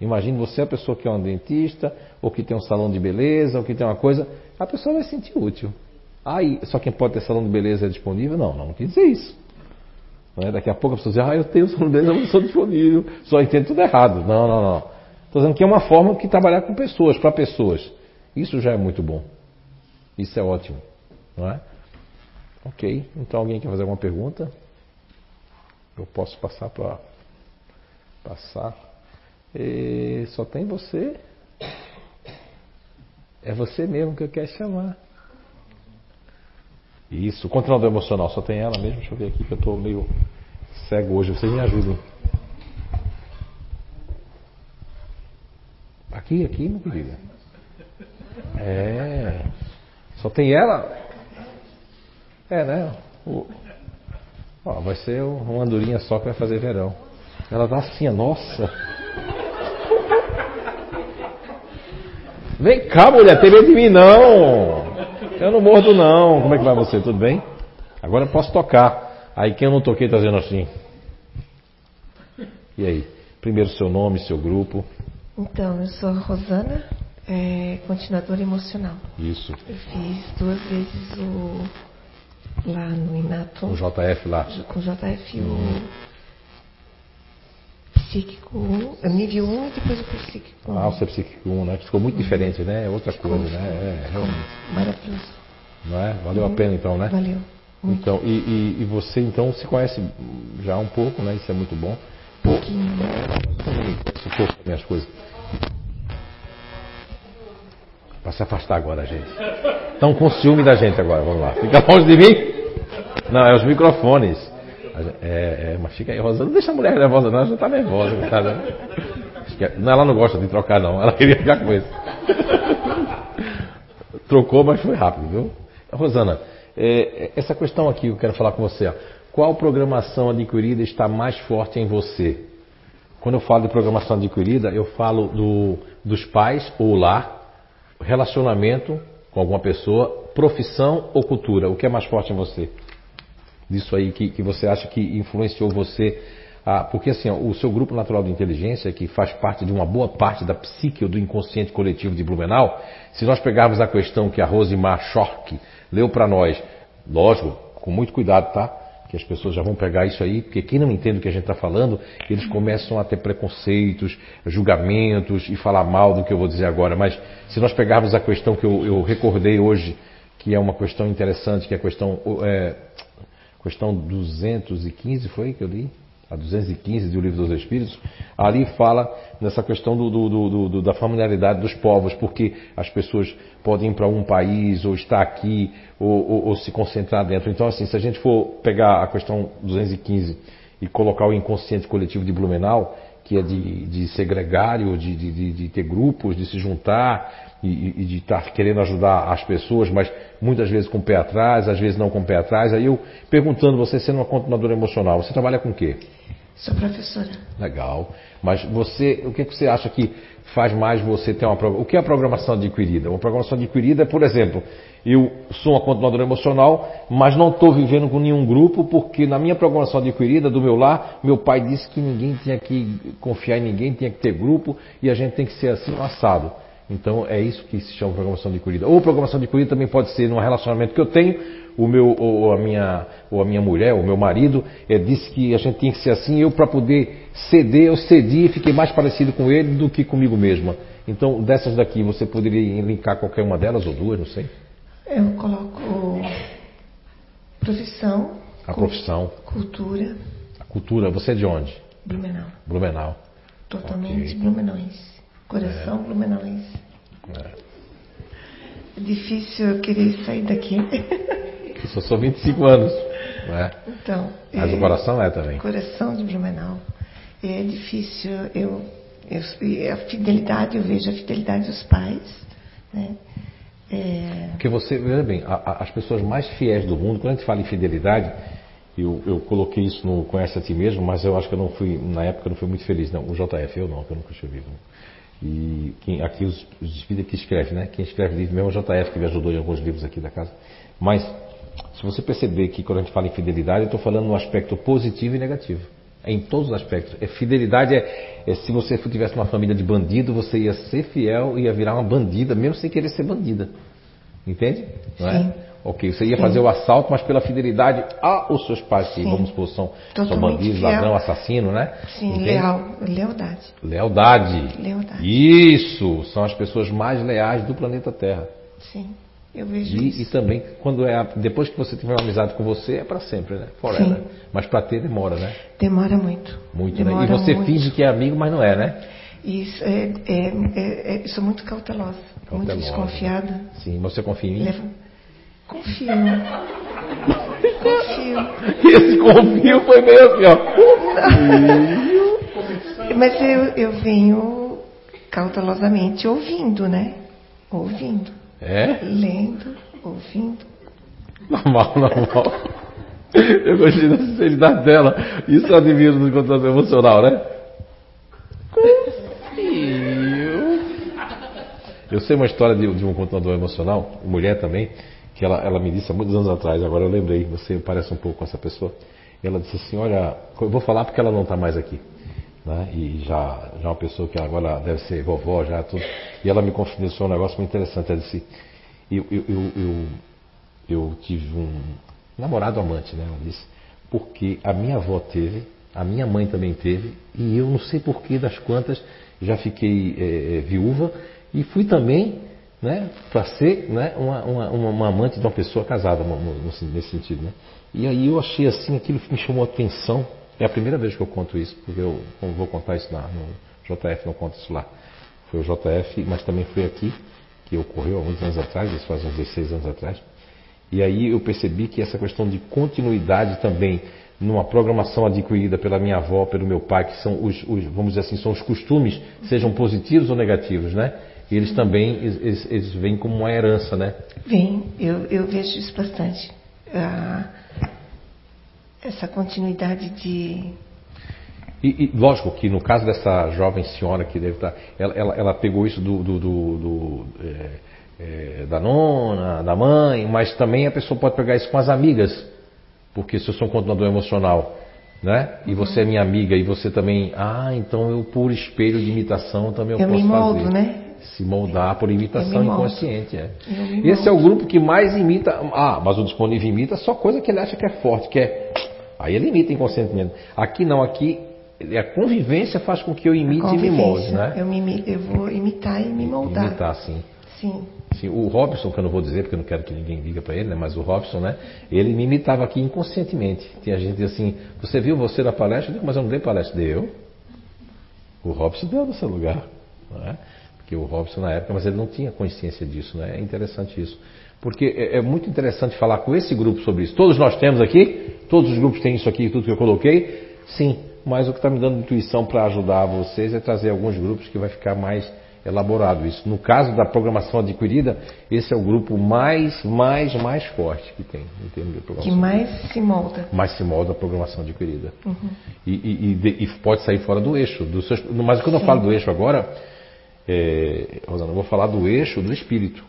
Speaker 1: Imagine você, a pessoa que é um dentista, ou que tem um salão de beleza, ou que tem uma coisa, a pessoa vai se sentir útil. Aí, só quem pode ter salão de beleza é disponível? Não, não, não quer dizer isso. É? Daqui a pouco a pessoa diz, ah, eu tenho solidez, eu não sou disponível, só entendo tudo errado. Não, não, não. Estou dizendo que é uma forma de trabalhar com pessoas, para pessoas. Isso já é muito bom. Isso é ótimo. Não é? Ok. Então alguém quer fazer alguma pergunta? Eu posso passar para. Passar. E só tem você. É você mesmo que eu quero chamar. Isso, controlador emocional, só tem ela mesmo. Deixa eu ver aqui que eu estou meio cego hoje. Vocês me ajudem. Aqui, aqui, meu querido. É. Só tem ela? É, né? O... Ó, vai ser uma andorinha só que vai fazer verão. Ela tá assim, nossa. Vem cá, mulher, tem medo de mim não. Eu não mordo não. Como é que vai você? Tudo bem? Agora eu posso tocar. Aí quem eu não toquei está dizendo assim. E aí? Primeiro seu nome, seu grupo.
Speaker 12: Então, eu sou a Rosana, é, continuadora emocional.
Speaker 1: Isso.
Speaker 12: Eu fiz duas vezes o lá no Inato.
Speaker 1: O JF lá.
Speaker 12: Com o JF o psíquico 1, nível 1 e depois o psíquico 1.
Speaker 1: Ah, o seu psíquico 1, né? Ficou muito diferente, né? É outra coisa, né? É, realmente.
Speaker 12: Maravilhoso.
Speaker 1: Não é? Valeu a pena então, né?
Speaker 12: Valeu. Muito.
Speaker 1: Então, e, e, e, você então se conhece já um pouco, né? Isso é muito bom.
Speaker 12: Um pouquinho.
Speaker 1: Socorro para minhas coisas. Para se afastar agora, gente. Estão com ciúme da gente agora, vamos lá. Fica longe de mim. Não, é os microfones. É, é, mas fica aí. Não deixa a mulher nervosa, não. Ela já está nervosa. Né? Não, ela não gosta de trocar, não. Ela queria ficar com esse. Trocou, mas foi rápido, viu? Rosana, é, essa questão aqui eu quero falar com você. Ó. Qual programação adquirida está mais forte em você? Quando eu falo de programação adquirida, eu falo do, dos pais ou lar, relacionamento com alguma pessoa, profissão ou cultura. O que é mais forte em você? Disso aí que, que você acha que influenciou você ah, porque assim, ó, o seu grupo natural de inteligência, que faz parte de uma boa parte da psique ou do inconsciente coletivo de Blumenau, se nós pegarmos a questão que a Rosimar Schork leu para nós, lógico, com muito cuidado, tá? Que as pessoas já vão pegar isso aí, porque quem não entende o que a gente está falando, eles começam a ter preconceitos, julgamentos e falar mal do que eu vou dizer agora. Mas se nós pegarmos a questão que eu, eu recordei hoje, que é uma questão interessante, que é a questão, é, questão 215, foi que eu li? a 215 do Livro dos Espíritos, ali fala nessa questão do, do, do, da familiaridade dos povos, porque as pessoas podem ir para um país, ou estar aqui, ou, ou, ou, se concentrar dentro. Então, assim, se a gente for pegar a questão 215 e colocar o inconsciente coletivo de Blumenau, que é de, de ser de, de, de, ter grupos, de se juntar e, e de estar querendo ajudar as pessoas, mas muitas vezes com o pé atrás, às vezes não com o pé atrás. Aí eu perguntando, você sendo uma continuadora emocional, você trabalha com o quê?
Speaker 12: Sou professora.
Speaker 1: Legal. Mas você, o que, que você acha que faz mais você ter uma O que é a programação adquirida? Uma programação adquirida é, por exemplo, eu sou uma continuadora emocional, mas não estou vivendo com nenhum grupo, porque na minha programação adquirida, do meu lar, meu pai disse que ninguém tinha que confiar em ninguém, tinha que ter grupo, e a gente tem que ser assim, assado. Então é isso que se chama programação adquirida. Ou programação adquirida também pode ser num relacionamento que eu tenho, o meu, ou a minha, ou a minha mulher, o meu marido, é, disse que a gente tinha que ser assim, eu para poder ceder, eu cedi e fiquei mais parecido com ele do que comigo mesma. Então, dessas daqui, você poderia linkar qualquer uma delas ou duas, não sei?
Speaker 12: Eu coloco profissão.
Speaker 1: A profissão.
Speaker 12: Cultura.
Speaker 1: A cultura, você é de onde?
Speaker 12: Blumenau.
Speaker 1: Blumenau.
Speaker 12: Totalmente okay. blumenauense. Coração é. blumenauense. É. é difícil eu querer sair daqui.
Speaker 1: Eu só sou 25 anos. Não é?
Speaker 12: Então.
Speaker 1: Mas é, o coração é também.
Speaker 12: Coração de Blumenau. É difícil. Eu, eu, a fidelidade, eu vejo a fidelidade dos pais. Né?
Speaker 1: É... Porque você, veja bem, a, a, as pessoas mais fiéis do mundo, quando a gente fala em fidelidade, eu, eu coloquei isso no Conhece a Ti Mesmo, mas eu acho que eu não fui, na época eu não fui muito feliz, não. O JF, eu não, que eu nunca escrevi. E quem, aqui os, os espíritos que escreve, né? Quem escreve livro mesmo é o JF, que me ajudou em alguns livros aqui da casa. Mas se você perceber que quando a gente fala em fidelidade, eu estou falando no aspecto positivo e negativo. É em todos os aspectos. É, fidelidade é, é, se você tivesse uma família de bandido, você ia ser fiel e ia virar uma bandida, mesmo sem querer ser bandida. Entende? Não é? Ok, você ia Sim. fazer o assalto, mas pela fidelidade aos seus pais, que vamos supor, são, são bandidos, fiel. ladrão, assassino, né?
Speaker 12: Sim, leal, lealdade.
Speaker 1: Lealdade.
Speaker 12: Lealdade.
Speaker 1: Isso, são as pessoas mais leais do planeta Terra.
Speaker 12: Sim. Eu vejo
Speaker 1: e,
Speaker 12: isso.
Speaker 1: E também, quando é depois que você tiver uma amizade com você, é para sempre, né? Forever. Sim. Mas para ter demora, né?
Speaker 12: Demora muito.
Speaker 1: Muito,
Speaker 12: demora
Speaker 1: né? E você
Speaker 12: muito.
Speaker 1: finge que é amigo, mas não é, né?
Speaker 12: Isso, é, é, é, é sou muito cautelosa, cautelosa, muito desconfiada.
Speaker 1: Sim, você confia em mim?
Speaker 12: Leva... Confio. confio.
Speaker 1: Esse confio foi meio assim,
Speaker 12: ó. Mas eu, eu venho cautelosamente ouvindo, né? Ouvindo.
Speaker 1: É?
Speaker 12: Lendo, ouvindo.
Speaker 1: Normal, normal. Eu gostei da sinceridade dela. Isso admiro no contato emocional, né? Confio. Eu sei uma história de, de um contador emocional, mulher também, que ela, ela me disse há muitos anos atrás, agora eu lembrei, você parece um pouco com essa pessoa. Ela disse assim: Olha, eu vou falar porque ela não está mais aqui. né? E já, já uma pessoa que agora deve ser vovó, já tudo. E ela me confidenciou um negócio muito interessante. Ela disse: eu, eu, eu, eu, eu tive um namorado amante, né? Ela disse, porque a minha avó teve, a minha mãe também teve, e eu não sei porquê das quantas já fiquei é, viúva e fui também né, para ser né, uma, uma, uma, amante de uma pessoa casada, nesse sentido. Né? E aí eu achei assim, aquilo me chamou a atenção. É a primeira vez que eu conto isso, porque eu vou contar isso lá no JF, não conto isso lá. Foi o JF, mas também foi aqui, que ocorreu há muitos anos atrás, isso faz uns 16 anos atrás. E aí eu percebi que essa questão de continuidade também numa programação adquirida pela minha avó, pelo meu pai, que são os, os vamos dizer assim, são os costumes, sejam positivos ou negativos, né? E eles também, eles, eles vêm como uma herança, né?
Speaker 12: Vem, eu, eu vejo isso bastante. Ah, essa continuidade de...
Speaker 1: E, e, lógico que no caso dessa jovem senhora que deve estar, ela, ela, ela pegou isso do, do, do, do é, é, da nona, da mãe, mas também a pessoa pode pegar isso com as amigas, porque se eu sou um continuador emocional, né? E você é minha amiga e você também, ah, então eu por espelho de imitação também eu,
Speaker 12: eu
Speaker 1: posso
Speaker 12: me moldo,
Speaker 1: fazer.
Speaker 12: né?
Speaker 1: Se moldar por imitação inconsciente, é. Esse é o grupo que mais imita. Ah, mas o disponível imita só coisa que ele acha que é forte, que é. Aí ele imita inconscientemente. Aqui não, aqui a convivência faz com que eu imite e me molde, né?
Speaker 12: Eu, me, eu vou imitar e me moldar.
Speaker 1: Imitar, sim.
Speaker 12: Sim.
Speaker 1: sim. O Robson, que eu não vou dizer porque eu não quero que ninguém diga para ele, né? mas o Robson, né? Ele me imitava aqui inconscientemente. Tinha gente assim, você viu você na palestra? Eu digo, mas eu não dei palestra. Deu. O Robson deu no seu lugar. Não é? Porque o Robson na época, mas ele não tinha consciência disso, né? É interessante isso. Porque é, é muito interessante falar com esse grupo sobre isso. Todos nós temos aqui, todos os grupos têm isso aqui, tudo que eu coloquei. Sim, mas o que está me dando intuição para ajudar vocês é trazer alguns grupos que vai ficar mais elaborado isso. No caso da programação adquirida, esse é o grupo mais, mais, mais forte que tem em termos de programação.
Speaker 12: Que mais se molda.
Speaker 1: Mais se molda a programação adquirida.
Speaker 12: Uhum.
Speaker 1: E, e, e, e, pode sair fora do eixo. Seus, mas quando Sim. eu falo do eixo agora, é, Rosana, eu vou falar do eixo do espírito.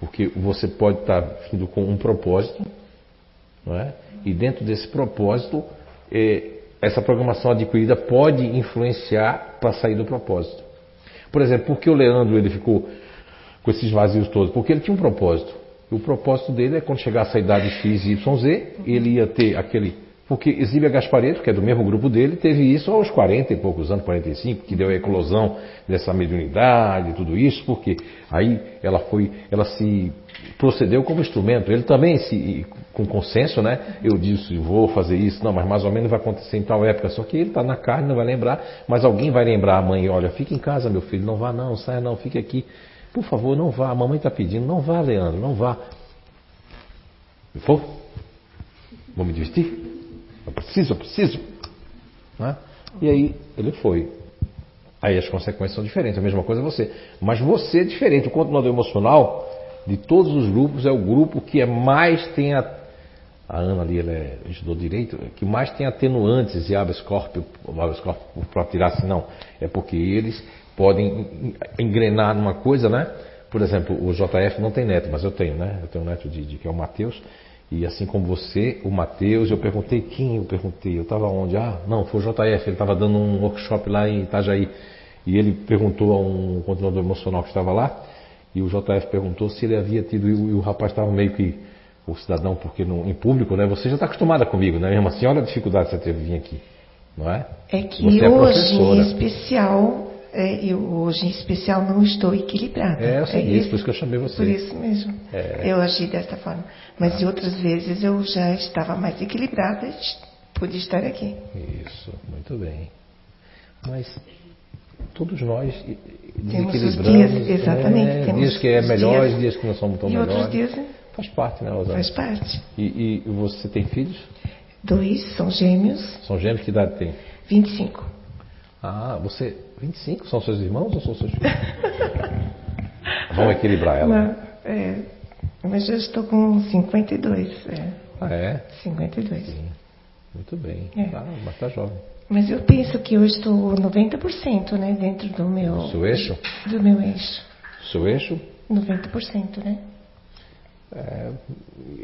Speaker 1: Porque você pode estar vindo com um propósito, não é? e dentro desse propósito, é, essa programação adquirida pode influenciar para sair do propósito. Por exemplo, por que o Leandro ele ficou com esses vazios todos? Porque ele tinha um propósito. O propósito dele é quando chegasse a idade X, Y, Z, ele ia ter aquele. Porque Exíbia Gaspareto, que é do mesmo grupo dele, teve isso aos 40 e poucos anos, 45, que deu a eclosão dessa mediunidade e tudo isso, porque aí ela foi, ela se procedeu como instrumento. Ele também, se, com consenso, né? Eu disse, vou fazer isso, não, mas mais ou menos vai acontecer em tal época. Só que ele está na carne, não vai lembrar, mas alguém vai lembrar a mãe: olha, fique em casa, meu filho, não vá não, saia não, fique aqui. Por favor, não vá, a mamãe está pedindo, não vá, Leandro, não vá. Vou? Vou me divertir? Preciso, eu preciso. Né? E aí ele foi. Aí as consequências são diferentes, a mesma coisa você. Mas você é diferente. O continuador emocional de todos os grupos, é o grupo que é mais tem a, a Ana ali, ela é, estudou direito, que mais tem atenuantes e corpus, corpus para tirar assim, não. É porque eles podem engrenar numa coisa, né? Por exemplo, o JF não tem neto, mas eu tenho, né? Eu tenho um neto de, de que é o Mateus. E assim como você, o Mateus, eu perguntei quem eu perguntei, eu estava onde? Ah, não, foi o JF, ele estava dando um workshop lá em Itajaí. E ele perguntou a um continuador emocional que estava lá, e o JF perguntou se ele havia tido, e o, e o rapaz estava meio que, o cidadão, porque no, em público, né? Você já está acostumada comigo, né? Mesmo assim, olha a dificuldade que você teve de vir aqui, não é?
Speaker 12: É que você é hoje, em especial, é, eu hoje em especial não estou equilibrada.
Speaker 1: É, eu sei é isso, por isso que eu chamei você.
Speaker 12: Por isso mesmo. É. Eu agi desta forma. Mas ah. de outras vezes eu já estava mais equilibrada e pude estar aqui.
Speaker 1: Isso, muito bem. Mas todos nós
Speaker 12: temos os dias, exatamente.
Speaker 1: É, temos dias que é melhor, dias, dias que não são tão
Speaker 12: e
Speaker 1: melhores.
Speaker 12: outros dias
Speaker 1: faz parte, né, Rosana?
Speaker 12: Faz parte.
Speaker 1: E, e, você tem filhos?
Speaker 12: Dois, são gêmeos.
Speaker 1: São gêmeos, que idade tem?
Speaker 12: 25.
Speaker 1: Ah, você. 25? São seus irmãos ou são seus filhos? Vamos equilibrar ela.
Speaker 12: Não, é, mas eu estou com 52. É.
Speaker 1: Ah, é?
Speaker 12: 52. Sim.
Speaker 1: Muito bem. É. Ah, mas está jovem.
Speaker 12: Mas eu penso que eu estou 90% né, dentro do meu.
Speaker 1: Do seu eixo?
Speaker 12: Do meu eixo.
Speaker 1: Seu eixo?
Speaker 12: 90%, né?
Speaker 1: É,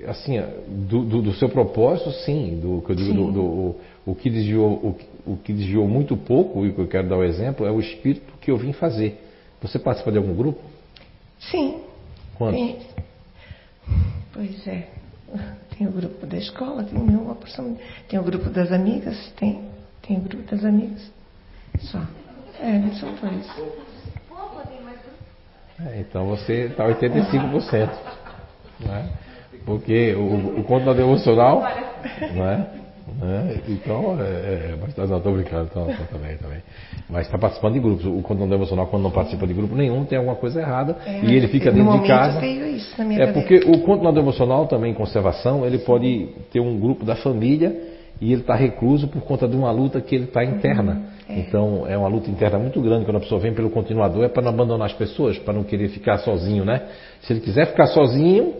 Speaker 1: assim, do, do, do, seu propósito, sim. Do, que eu digo, do, do, o, que desviou, o, o, que desviou muito pouco, e que eu quero dar o exemplo, é o espírito que eu vim fazer. Você participa de algum grupo?
Speaker 12: Sim.
Speaker 1: Quantos?
Speaker 12: Tem, pois é. Tem o grupo da escola, tem uma porção. Tem o grupo das amigas, tem, tem o grupo das amigas. Só. É, são dois.
Speaker 1: É, então você está 85%. Né? Porque o, o controle emocional. Né? Né? Então, é, é, mas não, estou brincando, tô, tô, também, também. Mas está participando de grupos. O controle emocional, quando não participa de grupo nenhum, tem alguma coisa errada é, e ele fica dentro de casa.
Speaker 12: Isso na minha
Speaker 1: é porque o controle emocional também em conservação, ele pode ter um grupo da família e ele está recluso por conta de uma luta que ele está interna. Uhum, é. Então é uma luta interna muito grande quando a pessoa vem pelo continuador, é para não abandonar as pessoas, para não querer ficar sozinho, né? Se ele quiser ficar sozinho,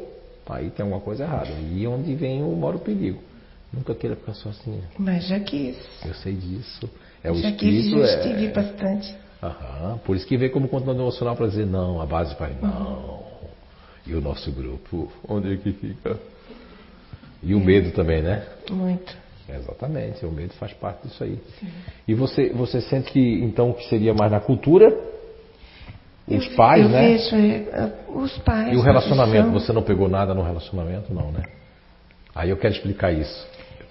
Speaker 1: aí tem alguma coisa errada. E onde vem o o perigo. Nunca queira ficar sozinho.
Speaker 12: Mas já quis.
Speaker 1: Eu sei disso. É o
Speaker 12: já. Quis,
Speaker 1: já
Speaker 12: estive
Speaker 1: é...
Speaker 12: bastante.
Speaker 1: Aham. Por isso que vem como controle emocional para dizer não, a base vai não. E o nosso grupo, onde é que fica? E o medo também, né?
Speaker 12: Muito.
Speaker 1: Exatamente, o medo faz parte disso aí. Sim. E você, você sente que então que seria mais na cultura? Os
Speaker 12: eu,
Speaker 1: pais,
Speaker 12: eu
Speaker 1: né?
Speaker 12: Vejo, é, os pais.
Speaker 1: E o relacionamento? Você não pegou nada no relacionamento, não, né? Aí eu quero explicar isso.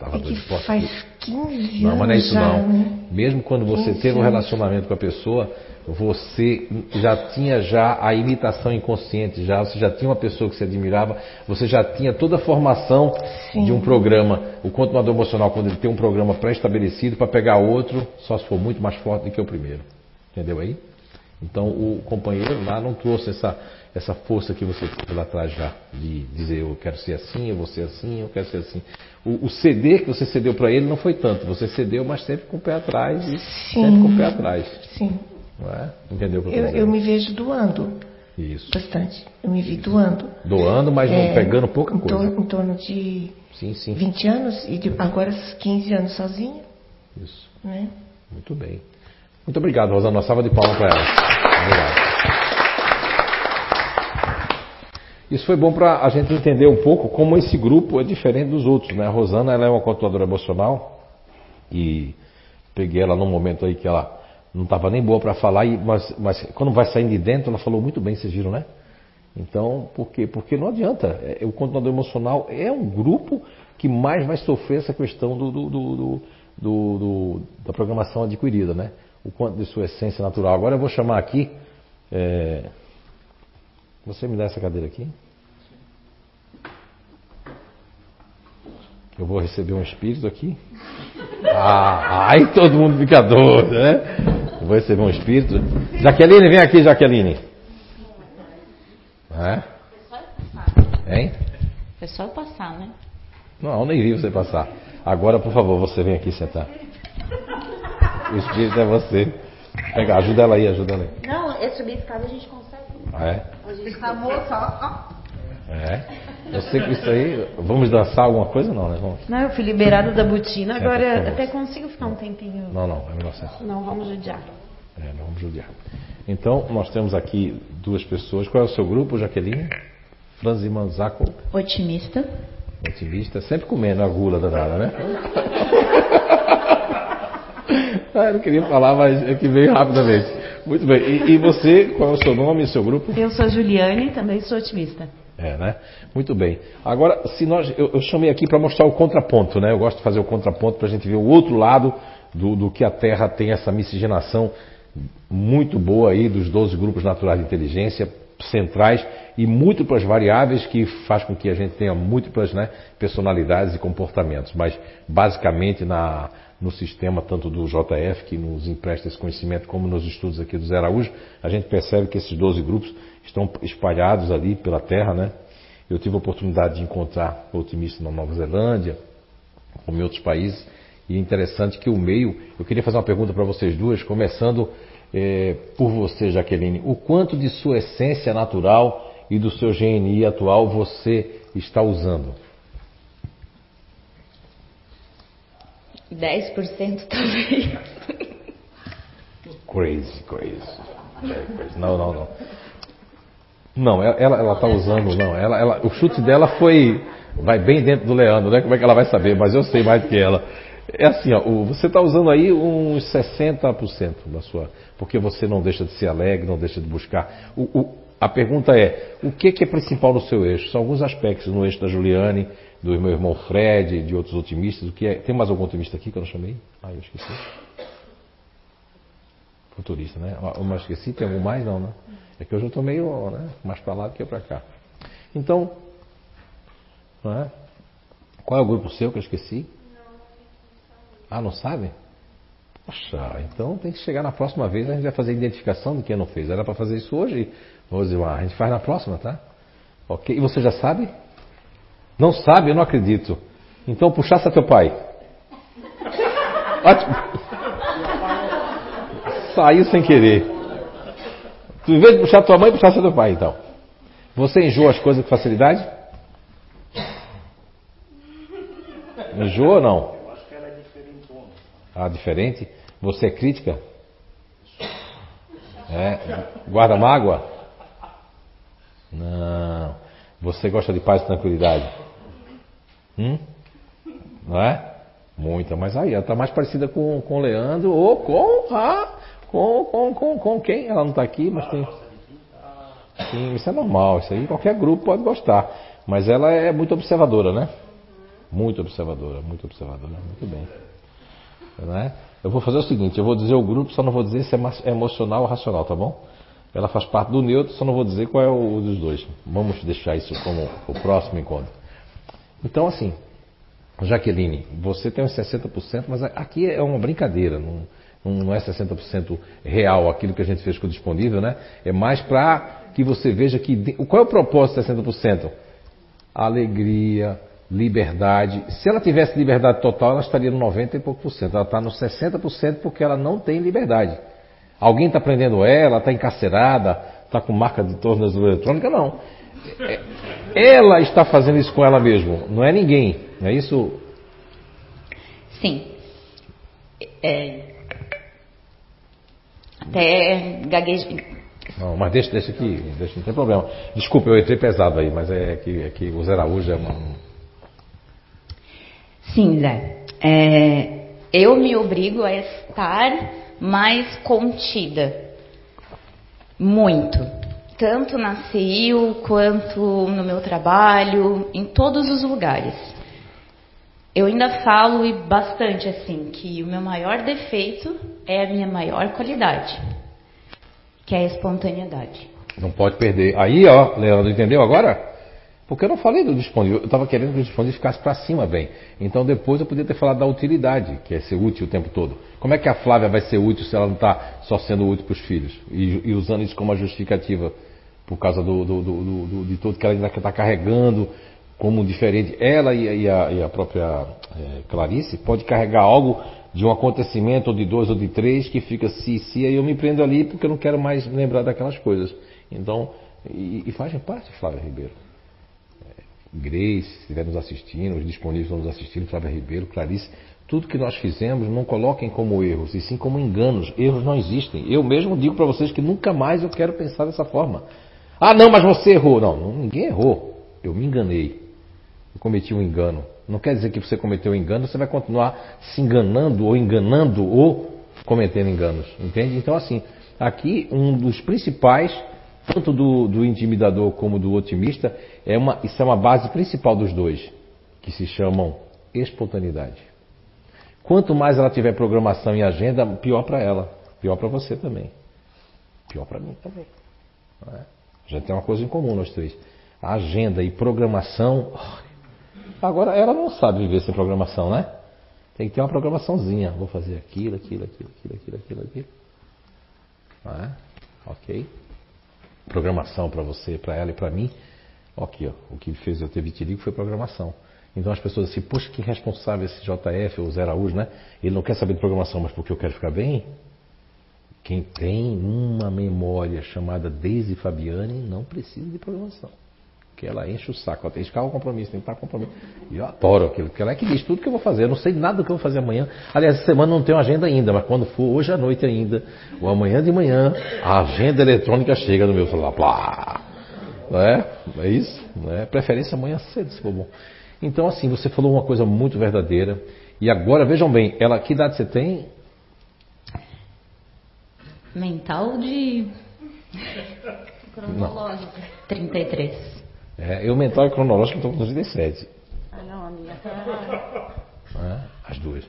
Speaker 1: Eu
Speaker 12: tava é que faz 15 anos.
Speaker 1: Não, mas não é isso
Speaker 12: já,
Speaker 1: não.
Speaker 12: Né?
Speaker 1: Mesmo quando você teve um relacionamento com a pessoa, você já tinha já a imitação inconsciente, já você já tinha uma pessoa que você admirava, você já tinha toda a formação Sim. de um programa. O continuador emocional, quando ele tem um programa pré-estabelecido para pegar outro, só se for muito mais forte do que o primeiro. Entendeu aí? Então o companheiro lá não trouxe essa, essa força que você teve lá atrás já, de dizer eu quero ser assim, eu vou ser assim, eu quero ser assim. O, o CD que você cedeu para ele não foi tanto, você cedeu, mas sempre com o pé atrás e Sim. sempre com o pé atrás.
Speaker 12: Sim.
Speaker 1: É? Entendeu o que
Speaker 12: eu, eu, eu me vejo doando.
Speaker 1: Isso.
Speaker 12: Bastante. Eu me vi doando.
Speaker 1: Doando, mas é, pegando pouca
Speaker 12: coisa.
Speaker 1: Em torno,
Speaker 12: em torno de
Speaker 1: sim, sim.
Speaker 12: 20 anos e de, agora 15 anos sozinha.
Speaker 1: Isso.
Speaker 12: Né?
Speaker 1: Muito bem. Muito obrigado, Rosana. Uma salva de palmas para ela. Obrigado. Isso foi bom para a gente entender um pouco como esse grupo é diferente dos outros. Né? A Rosana ela é uma controladora emocional e peguei ela num momento aí que ela não estava nem boa para falar, mas, mas quando vai saindo de dentro, ela falou muito bem, vocês viram, né? Então, por quê? Porque não adianta. É, o controlador emocional é um grupo que mais vai sofrer essa questão do, do, do, do da programação adquirida, né? O quanto de sua essência natural. Agora eu vou chamar aqui. É... Você me dá essa cadeira aqui? Eu vou receber um espírito aqui. Ah, aí todo mundo fica doido, né? Eu vou receber um espírito. Jaqueline, vem aqui, Jaqueline. É? Hein?
Speaker 13: É só passar, né?
Speaker 1: Não, nem vi você passar. Agora, por favor, você vem aqui sentar. O espírito é você. Pega, ajuda ela aí, ajuda ela aí.
Speaker 13: Não, é subir escada a gente consegue.
Speaker 1: É?
Speaker 13: A gente tá moça, ó.
Speaker 1: É. Eu sei que isso aí. Vamos dançar alguma coisa? Não, né? Vamos.
Speaker 13: Não, eu fui liberada da botina, agora é, até consigo ficar um tempinho.
Speaker 1: Não, não, é melhor ser.
Speaker 13: Não, vamos judiar.
Speaker 1: É, não vamos judiar. Então, nós temos aqui duas pessoas. Qual é o seu grupo, Jaqueline? Franzi Manzaco.
Speaker 13: Otimista.
Speaker 1: Otimista, sempre comendo a gula danada, né? ah, eu não queria falar, mas é que veio rapidamente. Muito bem. E, e você, qual é o seu nome e o seu grupo?
Speaker 13: Eu sou Juliane, também sou otimista.
Speaker 1: É, né? Muito bem. Agora, se nós, eu, eu chamei aqui para mostrar o contraponto, né? Eu gosto de fazer o contraponto para a gente ver o outro lado do, do, que a Terra tem essa miscigenação muito boa aí dos 12 grupos naturais de inteligência centrais e múltiplas variáveis que faz com que a gente tenha múltiplas né, personalidades e comportamentos. Mas basicamente na, no sistema tanto do JF que nos empresta esse conhecimento como nos estudos aqui do Zé Araújo, a gente percebe que esses 12 grupos estão espalhados ali pela Terra, né? Eu tive a oportunidade de encontrar otimistas na Nova Zelândia, como em outros países, e é interessante que o meio. Eu queria fazer uma pergunta para vocês duas, começando é, por você, Jaqueline. O quanto de sua essência natural e do seu GNI atual você está usando?
Speaker 13: 10% talvez.
Speaker 1: Crazy, crazy. Não, não, não. Não, ela, ela tá usando, não. Ela, ela, o chute dela foi. Vai bem dentro do Leandro, né? Como é que ela vai saber? Mas eu sei mais do que ela. É assim, ó, você está usando aí uns 60% da sua. Porque você não deixa de ser alegre, não deixa de buscar. O, o, a pergunta é: o que, que é principal no seu eixo? São alguns aspectos no eixo da Juliane, do meu irmão Fred, de outros otimistas. O que é? Tem mais algum otimista aqui que eu não chamei? Ah, eu esqueci. Futurista, né? Eu mais esqueci, tem algum mais? Não, né? É que hoje eu estou meio né, mais para lá do que para cá. Então, não é? qual é o grupo seu que eu esqueci? Ah, não sabe? Poxa, então tem que chegar na próxima vez, a gente vai fazer a identificação de quem não fez. Era para fazer isso hoje, Rosimar. A gente faz na próxima, tá? Ok? E você já sabe? Não sabe? Eu não acredito. Então puxasse a teu pai. Saiu sem querer. Tu, em vez de puxar tua mãe, puxasse teu pai, então. Você enjoa as coisas com facilidade? Enjoa ou não? Ah, diferente? Você é crítica? É? Guarda mágoa? Não. Você gosta de paz e tranquilidade? Hum? Não é? Muita, mas aí ela está mais parecida com, com o Leandro ou com a. Com, com, com, com quem? Ela não está aqui, mas tem. Sim, isso é normal, isso aí qualquer grupo pode gostar. Mas ela é muito observadora, né? Muito observadora, muito observadora. Muito bem. Né? Eu vou fazer o seguinte, eu vou dizer o grupo, só não vou dizer se é emocional ou racional, tá bom? Ela faz parte do neutro, só não vou dizer qual é o dos dois. Vamos deixar isso como o próximo encontro. Então, assim, Jaqueline, você tem uns 60%, mas aqui é uma brincadeira, não, não é 60% real aquilo que a gente fez com o disponível, né? É mais para que você veja que. Qual é o propósito de 60%? Alegria, liberdade. Se ela tivesse liberdade total, ela estaria no 90 e pouco por cento. Ela está no 60% porque ela não tem liberdade. Alguém está prendendo ela, está encarcerada, está com marca de tornozelo eletrônica? Não. É, ela está fazendo isso com ela mesma, não é ninguém. Não é isso?
Speaker 14: Sim. É... Até gaguejei.
Speaker 1: Não, mas deixa, deixa aqui, deixa, não tem problema. Desculpa, eu entrei pesado aí, mas é que, é que o Zé Araújo é uma,
Speaker 14: Sim, Zé. É, eu me obrigo a estar mais contida. Muito. Tanto na CIO quanto no meu trabalho, em todos os lugares. Eu ainda falo e bastante assim que o meu maior defeito é a minha maior qualidade, que é a espontaneidade.
Speaker 1: Não pode perder. Aí, ó, Leandro, entendeu agora? Porque eu não falei do disponível, eu estava querendo que o disponível ficasse para cima bem. Então depois eu podia ter falado da utilidade, que é ser útil o tempo todo. Como é que a Flávia vai ser útil se ela não está só sendo útil para os filhos? E, e, usando isso como uma justificativa por causa do, do, do, de tudo que ela ainda está carregando como diferente. Ela e, a, e a, própria é, Clarice pode carregar algo de um acontecimento, ou de dois, ou de três, que fica se, se, aí eu me prendo ali porque eu não quero mais lembrar daquelas coisas. Então, e, e fazem parte, Flávia Ribeiro. Grace, se estiver nos assistindo, os disponíveis estão nos assistindo, Flávia Ribeiro, Clarice, tudo que nós fizemos não coloquem como erros, e sim como enganos. Erros não existem. Eu mesmo digo para vocês que nunca mais eu quero pensar dessa forma. Ah, não, mas você errou. Não, ninguém errou. Eu me enganei. Eu cometi um engano. Não quer dizer que você cometeu um engano, você vai continuar se enganando ou enganando ou cometendo enganos. Entende? Então, assim, aqui um dos principais tanto do, do intimidador como do otimista, é uma, isso é uma base principal dos dois, que se chamam espontaneidade. Quanto mais ela tiver programação e agenda, pior para ela, pior para você também, pior para mim também. É? Gente tem uma coisa em comum nós três: agenda e programação. Agora ela não sabe viver sem programação, né? Tem que ter uma programaçãozinha. Vou fazer aquilo, aquilo, aquilo, aquilo, aquilo, aquilo, aquilo. É? Ok? Programação para você, para ela e para mim. Aqui, ó, o que fez eu ter vitiligo foi programação. Então as pessoas assim, poxa, que responsável esse JF ou Zé Araújo, né? Ele não quer saber de programação, mas porque eu quero ficar bem? Quem tem uma memória chamada Daisy Fabiane não precisa de programação que ela enche o saco, ela tem que ficar o compromisso, tem que estar compromisso. E eu adoro aquilo, porque ela é que diz tudo que eu vou fazer. Eu não sei nada do que eu vou fazer amanhã. Aliás, essa semana não tenho agenda ainda, mas quando for hoje à noite ainda, ou amanhã de manhã, a agenda eletrônica chega no meu celular. Plá. É, é isso. É, preferência amanhã cedo, se for bom. Então, assim, você falou uma coisa muito verdadeira. E agora, vejam bem, ela, que idade você tem?
Speaker 14: Mental de. Cronológico. 33.
Speaker 1: É, eu mental e cronológico estou com 37.
Speaker 14: Ah, não, a minha tá.
Speaker 1: É, as duas.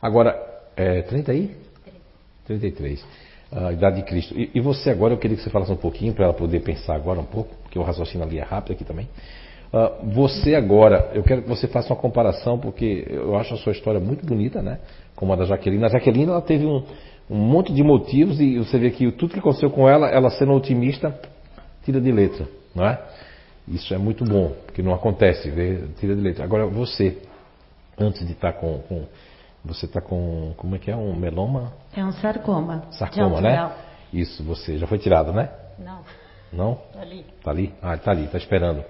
Speaker 1: Agora, é, 30 aí? 33. A idade de Cristo. E, e, você agora, eu queria que você falasse um pouquinho para ela poder pensar agora um pouco, porque o raciocínio ali é rápido aqui também. Uh, você agora, eu quero que você faça uma comparação, porque eu acho a sua história muito bonita, né? Como a da Jaqueline. A Jaqueline, ela teve um, um monte de motivos e você vê que tudo que aconteceu com ela, ela sendo otimista, tira de letra, não é? Isso é muito bom, porque não acontece, vê, tira de letra. Agora você, antes de estar tá com, com você está com, como é que é, um meloma?
Speaker 6: É um sarcoma.
Speaker 1: Sarcoma, né? Isso, você já foi tirado, né?
Speaker 6: Não.
Speaker 1: Não?
Speaker 6: Está ali.
Speaker 1: Está ali? Ah, está ali, está esperando.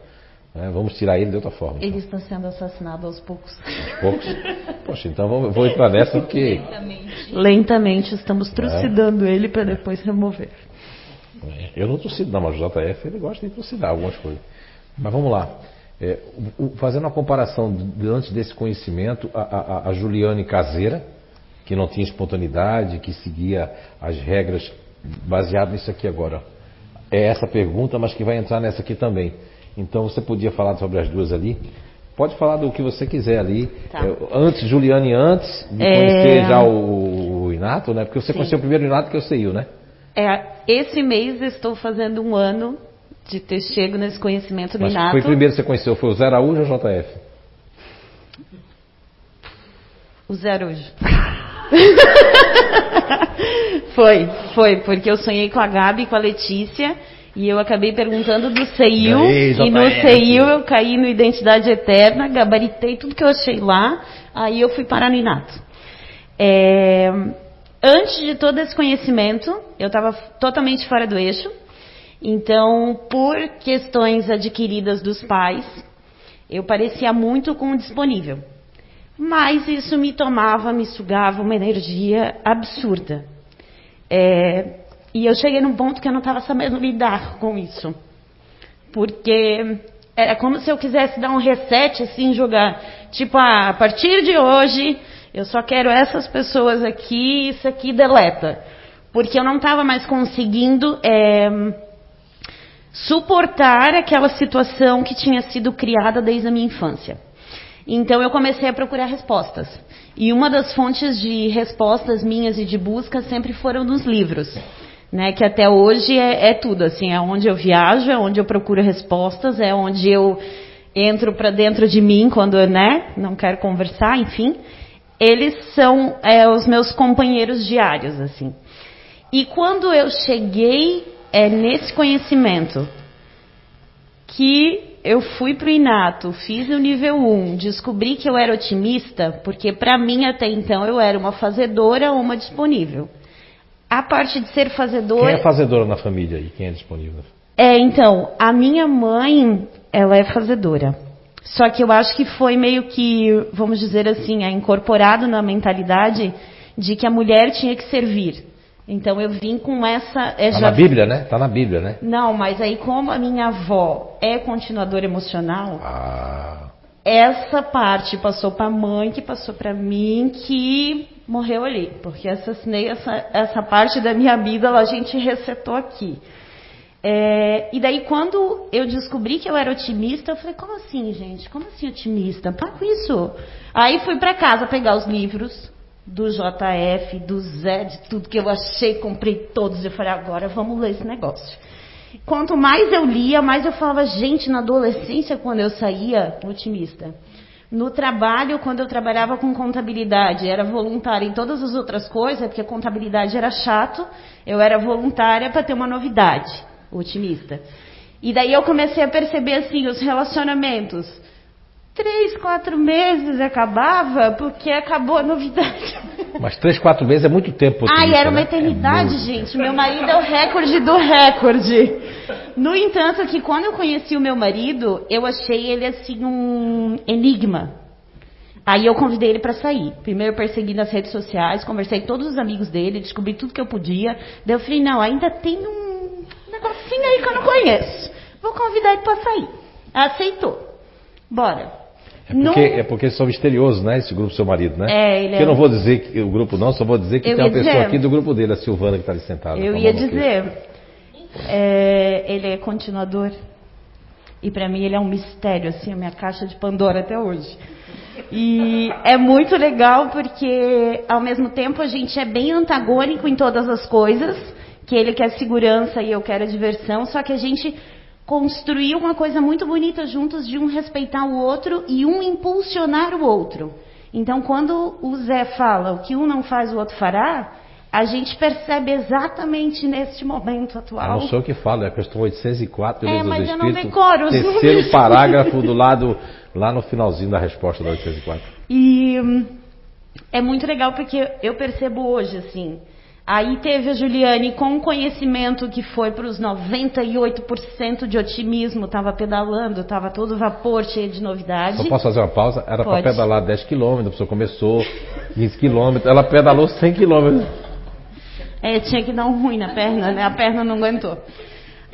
Speaker 1: É, vamos tirar ele de outra forma.
Speaker 6: Ele então. está sendo assassinado aos poucos.
Speaker 1: Aos poucos? Poxa, então vou, vou entrar nessa porque.
Speaker 6: Lentamente. Lentamente estamos trucidando é. ele para depois remover.
Speaker 1: É, eu não trucido, não, mas o JF ele gosta de trucidar algumas coisas. Mas vamos lá. É, o, fazendo uma comparação antes desse conhecimento, a, a, a Juliane caseira, que não tinha espontaneidade, que seguia as regras baseado nisso aqui agora. É essa pergunta, mas que vai entrar nessa aqui também. Então você podia falar sobre as duas ali. Pode falar do que você quiser ali. Tá. É, antes, Juliane, antes de é... conhecer já o, o, Inato, né? Porque você Sim. conheceu o primeiro Inato que eu sei, né?
Speaker 6: É, esse mês estou fazendo um ano de ter chego nesse conhecimento do
Speaker 1: Mas
Speaker 6: Inato.
Speaker 1: Foi o primeiro que você conheceu, foi o Zé Araújo ou o JF?
Speaker 6: O Zé Araújo. foi, foi, porque eu sonhei com a Gabi e com a Letícia e eu acabei perguntando do CEIU e, e no CEIU eu caí no Identidade Eterna, gabaritei tudo que eu achei lá, aí eu fui parar no Inato. É, antes de todo esse conhecimento, eu estava totalmente fora do eixo, então, por questões adquiridas dos pais, eu parecia muito com o disponível. Mas isso me tomava, me sugava uma energia absurda. É, e eu cheguei num ponto que eu não estava sabendo lidar com isso. Porque era como se eu quisesse dar um reset, assim, jogar. Tipo, ah, a partir de hoje, eu só quero essas pessoas aqui, isso aqui deleta. Porque eu não estava mais conseguindo. É, suportar aquela situação que tinha sido criada desde a minha infância. Então eu comecei a procurar respostas. E uma das fontes de respostas minhas e de busca sempre foram nos livros. Né, que até hoje é, é tudo, assim, é onde eu viajo, é onde eu procuro respostas, é onde eu entro para dentro de mim quando, né, não quero conversar, enfim. Eles são é, os meus companheiros diários, assim. E quando eu cheguei é nesse conhecimento que eu fui para o Inato, fiz o nível 1, descobri que eu era otimista, porque para mim até então eu era uma fazedora ou uma disponível. A parte de ser fazedora.
Speaker 1: Quem é fazedora na família e quem é disponível?
Speaker 6: É, então, a minha mãe, ela é fazedora. Só que eu acho que foi meio que, vamos dizer assim, é incorporado na mentalidade de que a mulher tinha que servir. Então eu vim com essa.
Speaker 1: É, tá já... na Bíblia, né? Tá na Bíblia, né?
Speaker 6: Não, mas aí como a minha avó é continuadora emocional,
Speaker 1: ah.
Speaker 6: essa parte passou para a mãe, que passou para mim, que morreu ali, porque assassinei essa, essa parte da minha vida, a gente resetou aqui. É, e daí quando eu descobri que eu era otimista, eu falei, como assim, gente? Como assim otimista? Para com isso. Aí fui para casa pegar os livros, do JF, do Zé, de tudo que eu achei, comprei todos. Eu falei, agora vamos ler esse negócio. Quanto mais eu lia, mais eu falava, gente, na adolescência, quando eu saía, otimista. No trabalho, quando eu trabalhava com contabilidade, era voluntária em todas as outras coisas, porque contabilidade era chato, eu era voluntária para ter uma novidade, otimista. E daí eu comecei a perceber assim, os relacionamentos três, quatro meses acabava, porque acabou a novidade.
Speaker 1: Mas três, quatro meses é muito tempo.
Speaker 6: Ai, era uma né? eternidade, é gente. Meu marido é o recorde do recorde. No entanto, que quando eu conheci o meu marido, eu achei ele assim um enigma. Aí eu convidei ele para sair. Primeiro eu persegui nas redes sociais, conversei com todos os amigos dele, descobri tudo que eu podia. Daí eu falei, não, ainda tem um negocinho aí que eu não conheço. Vou convidar ele para sair. Aceitou. Bora.
Speaker 1: É porque, é porque eles são misteriosos, né? Esse grupo, seu marido, né?
Speaker 6: É, ele é...
Speaker 1: eu não vou dizer que o grupo não, só vou dizer que
Speaker 6: Eu
Speaker 1: tem uma pessoa
Speaker 6: dizer.
Speaker 1: aqui do grupo dele, a Silvana, que está ali sentada.
Speaker 6: Eu
Speaker 1: a
Speaker 6: ia dizer, é, ele é continuador. E para mim ele é um mistério, assim, a minha caixa de Pandora até hoje. E é muito legal porque, ao mesmo tempo, a gente é bem antagônico em todas as coisas, que ele quer segurança e eu quero diversão, só que a gente construiu uma coisa muito bonita juntos de um respeitar o outro e um impulsionar o outro. Então, quando o Zé fala o que um não faz, o outro fará, a gente percebe exatamente neste momento atual.
Speaker 1: não sou eu que falo, é a questão 804
Speaker 6: É,
Speaker 1: Leis
Speaker 6: mas eu não decoro os.
Speaker 1: Terceiro parágrafo do lado, lá no finalzinho da resposta da 804.
Speaker 6: E hum, é muito legal porque eu percebo hoje, assim. Aí teve a Juliane com um conhecimento que foi para os 98% de otimismo, estava pedalando, estava todo vapor, cheio de novidade.
Speaker 1: Só posso fazer uma pausa? Era para pedalar 10 km, a pessoa começou 15 km, ela pedalou 100 km.
Speaker 6: É, tinha que dar um ruim na perna, né? A perna não aguentou.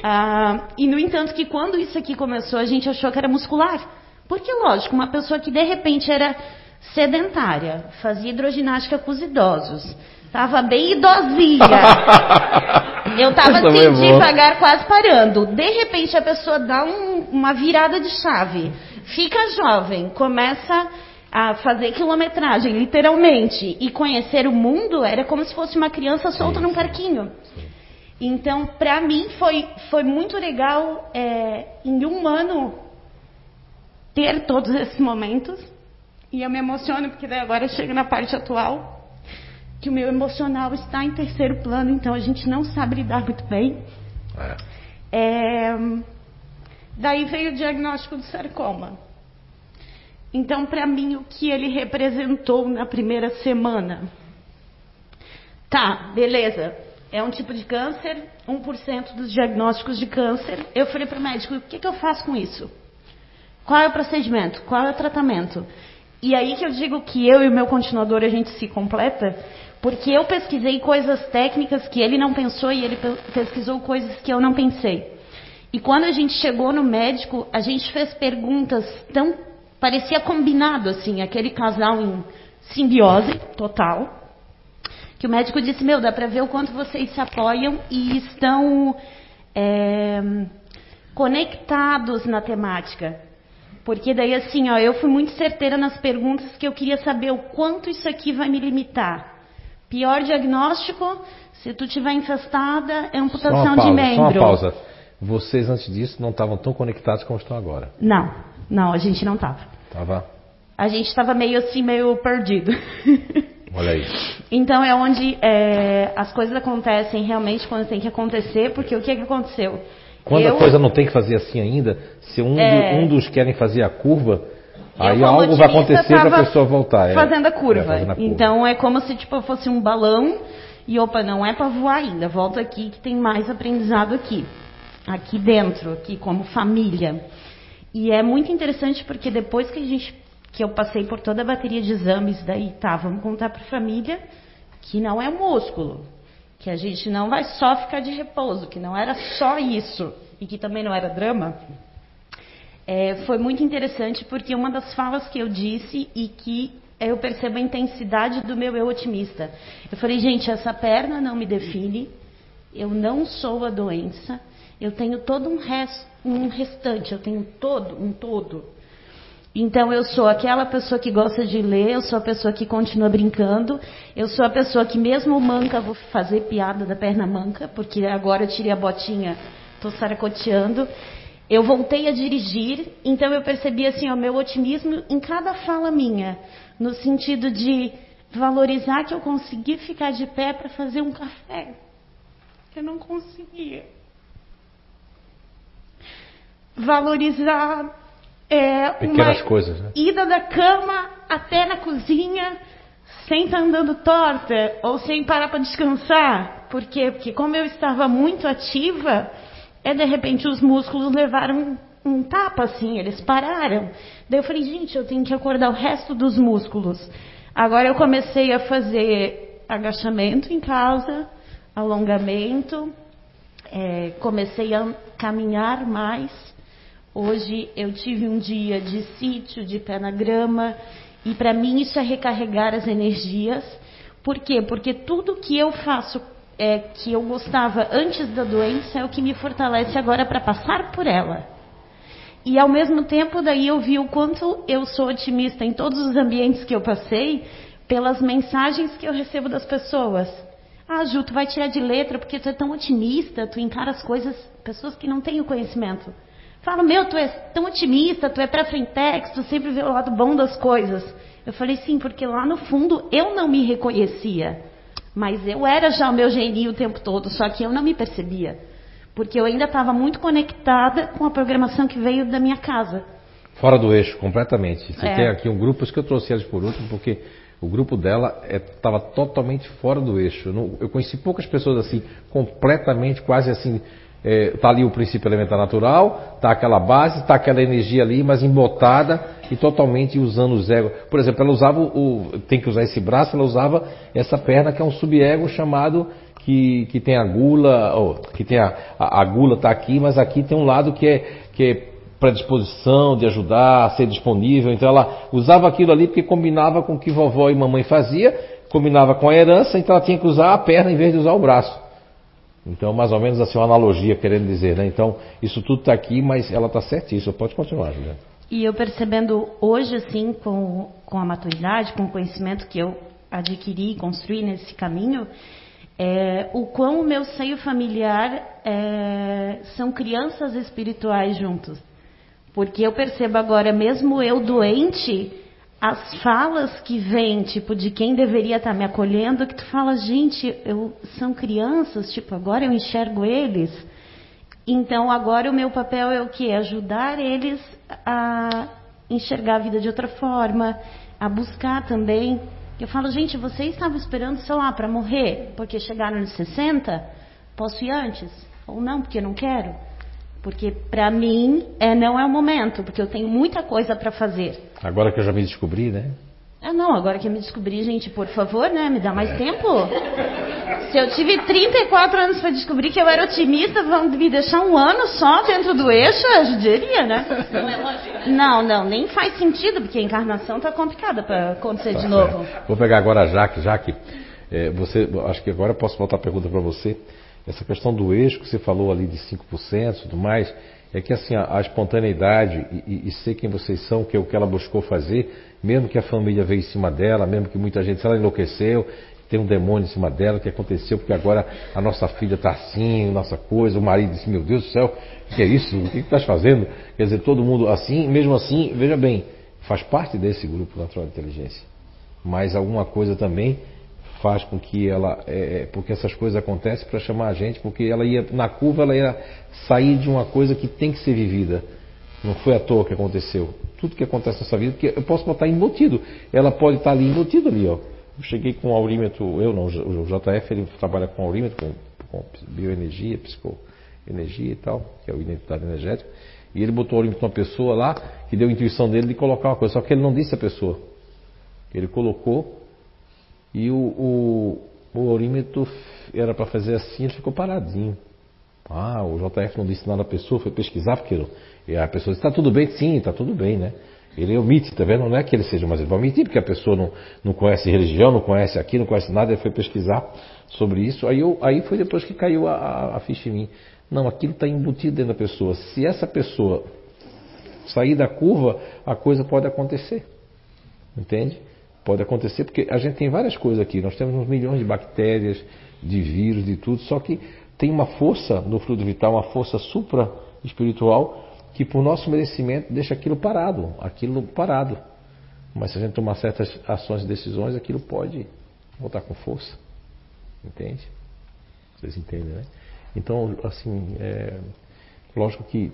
Speaker 6: Ah, e no entanto que quando isso aqui começou, a gente achou que era muscular. Porque, lógico, uma pessoa que de repente era sedentária, fazia hidroginástica com os idosos, estava bem idosinha. Eu
Speaker 1: é
Speaker 6: assim,
Speaker 1: bom.
Speaker 6: devagar, quase parando. De repente a pessoa dá um- uma virada de chave, fica jovem, começa a fazer quilometragem, literalmente, e conhecer o mundo, era como se fosse uma criança solta num parquinho. Então, para mim, foi, foi muito legal, é, em um ano, ter todos esses momentos. E eu me emociono, porque daí agora chega na parte atual, que o meu emocional está em terceiro plano, então a gente não sabe lidar muito bem. É, daí veio o diagnóstico do sarcoma. Então, para mim, o que ele representou na primeira semana? Tá, beleza. É um tipo de câncer, 1% dos diagnósticos de câncer. Eu falei para o médico: o que, que eu faço com isso? Qual é o procedimento? Qual é o tratamento? E aí que eu digo que eu e o meu continuador a gente se completa, porque eu pesquisei coisas técnicas que ele não pensou e ele pe- pesquisou coisas que eu não pensei. E quando a gente chegou no médico, a gente fez perguntas tão parecia combinado assim, aquele casal em simbiose total. Que o médico disse: Meu, dá para ver o quanto vocês se apoiam e estão é, conectados na temática. Porque daí assim, ó, eu fui muito certeira nas perguntas que eu queria saber o quanto isso aqui vai me limitar. Pior diagnóstico, se tu tiver infestada, é amputação
Speaker 1: uma pausa,
Speaker 6: de membro.
Speaker 1: só uma pausa. Vocês antes disso não estavam tão conectados como estão agora.
Speaker 6: Não, não, a gente não tava.
Speaker 1: Tava?
Speaker 6: A gente estava meio assim, meio perdido.
Speaker 1: Olha aí.
Speaker 6: Então é onde é, as coisas acontecem realmente quando tem que acontecer, porque o que, que aconteceu?
Speaker 1: Quando
Speaker 6: Eu-
Speaker 1: a coisa não tem que fazer assim ainda, se um, do-
Speaker 6: É.
Speaker 1: um dos querem fazer a curva, aí algo vai acontecer para a pessoa voltar. é.
Speaker 6: Fazendo a curva.
Speaker 1: É, fazendo a curva.
Speaker 6: Então é como se tipo, fosse um balão e opa, não é para voar ainda. Volta aqui que tem mais aprendizado aqui. Aqui dentro, aqui como família. E é muito interessante porque depois que a gente que eu passei por toda a bateria de exames, daí tá, vamos contar para a família que não é músculo, que a gente não vai só ficar de repouso, que não era só isso e que também não era drama. É, foi muito interessante porque uma das falas que eu disse e que eu percebo a intensidade do meu eu otimista. Eu falei, gente, essa perna não me define, eu não sou a doença, eu tenho todo um, res- um restante, eu tenho todo, um todo. Então eu sou aquela pessoa que gosta de ler, eu sou a pessoa que continua brincando, eu sou a pessoa que mesmo manca vou fazer piada da perna manca, porque agora eu tirei a botinha, estou saracoteando. Eu voltei a dirigir, então eu percebi assim o meu otimismo em cada fala minha, no sentido de valorizar que eu consegui ficar de pé para fazer um café. Eu não conseguia. Valorizar é,
Speaker 1: Pequenas
Speaker 6: uma
Speaker 1: coisas, né?
Speaker 6: ida da cama até na cozinha sem estar andando torta ou sem parar para descansar. Por quê? Porque como eu estava muito ativa, é de repente os músculos levaram um tapa assim, eles pararam. Daí eu falei, gente, eu tenho que acordar o resto dos músculos. Agora eu comecei a fazer agachamento em casa, alongamento, é, comecei a caminhar mais. Hoje eu tive um dia de sítio, de pé na grama, e para mim isso é recarregar as energias. Por quê? Porque tudo que eu faço é, que eu gostava antes da doença é o que me fortalece agora para passar por ela. E ao mesmo tempo, daí eu vi o quanto eu sou otimista em todos os ambientes que eu passei, pelas mensagens que eu recebo das pessoas. Ah, Ju, tu vai tirar de letra porque tu é tão otimista, tu encara as coisas, pessoas que não têm o conhecimento. Fala, meu, tu é tão otimista, tu é pra frentex, tu sempre vê o lado bom das coisas. Eu falei, sim, porque lá no fundo eu não me reconhecia. Mas eu era já o meu gênio o tempo todo, só que eu não me percebia. Porque eu ainda estava muito conectada com a programação que veio da minha casa.
Speaker 1: Fora do eixo, completamente. Você
Speaker 6: É.
Speaker 1: tem aqui um grupo, isso que eu trouxe eles por último, porque o grupo dela estava totalmente fora do eixo. Eu, não- eu conheci poucas pessoas assim, completamente, quase assim. É, tá ali o princípio elementar natural, tá aquela base, tá aquela energia ali, mas embotada e totalmente usando os egos. Por exemplo, ela usava o, tem que usar esse braço, ela usava essa perna que é um subego chamado que, que tem a gula, que tem a, a, a gula tá aqui, mas aqui tem um lado que é, que é predisposição de ajudar, ser disponível. Então ela usava aquilo ali porque combinava com o que vovó e mamãe fazia, combinava com a herança, então ela tinha que usar a perna em vez de usar o braço. Então, mais ou menos assim, uma analogia querendo dizer, né? Então, isso tudo está aqui, mas ela está certíssima. Pode continuar, Juliana.
Speaker 6: E eu percebendo hoje, assim, com, com a maturidade, com o conhecimento que eu adquiri e construí nesse caminho, é, o quão o meu seio familiar é, são crianças espirituais juntos. Porque eu percebo agora, mesmo eu doente, as falas que vêm, tipo, de quem deveria estar me acolhendo, que tu fala, gente, eu, são crianças, tipo, agora eu enxergo eles. Então agora o meu papel é o que? Ajudar eles a enxergar a vida de outra forma, a buscar também. Eu falo, gente, vocês estavam esperando, sei lá, para morrer, porque chegaram nos 60? Posso ir antes? Ou não, porque não quero? Porque para mim é, não é o momento, porque eu tenho muita coisa para fazer.
Speaker 1: Agora que eu já me descobri, né?
Speaker 6: Ah, não, agora que eu me descobri, gente, por favor, né? Me dá mais tempo. Se eu tive 34 anos para descobrir que eu era otimista, vão me deixar um ano só dentro do eixo? Eu judiaria, né? Não, não, nem faz sentido, porque a encarnação tá complicada para acontecer de novo.
Speaker 1: Vou pegar agora a Jaque. Jaque, é, você, acho que agora eu posso voltar a pergunta para você. Essa questão do eixo que você falou ali de 5% e tudo mais, é que assim, a, a espontaneidade e, e- e ser quem vocês são, que é o que ela buscou fazer, mesmo que a família veio em cima dela, mesmo que muita gente, se ela enlouqueceu, tem um demônio em cima dela, que aconteceu porque agora a nossa filha está assim, nossa coisa, o marido disse, meu Deus do céu, o que é isso? O que estás fazendo? Quer dizer, todo mundo assim, mesmo assim, veja bem, faz parte desse grupo natural de inteligência. Mas alguma coisa também faz com que ela, é, é, porque essas coisas acontecem para chamar a gente, porque ela ia na curva, ela ia sair de uma coisa que tem que ser vivida. Não foi à toa que aconteceu. Tudo que acontece nessa vida, porque eu posso botar embutido. Ela pode estar ali embutido ali, ó. Eu cheguei com aurímetro, eu não, o JF ele trabalha com aurímetro, com, com bioenergia, psicoenergia e tal, que é o identidade energética. E ele botou o aurímetro numa pessoa lá, que deu a intuição dele de colocar uma coisa, só que ele não disse a pessoa. Ele colocou e o, o, o aurímetro era para fazer assim, ele ficou paradinho. Ah, o JF não disse nada à pessoa, foi pesquisar, porque e a pessoa disse, está tudo bem? Sim, está tudo bem, né? Ele omite, tá vendo? Não é que ele seja, mas ele vai omitir, porque a pessoa não, não conhece religião, não conhece aqui, não conhece nada, ele foi pesquisar sobre isso. Aí, eu, aí foi depois que caiu a, a, a ficha em mim. Não, aquilo está embutido dentro da pessoa. Se essa pessoa sair da curva, a coisa pode acontecer. Entende? Pode acontecer porque a gente tem várias coisas aqui. Nós temos uns milhões de bactérias, de vírus, de tudo. Só que tem uma força no fluido vital, uma força supra espiritual que por nosso merecimento deixa aquilo parado, aquilo parado. Mas se a gente tomar certas ações e decisões, aquilo pode voltar com força. Entende? Vocês entendem, né? Então, assim, é, lógico que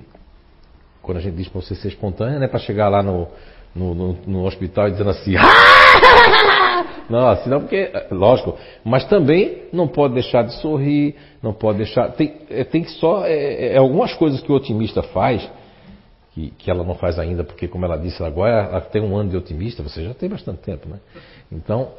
Speaker 1: quando a gente diz para você ser espontânea, não é para chegar lá no, no, no, no hospital e dizendo assim, não, assim não, porque, lógico, mas também não pode deixar de sorrir, não pode deixar, tem, é, tem que só, é, é, algumas coisas que o otimista faz, que, que ela não faz ainda, porque como ela disse agora, ela tem um ano de otimista, você já tem bastante tempo, né? Então,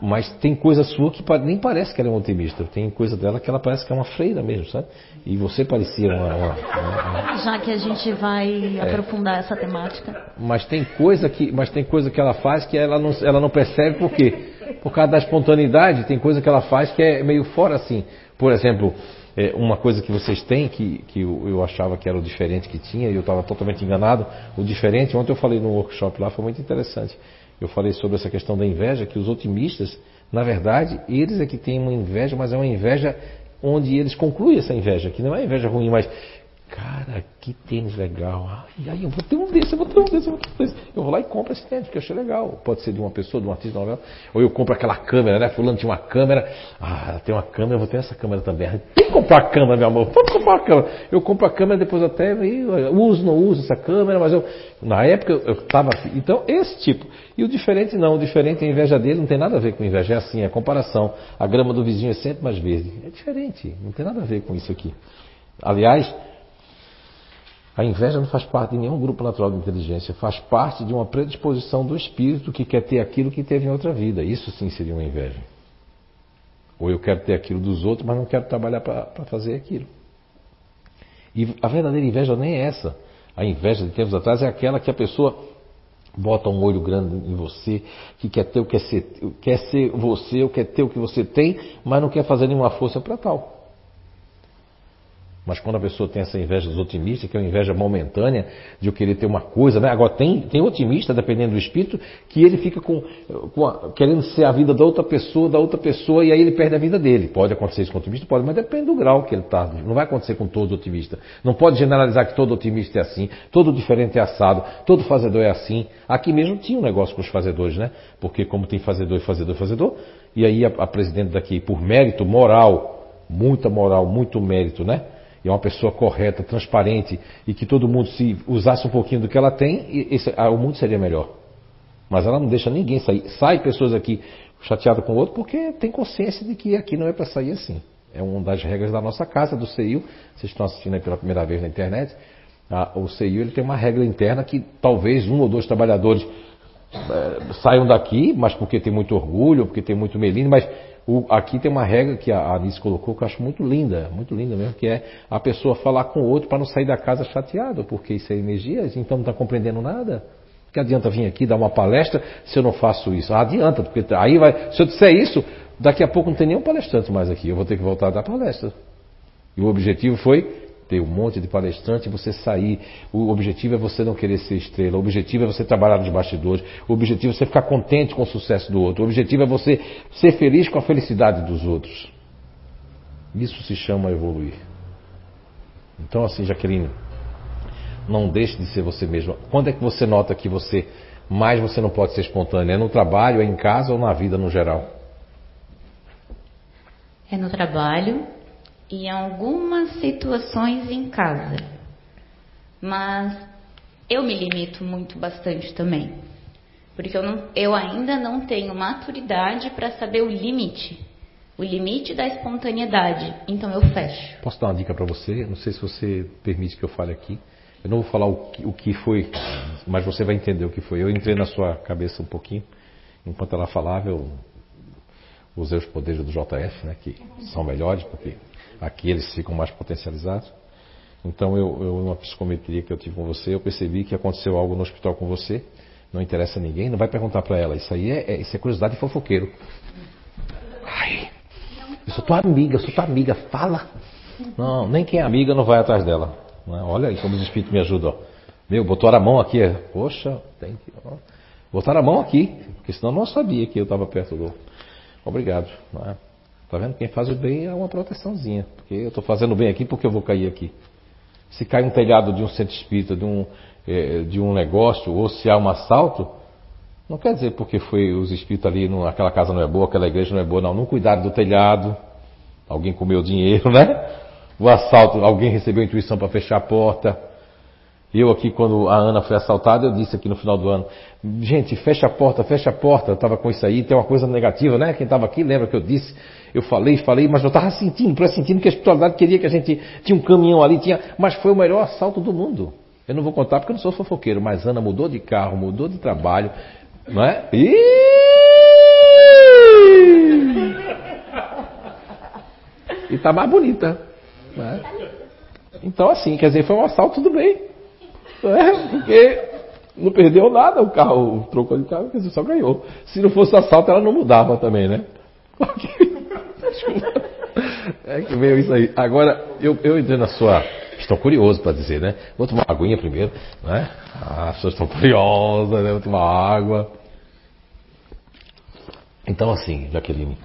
Speaker 1: Mas tem coisa sua que nem parece que ela é uma otimista. Tem coisa dela que ela parece que é uma freira mesmo, sabe? E você parecia uma. uma, uma...
Speaker 6: Já que a gente vai é. aprofundar essa temática.
Speaker 1: Mas tem coisa que, mas tem coisa que ela faz que ela não, ela não percebe por quê? Por causa da espontaneidade, tem coisa que ela faz que é meio fora assim. Por exemplo, é, uma coisa que vocês têm, que, que eu, eu, achava que era o diferente que tinha, e eu estava totalmente enganado, o diferente, ontem eu falei no workshop lá, foi muito interessante. Eu falei sobre essa questão da inveja, que os otimistas, na verdade, eles é que têm uma inveja, mas é uma inveja onde eles concluem essa inveja, que não é inveja ruim, mas Cara, que tênis legal. Ai, ai, eu vou ter um desse, eu vou ter um desse, eu vou ter um desse. Eu vou lá e compro esse tênis, porque eu achei legal. Pode ser de uma pessoa, de um artista de novela. Ou eu compro aquela câmera, né? Fulano tinha uma câmera. Ah, tem uma câmera, eu vou ter essa câmera também. Tem que comprar a câmera, meu amor. Vamos comprar a câmera. Eu compro a câmera, depois até uso, não uso essa câmera, mas eu. Na época eu estava. Então, esse tipo. E o diferente não. O diferente, a inveja dele não tem nada a ver com inveja. É assim, é comparação. A grama do vizinho é sempre mais verde. É diferente. Não tem nada a ver com isso aqui. Aliás, a inveja não faz parte de nenhum grupo natural de inteligência, faz parte de uma predisposição do espírito que quer ter aquilo que teve em outra vida. Isso sim seria uma inveja. Ou eu quero ter aquilo dos outros, mas não quero trabalhar para fazer aquilo. E a verdadeira inveja nem é essa. A inveja de tempos atrás é aquela que a pessoa bota um olho grande em você, que quer ter o que quer ser, quer ser você, ou quer ter o que você tem, mas não quer fazer nenhuma força para tal. Mas quando a pessoa tem essa inveja dos otimistas, que é uma inveja momentânea, de eu querer ter uma coisa, né? Agora tem, tem otimista, dependendo do espírito, que ele fica com, com a, querendo ser a vida da outra pessoa, da outra pessoa, e aí ele perde a vida dele. Pode acontecer isso com o otimista? Pode, mas depende do grau que ele está. Não vai acontecer com todo otimista. Não pode generalizar que todo otimista é assim, todo diferente é assado, todo fazedor é assim. Aqui mesmo tinha um negócio com os fazedores, né? Porque como tem fazedor fazedor fazedor, e aí a, a presidente daqui, por mérito moral, muita moral, muito mérito, né? E é uma pessoa correta, transparente e que todo mundo se usasse um pouquinho do que ela tem, esse, ah, o mundo seria melhor. Mas ela não deixa ninguém sair. Sai pessoas aqui chateadas com o outro porque tem consciência de que aqui não é para sair assim. É uma das regras da nossa casa, do CEIU. Vocês estão assistindo aí pela primeira vez na internet. Ah, o CEIU tem uma regra interna que talvez um ou dois trabalhadores é, saiam daqui, mas porque tem muito orgulho, porque tem muito melindre, mas o, aqui tem uma regra que a Alice colocou que eu acho muito linda, muito linda mesmo, que é a pessoa falar com o outro para não sair da casa chateado, porque isso é energia, então não está compreendendo nada. Que adianta vir aqui dar uma palestra se eu não faço isso? Ah, adianta, porque aí vai. Se eu disser isso, daqui a pouco não tem nenhum palestrante mais aqui. Eu vou ter que voltar a dar palestra. E o objetivo foi ter um monte de palestrante e você sair. O objetivo é você não querer ser estrela. O objetivo é você trabalhar nos bastidores. O objetivo é você ficar contente com o sucesso do outro. O objetivo é você ser feliz com a felicidade dos outros. Isso se chama evoluir. Então, assim, Jaqueline, não deixe de ser você mesma. Quando é que você nota que você mais você não pode ser espontânea? É no trabalho, é em casa ou na vida no geral?
Speaker 14: É no trabalho, em algumas situações em casa. Mas eu me limito muito bastante também. Porque eu, não, eu ainda não tenho maturidade para saber o limite. O limite da espontaneidade. Então eu fecho.
Speaker 1: Posso dar uma dica para você? Não sei se você permite que eu fale aqui. Eu não vou falar o que, o que foi, mas você vai entender o que foi. Eu entrei na sua cabeça um pouquinho. Enquanto ela falava, eu usei os poderes do JF, né, que são melhores, porque Aqui eles ficam mais potencializados. Então, eu, eu, uma psicometria que eu tive com você, eu percebi que aconteceu algo no hospital com você. Não interessa a ninguém, não vai perguntar para ela. Isso aí é, é, isso é curiosidade de fofoqueiro. Ai, eu sou tua amiga, eu sou tua amiga, fala. Não, nem quem é amiga não vai atrás dela. Olha aí como os espíritos me ajudam. Meu, botaram a mão aqui. É, poxa, tem que. Botaram a mão aqui, porque senão não sabia que eu estava perto do. Obrigado. Não é? Tá vendo? Quem faz o bem é uma proteçãozinha. Porque eu estou fazendo bem aqui porque eu vou cair aqui. Se cai um telhado de um centro espírita, de um, é, de um negócio, ou se há um assalto, não quer dizer porque foi os espíritos ali, no, aquela casa não é boa, aquela igreja não é boa, não. Não cuidaram do telhado, alguém comeu dinheiro, né? O assalto, alguém recebeu intuição para fechar a porta. Eu aqui, quando a Ana foi assaltada, eu disse aqui no final do ano, gente, fecha a porta, fecha a porta. Eu estava com isso aí, tem uma coisa negativa, né? Quem estava aqui lembra que eu disse eu falei, falei, mas eu estava sentindo, pressentindo que a espiritualidade queria que a gente tinha um caminhão ali, tinha, mas foi o melhor assalto do mundo. Eu não vou contar porque eu não sou fofoqueiro, mas Ana mudou de carro, mudou de trabalho, não é? E E tá mais bonita. Né? Então, assim, quer dizer, foi um assalto, tudo bem. É, porque não perdeu nada o carro, o troco de carro, quer dizer, só ganhou. Se não fosse assalto, ela não mudava também, né? É que veio isso aí. Agora, eu, eu entrei na sua. Estou curioso para dizer, né? Vou tomar uma aguinha primeiro, né? Ah, as pessoas estão curiosas, né? Vou tomar água. Então, assim, Jaqueline,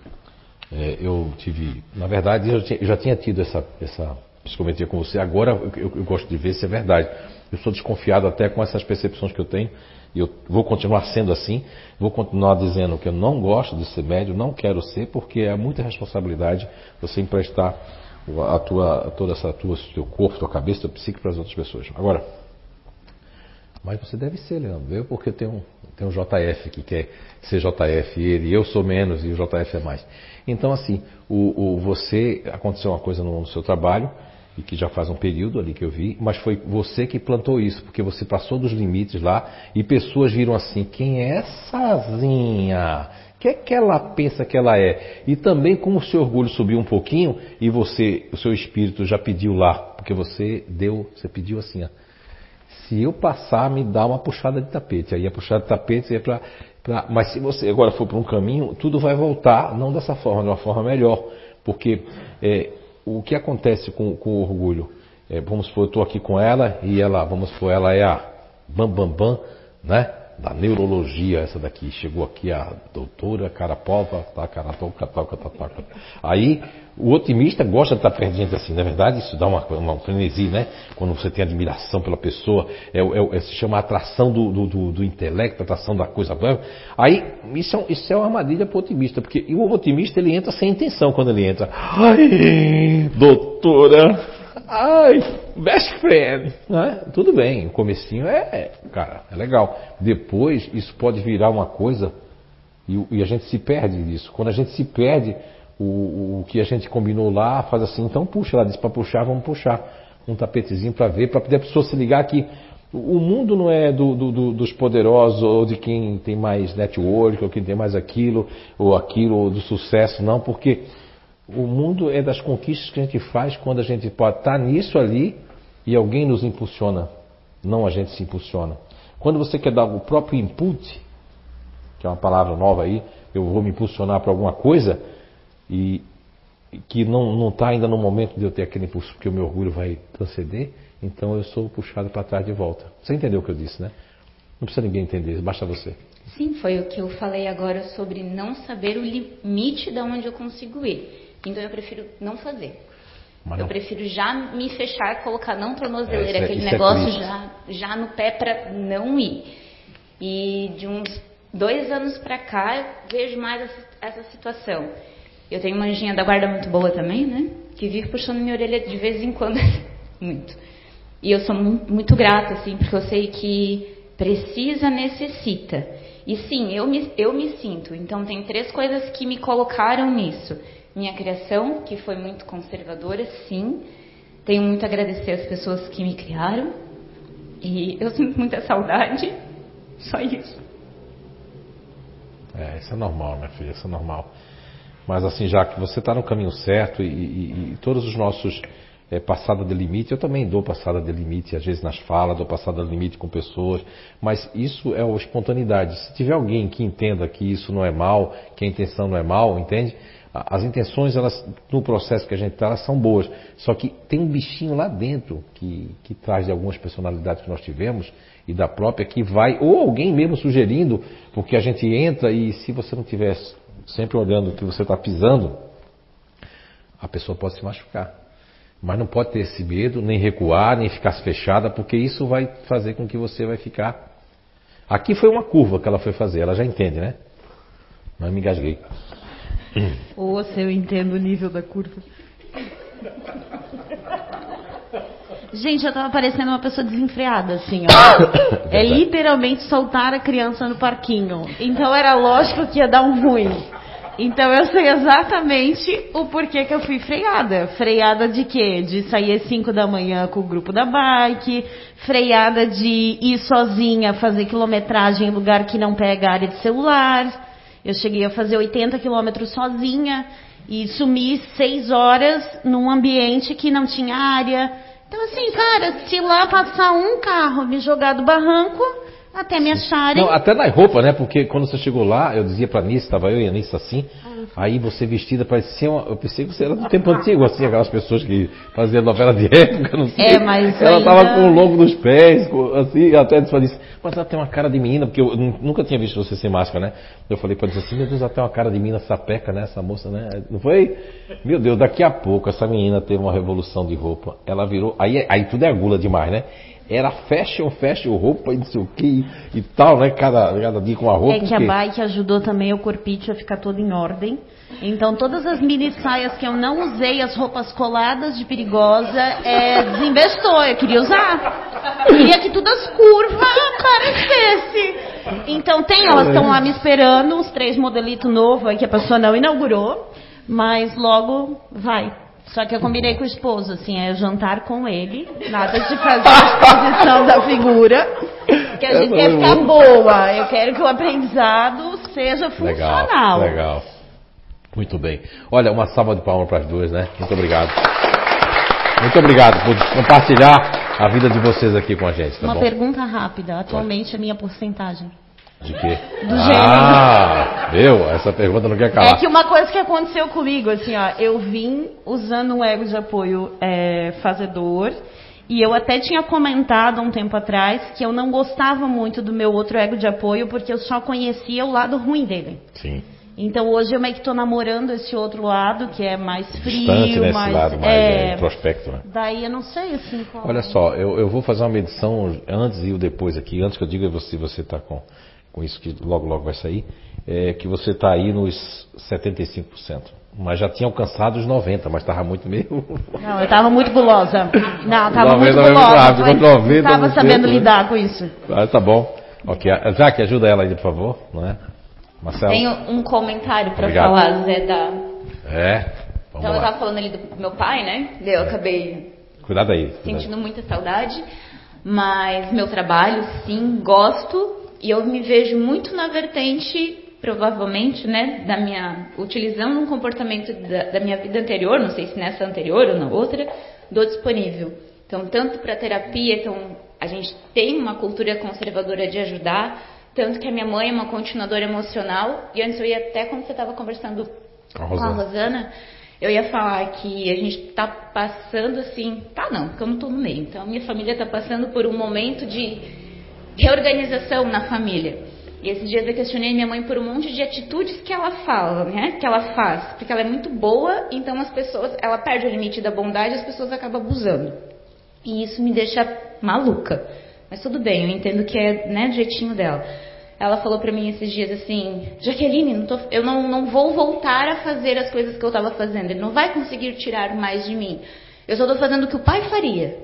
Speaker 1: é, eu tive. Na verdade, eu, tinha, eu já tinha tido essa, essa psicometria com você. Agora eu, eu, gosto de ver se é verdade. Eu sou desconfiado até com essas percepções que eu tenho. E eu vou continuar sendo assim. Vou continuar dizendo que eu não gosto de ser médio, não quero ser, porque é muita responsabilidade você emprestar a tua, toda essa tua, teu corpo, tua cabeça, teu psique para as outras pessoas. Agora, mas você deve ser, Leandro. Eu porque tem um, tem um JF que quer ser JF ele, eu sou menos e o JF é mais. Então, assim, o, o você aconteceu uma coisa no, no seu trabalho e que já faz um período ali que eu vi, mas foi você que plantou isso, porque você passou dos limites lá e pessoas viram assim: quem é essazinha? O que é que ela pensa que ela é? E também como o seu orgulho subiu um pouquinho e você, o seu espírito já pediu lá, porque você deu, você pediu assim, ó, se eu passar, me dá uma puxada de tapete. Aí a puxada de tapete é para. Mas se você agora for para um caminho, tudo vai voltar, não dessa forma, de uma forma melhor. Porque é, o que acontece com, com o orgulho? É, vamos supor, eu estou aqui com ela e ela, vamos supor, ela é a bam bam bam, né? Da neurologia, essa daqui. Chegou aqui a doutora Carapova, tá, Caratoca, toca, toca, toca. Aí o otimista gosta de estar perto de gente assim, na é verdade, isso dá uma, uma frenesi, né? Quando você tem admiração pela pessoa, é, é, é se chama atração do, do, do, do intelecto, atração da coisa. Aí, isso é, isso é uma armadilha para o otimista, porque o otimista ele entra sem intenção quando ele entra. Ai, doutora, ai, best friend. Né? Tudo bem, o comecinho é, é, cara, é legal. Depois, isso pode virar uma coisa e, e a gente se perde disso. Quando a gente se perde o, o que a gente combinou lá, faz assim, então puxa, ela disse para puxar, vamos puxar um tapetezinho para ver, para poder a pessoa se ligar que o mundo não é do, do, do, dos poderosos ou de quem tem mais network, ou quem tem mais aquilo, ou aquilo, ou do sucesso, não, porque o mundo é das conquistas que a gente faz quando a gente pode estar nisso ali e alguém nos impulsiona, não a gente se impulsiona. Quando você quer dar o próprio input, que é uma palavra nova aí, eu vou me impulsionar para alguma coisa, e que não está ainda no momento de eu ter aquele impulso, porque o meu orgulho vai transcender, então eu sou puxado para trás de volta. Você entendeu o que eu disse, né? Não precisa ninguém entender, basta você.
Speaker 14: Sim, foi o que eu falei agora sobre não saber o limite de onde eu consigo ir. Então eu prefiro não fazer. Não. Eu prefiro já me fechar, colocar não tornozeleira, é, aquele é negócio é já, já no pé para não ir. E de uns dois anos para cá eu vejo mais essa, essa situação. Eu tenho uma anjinha da guarda muito boa também, né? Que vive puxando minha orelha de vez em quando. muito. E eu sou muito grata, assim, porque eu sei que precisa, necessita. E sim, eu me, eu me sinto. Então, tem três coisas que me colocaram nisso. Minha criação, que foi muito conservadora, sim. Tenho muito a agradecer às pessoas que me criaram. E eu sinto muita saudade. Só isso.
Speaker 1: É, isso é normal, minha filha, isso é normal. Mas assim, já que você está no caminho certo e, e, e todos os nossos é, passada de limite, eu também dou passada de limite, às vezes nas falas, dou passada de limite com pessoas, mas isso é a espontaneidade. Se tiver alguém que entenda que isso não é mal, que a intenção não é mal, entende? As intenções, elas, no processo que a gente está, elas são boas. Só que tem um bichinho lá dentro que, que traz de algumas personalidades que nós tivemos e da própria que vai, ou alguém mesmo sugerindo, porque a gente entra e se você não tivesse sempre olhando o que você está pisando, a pessoa pode se machucar. Mas não pode ter esse medo, nem recuar, nem ficar fechada, porque isso vai fazer com que você vai ficar. Aqui foi uma curva que ela foi fazer, ela já entende, né? Mas me engasguei.
Speaker 3: Ou se eu entendo o nível da curva. Gente, eu tava parecendo uma pessoa desenfreada, assim, ó. é literalmente soltar a criança no parquinho. Então era lógico que ia dar um ruim. Então eu sei exatamente o porquê que eu fui freada. Freada de quê? De sair às 5 da manhã com o grupo da bike, freada de ir sozinha fazer quilometragem em lugar que não pega área de celular.
Speaker 6: Eu cheguei a fazer 80 quilômetros sozinha e sumi seis horas num ambiente que não tinha área. Então, assim, cara, se lá passar um carro me jogar do barranco, até me acharem.
Speaker 1: Não, até nas roupas, né? Porque quando você chegou lá, eu dizia pra Nice, estava eu e a Nice assim, aí você vestida parecia uma, Eu pensei que você era do tempo antigo, assim, aquelas pessoas que faziam novela de época, não sei.
Speaker 6: É, mas.
Speaker 1: Ela
Speaker 6: ainda...
Speaker 1: tava com o longo nos pés, assim, até disse, mas ela tem uma cara de menina, porque eu nunca tinha visto você sem máscara, né? Eu falei pra ela assim, meu Deus, ela tem uma cara de menina sapeca, né? Essa moça, né? Não foi? Meu Deus, daqui a pouco essa menina teve uma revolução de roupa. Ela virou. Aí, aí tudo é gula demais, né? era fashion, fashion, roupa e não sei o que e tal, né? Cada, cada dia com a roupa.
Speaker 6: É que a bike ajudou também o corpite a ficar todo em ordem. Então todas as mini saias que eu não usei, as roupas coladas de perigosa, é, desinvestou. Eu queria usar. Eu queria que todas as curvas aparecessem. Então tem, elas estão lá me esperando, os três modelitos novos que a pessoa não inaugurou, mas logo vai. Só que eu combinei com o esposo, assim, é jantar com ele, nada de fazer a exposição da figura, que a gente quer ficar boa. Eu quero que o aprendizado seja funcional.
Speaker 1: Legal, legal. Muito bem. Olha, uma salva de palmas para as duas, né? Muito obrigado. Muito obrigado por compartilhar a vida de vocês aqui com a gente. Tá
Speaker 6: uma
Speaker 1: bom?
Speaker 6: pergunta rápida. Atualmente, a minha porcentagem.
Speaker 1: De quê?
Speaker 6: Do
Speaker 1: ah, viu? Essa pergunta não quer calar.
Speaker 6: É que uma coisa que aconteceu comigo, assim, ó, eu vim usando um ego de apoio é, fazedor. E eu até tinha comentado um tempo atrás que eu não gostava muito do meu outro ego de apoio porque eu só conhecia o lado ruim dele.
Speaker 1: Sim.
Speaker 6: Então hoje eu meio que estou namorando esse outro lado que é mais frio,
Speaker 1: Distante nesse
Speaker 6: mais,
Speaker 1: lado mais
Speaker 6: é,
Speaker 1: é, prospecto, né?
Speaker 6: Daí eu não sei assim. Qual
Speaker 1: Olha só, eu, eu vou fazer uma medição antes e o depois aqui. Antes que eu diga se você está com com isso que logo logo vai sair, é que você está aí nos 75%. Mas já tinha alcançado os 90%, mas estava muito meio.
Speaker 6: Não, eu estava muito gulosa. Não, estava muito gulosa. Não estava sabendo né? lidar com isso.
Speaker 1: Ah, tá bom. Ok. Jaque, ajuda ela aí, por favor. Não é? Marcelo.
Speaker 14: Tenho um comentário para falar, Zé da.
Speaker 1: É.
Speaker 14: então lá. eu estava falando ali do meu pai, né? Eu é. acabei.
Speaker 1: Cuidado aí.
Speaker 14: Sentindo cuidado. muita saudade. Mas meu trabalho, sim, gosto e eu me vejo muito na vertente, provavelmente, né, da minha, utilizando um comportamento da, da minha vida anterior, não sei se nessa anterior ou na outra, do disponível. Então, tanto para terapia, então a gente tem uma cultura conservadora de ajudar, tanto que a minha mãe é uma continuadora emocional, e antes eu ia até quando você estava conversando a com a Rosana, eu ia falar que a gente está passando assim, tá não, porque eu não estou no meio. Então a minha família está passando por um momento de reorganização na família. E esses dias eu questionei minha mãe por um monte de atitudes que ela fala, né? Que ela faz, porque ela é muito boa, então as pessoas, ela perde o limite da bondade, as pessoas acabam abusando. E isso me deixa maluca. Mas tudo bem, eu entendo que é, né, do jeitinho dela. Ela falou para mim esses dias assim: Jaqueline, não tô, eu não, não vou voltar a fazer as coisas que eu estava fazendo. Ele não vai conseguir tirar mais de mim. Eu só estou fazendo o que o pai faria.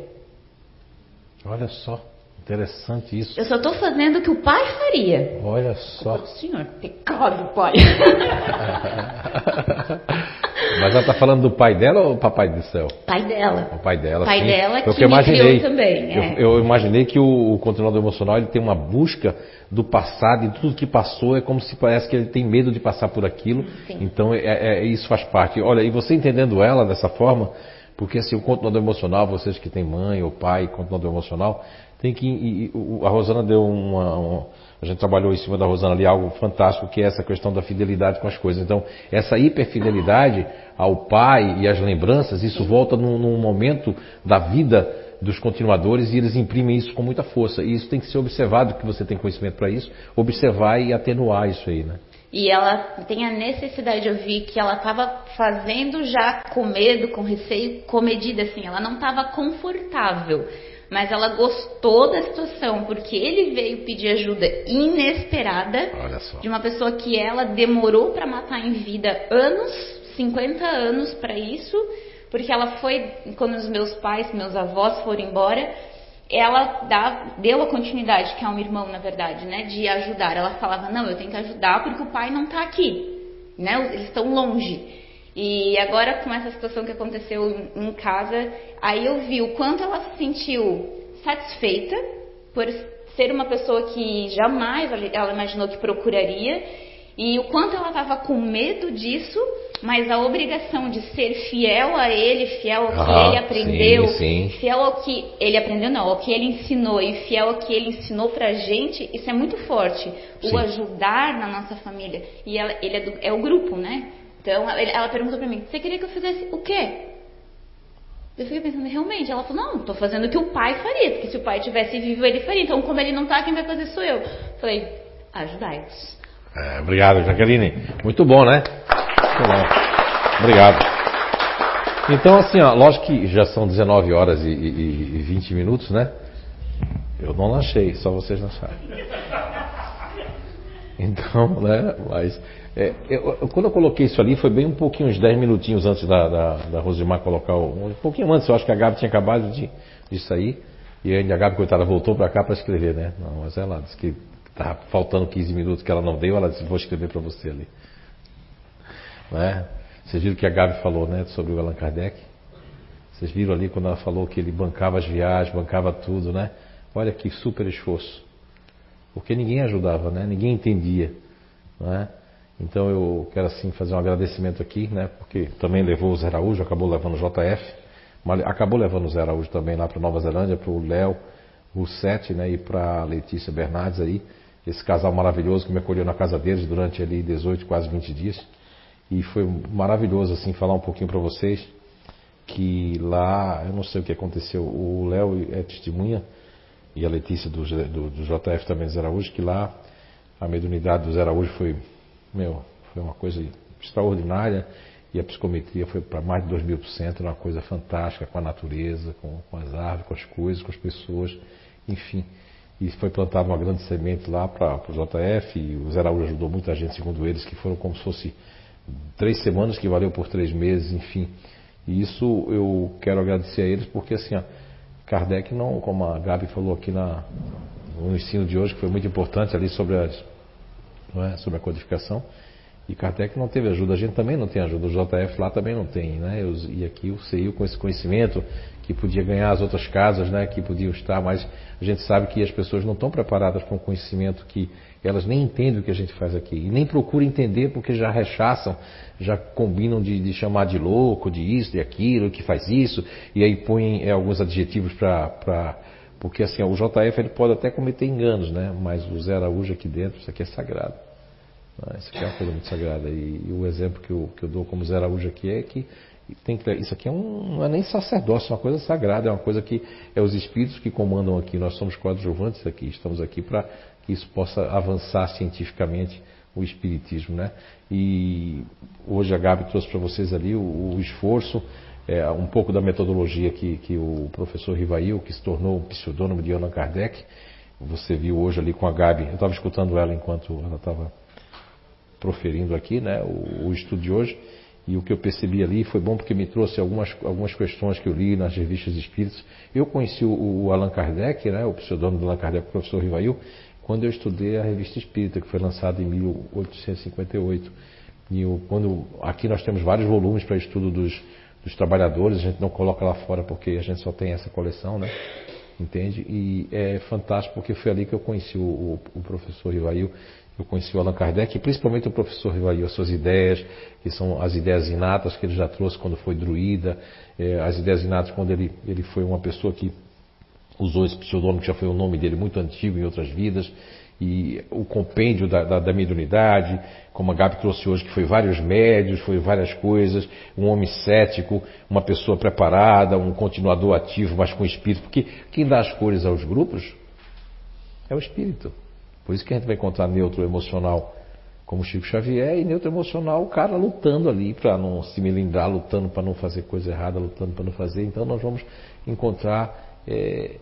Speaker 1: Olha só. Interessante isso.
Speaker 14: Eu só estou fazendo o que o pai faria.
Speaker 1: Olha só.
Speaker 14: Senhor, pecado, pai.
Speaker 1: Mas ela está falando do pai dela ou do papai do céu?
Speaker 14: Pai dela.
Speaker 1: O pai dela,
Speaker 14: pai
Speaker 1: sim.
Speaker 14: dela
Speaker 1: que,
Speaker 14: que eu imaginei. também.
Speaker 1: É. Eu, eu, imaginei que o, o continuador emocional ele tem uma busca do passado e tudo que passou é como se parece que ele tem medo de passar por aquilo. Sim. Então é, é, isso faz parte. Olha, e você entendendo ela dessa forma, porque assim, o continuador emocional, vocês que têm mãe ou pai, continuador emocional, tem que. E, e, a Rosana deu uma, uma, A gente trabalhou em cima da Rosana ali algo fantástico, que é essa questão da fidelidade com as coisas. Então, essa hiperfidelidade ao pai e às lembranças, isso volta num, num momento da vida dos continuadores e eles imprimem isso com muita força. E isso tem que ser observado, que você tem conhecimento para isso, observar e atenuar isso aí, né?
Speaker 14: E ela tem a necessidade de ouvir que ela estava fazendo já com medo, com receio, comedida assim, ela não estava confortável mas ela gostou da situação porque ele veio pedir ajuda inesperada de uma pessoa que ela demorou para matar em vida anos, 50 anos para isso, porque ela foi quando os meus pais, meus avós foram embora, ela dá, deu a continuidade, que é um irmão na verdade, né, de ajudar. Ela falava: "Não, eu tenho que ajudar porque o pai não está aqui", né? Eles estão longe. E agora com essa situação que aconteceu em casa, aí eu vi o quanto ela se sentiu satisfeita por ser uma pessoa que jamais ela imaginou que procuraria E o quanto ela estava com medo disso, mas a obrigação de ser fiel a ele, fiel ao que
Speaker 1: Ah,
Speaker 14: ele aprendeu,
Speaker 1: sim, sim.
Speaker 14: fiel ao que ele aprendeu, não, ao que ele ensinou e fiel ao que ele ensinou pra gente, isso é muito forte.
Speaker 1: Sim.
Speaker 14: O ajudar na nossa família. E ela, ele é, do- é o grupo, né? Então ela, perguntou pra mim: Você queria que eu fizesse o quê? Eu fiquei pensando, realmente. Ela falou: Não, tô fazendo o que o pai faria, porque se o pai tivesse vivo, ele faria. Então, como ele não tá, quem vai fazer sou eu. Falei: Ajudai-vos.
Speaker 1: É, obrigado, Jaqueline. Muito bom, né? Muito bom. Obrigado. Então, assim, ó, lógico que já são 19 horas e, e, e 20 minutos, né? Eu não lanchei, só vocês lancharam. Então, né? Mas é, eu- eu- quando eu coloquei isso ali, foi bem um pouquinho, uns 10 minutinhos antes da, da, da colocar o, um pouquinho antes, eu acho que a Gabi tinha acabado de, de sair. E ainda a Gabi, coitada, voltou para cá para escrever, né? Não, mas ela disse que estava faltando 15 minutos que ela não deu, ela disse, vou escrever para você ali. Né? Vocês viram o que a Gabi falou, né? Sobre o Allan Kardec? Vocês viram ali quando ela falou que ele bancava as viagens, bancava tudo, né? Olha que super esforço. Porque ninguém ajudava, né? Ninguém entendia, né? Então eu quero assim fazer um agradecimento aqui, né? Porque também levou o Zé Araújo, acabou levando o JF, acabou levando o Zé Araújo também lá para Nova Zelândia, para o Léo, Sete, né? E para a Letícia Bernardes aí, esse casal maravilhoso que me acolheu na casa deles durante ali 18, quase 20 dias. E foi maravilhoso assim falar um pouquinho para vocês que lá, eu não sei o que aconteceu, o Léo é testemunha e a Letícia do, do, do JF também do Zé Araújo, que lá a mediunidade do Zé Araújo foi, meu, foi uma coisa extraordinária e a psicometria foi para mais de 2 mil por cento, uma coisa fantástica com a natureza, com, com as árvores, com as coisas, com as pessoas, enfim. E foi plantada uma grande semente lá para o JF e o Zé Araújo ajudou muita gente, segundo eles, que foram como se fosse três semanas que valeu por três meses, enfim. E isso eu quero agradecer a eles porque assim, ó, Kardec não, como a Gabi falou aqui na, no ensino de hoje, que foi muito importante ali sobre, as, é, sobre a codificação, e Kardec não teve ajuda, a gente também não tem ajuda, o JF lá também não tem, né? Eu- e aqui o CIU com esse conhecimento que podia ganhar as outras casas, né? Que podiam estar, mas a gente sabe que as pessoas não estão preparadas para um conhecimento que elas nem entendem o que a gente faz aqui e nem procuram entender porque já rechaçam, já combinam de, de chamar de louco, de isso, de aquilo, que faz isso e aí põem é, alguns adjetivos para porque assim o JF ele pode até cometer enganos, né? Mas o Zé Araújo aqui dentro, isso aqui é sagrado. Ah, Isso aqui é uma coisa muito sagrada. E, e o exemplo que eu, que eu dou como Zé Araújo aqui é que tem que, isso aqui é um, não é nem sacerdócio, é uma coisa sagrada, é uma coisa que é os espíritos que comandam aqui. Nós somos coadjuvantes aqui, estamos aqui para que isso possa avançar cientificamente o espiritismo, né? E hoje a Gabi trouxe para vocês ali o, o esforço, é, um pouco da metodologia que, que o professor Rivail, que se tornou o pseudônimo de Allan Kardec, você viu hoje ali com a Gabi, eu estava escutando ela enquanto ela estava proferindo aqui, né, o, o estudo de hoje, e o que eu percebi ali foi bom porque me trouxe algumas, algumas questões que eu li nas revistas espíritas. Eu conheci o, o Allan Kardec, né, o pseudônimo do Allan Kardec, o professor Rivail, quando eu estudei a revista espírita, que foi lançada em 1858. E eu, quando, aqui nós temos vários volumes para estudo dos, dos trabalhadores, a gente não coloca lá fora porque a gente só tem essa coleção, né? Entende? E é fantástico porque foi ali que eu conheci o, o, o professor Rivail, eu conheci o Allan Kardec, e principalmente o professor Rivail, as suas ideias, que são as ideias inatas que ele já trouxe quando foi druida, eh, as ideias inatas quando ele, ele foi uma pessoa que usou esse pseudônimo, que já foi o nome dele muito antigo em outras vidas, e o compêndio da, da, da mediunidade, como a Gabi trouxe hoje, que foi vários médios, foi várias coisas, um homem cético, uma pessoa preparada, um continuador ativo, mas com espírito, porque quem dá as cores aos grupos é o espírito. Por isso que a gente vai encontrar neutro emocional como Chico Xavier e neutro emocional o cara lutando ali para não se melindrar, lutando para não fazer coisa errada, lutando para não fazer. Então nós vamos encontrar é,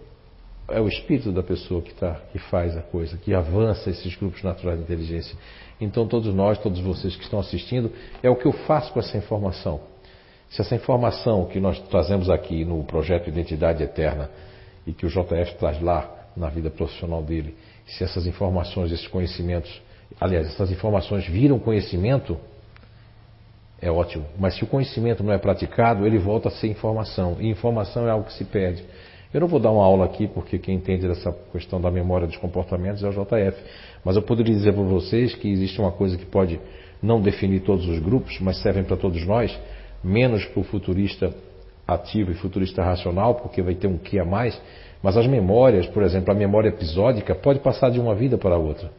Speaker 1: é o espírito da pessoa que, tá, que faz a coisa, que avança esses grupos naturais de inteligência. Então todos nós, todos vocês que estão assistindo, é o que eu faço com essa informação. Se essa informação que nós trazemos aqui no projeto Identidade Eterna e que o JF traz lá na vida profissional dele, se essas informações, esses conhecimentos, aliás, essas informações viram conhecimento, é ótimo. Mas se o conhecimento não é praticado, ele volta a ser informação. E informação é algo que se perde. Eu não vou dar uma aula aqui, porque quem entende dessa questão da memória dos comportamentos é o JF. Mas eu poderia dizer para vocês que existe uma coisa que pode não definir todos os grupos, mas servem para todos nós, menos para o futurista ativo e futurista racional, porque vai ter um que a mais, mas as memórias, por exemplo, a memória episódica pode passar de uma vida para outra,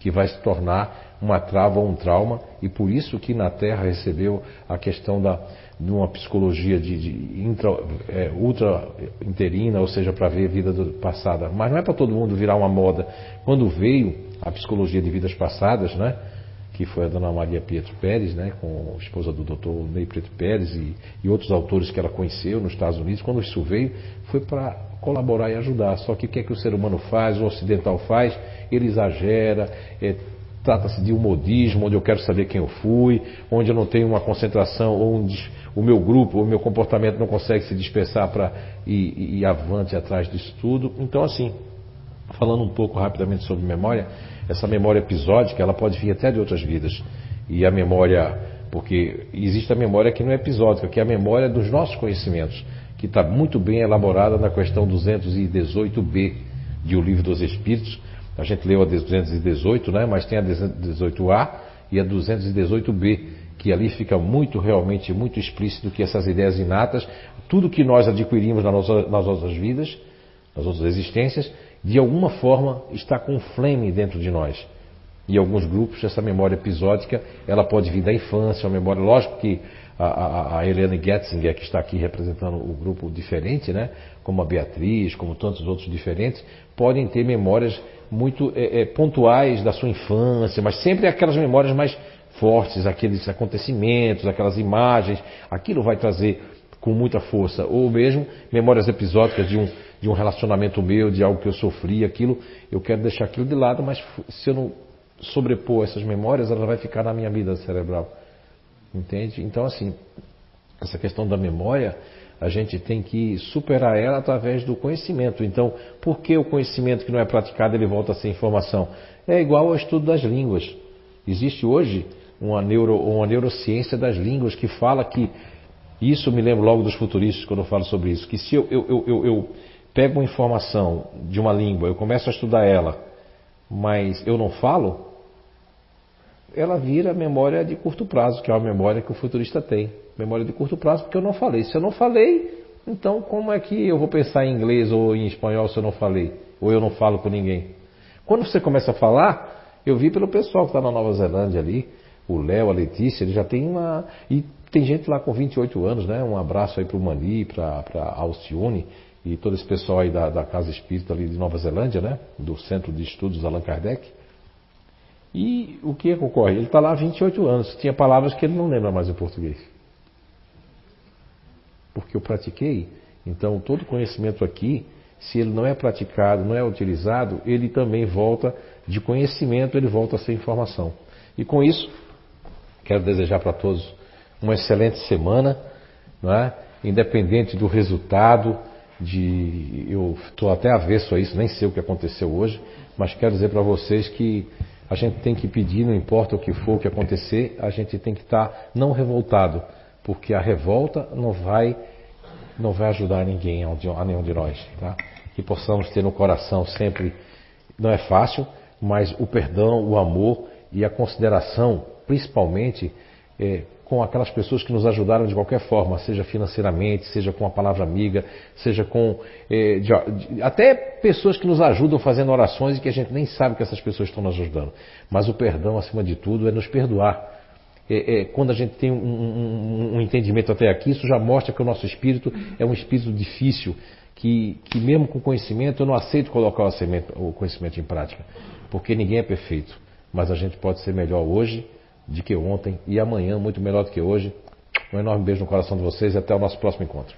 Speaker 1: que vai se tornar uma trava ou um trauma, e por isso que na Terra recebeu a questão da, de uma psicologia de, de intra, é, ultra interina, ou seja, para ver vida do, passada. Mas não é para todo mundo virar uma moda. Quando veio a psicologia de vidas passadas, né? Que foi a dona Maria Pietro Pérez, né, com a esposa do Dr. Ney Preto Pérez e, e, outros autores que ela conheceu nos Estados Unidos, quando isso veio, foi para colaborar e ajudar. Só que o que é que o ser humano faz, o ocidental faz? Ele exagera, é, trata-se de um modismo, onde eu quero saber quem eu fui, onde eu não tenho uma concentração, onde o meu grupo, o meu comportamento não consegue se dispersar para ir, ir avante atrás disso tudo. Então, assim, falando um pouco rapidamente sobre memória, essa memória episódica, ela pode vir até de outras vidas. E a memória, porque existe a memória que não é episódica, que é a memória dos nossos conhecimentos, que está muito bem elaborada na questão 218b de O Livro dos Espíritos. A gente leu a 218, né? mas tem a 218a e a 218b, que ali fica muito, realmente, muito explícito que essas ideias inatas, tudo que nós adquirimos nas nossas, nas nossas vidas, nas nossas existências, de alguma forma está com um flame dentro de nós. E alguns grupos, essa memória episódica, ela pode vir da infância, uma memória, lógico que a, a, a Helene Getzinger, que está aqui representando o grupo diferente, né, como a Beatriz, como tantos outros diferentes, podem ter memórias muito é, é, pontuais da sua infância, mas sempre aquelas memórias mais fortes, aqueles acontecimentos, aquelas imagens, aquilo vai trazer com muita força, ou mesmo memórias episódicas de um, de um relacionamento meu, de algo que eu sofri, aquilo, eu quero deixar aquilo de lado, mas se eu não sobrepor essas memórias, ela vai ficar na minha vida cerebral. Entende? Então, assim, essa questão da memória, a gente tem que superar ela através do conhecimento. Então, por que o conhecimento que não é praticado ele volta a ser informação? É igual ao estudo das línguas. Existe hoje uma, neuro, uma neurociência das línguas que fala que isso me lembro logo dos futuristas quando eu falo sobre isso, que se eu, eu, eu, eu pego uma informação de uma língua, eu começo a estudar ela, mas eu não falo, ela vira memória de curto prazo, que é uma memória que o futurista tem. Memória de curto prazo, porque eu não falei. Se eu não falei, então como é que eu vou pensar em inglês ou em espanhol se eu não falei? Ou eu não falo com ninguém? Quando você começa a falar, eu vi pelo pessoal que está na Nova Zelândia ali, o Léo, a Letícia, ele já tem uma. E tem gente lá com 28 anos, né? Um abraço aí para o Mani, para a Alcione e todo esse pessoal aí da, da Casa Espírita ali de Nova Zelândia, né? Do Centro de Estudos Allan Kardec. E o que, é ocorre? Ele está lá há 28 anos. Tinha palavras que ele não lembra mais em português. Porque eu pratiquei. Então, todo conhecimento aqui, se ele não é praticado, não é utilizado, ele também volta de conhecimento, ele volta a ser informação. E com isso, quero desejar para todos uma excelente semana, não é? independente do resultado, de eu estou até avesso a isso, nem sei o que aconteceu hoje, mas quero dizer para vocês que a gente tem que pedir, não importa o que for o que acontecer, a gente tem que estar tá não revoltado, porque a revolta não vai não vai ajudar ninguém a nenhum de nós, tá? Que possamos ter no coração sempre, não é fácil, mas o perdão, o amor e a consideração, principalmente é, com aquelas pessoas que nos ajudaram de qualquer forma, seja financeiramente, seja com a palavra amiga, seja com. Eh, de, de, até pessoas que nos ajudam fazendo orações e que a gente nem sabe que essas pessoas estão nos ajudando. Mas o perdão, acima de tudo, é nos perdoar. É, é, quando a gente tem um, um, um, entendimento até aqui, isso já mostra que o nosso espírito é um espírito difícil, que, que mesmo com conhecimento, eu não aceito colocar o conhecimento em prática, porque ninguém é perfeito. Mas a gente pode ser melhor hoje de que ontem e amanhã muito melhor do que hoje. Um enorme beijo no coração de vocês e até o nosso próximo encontro.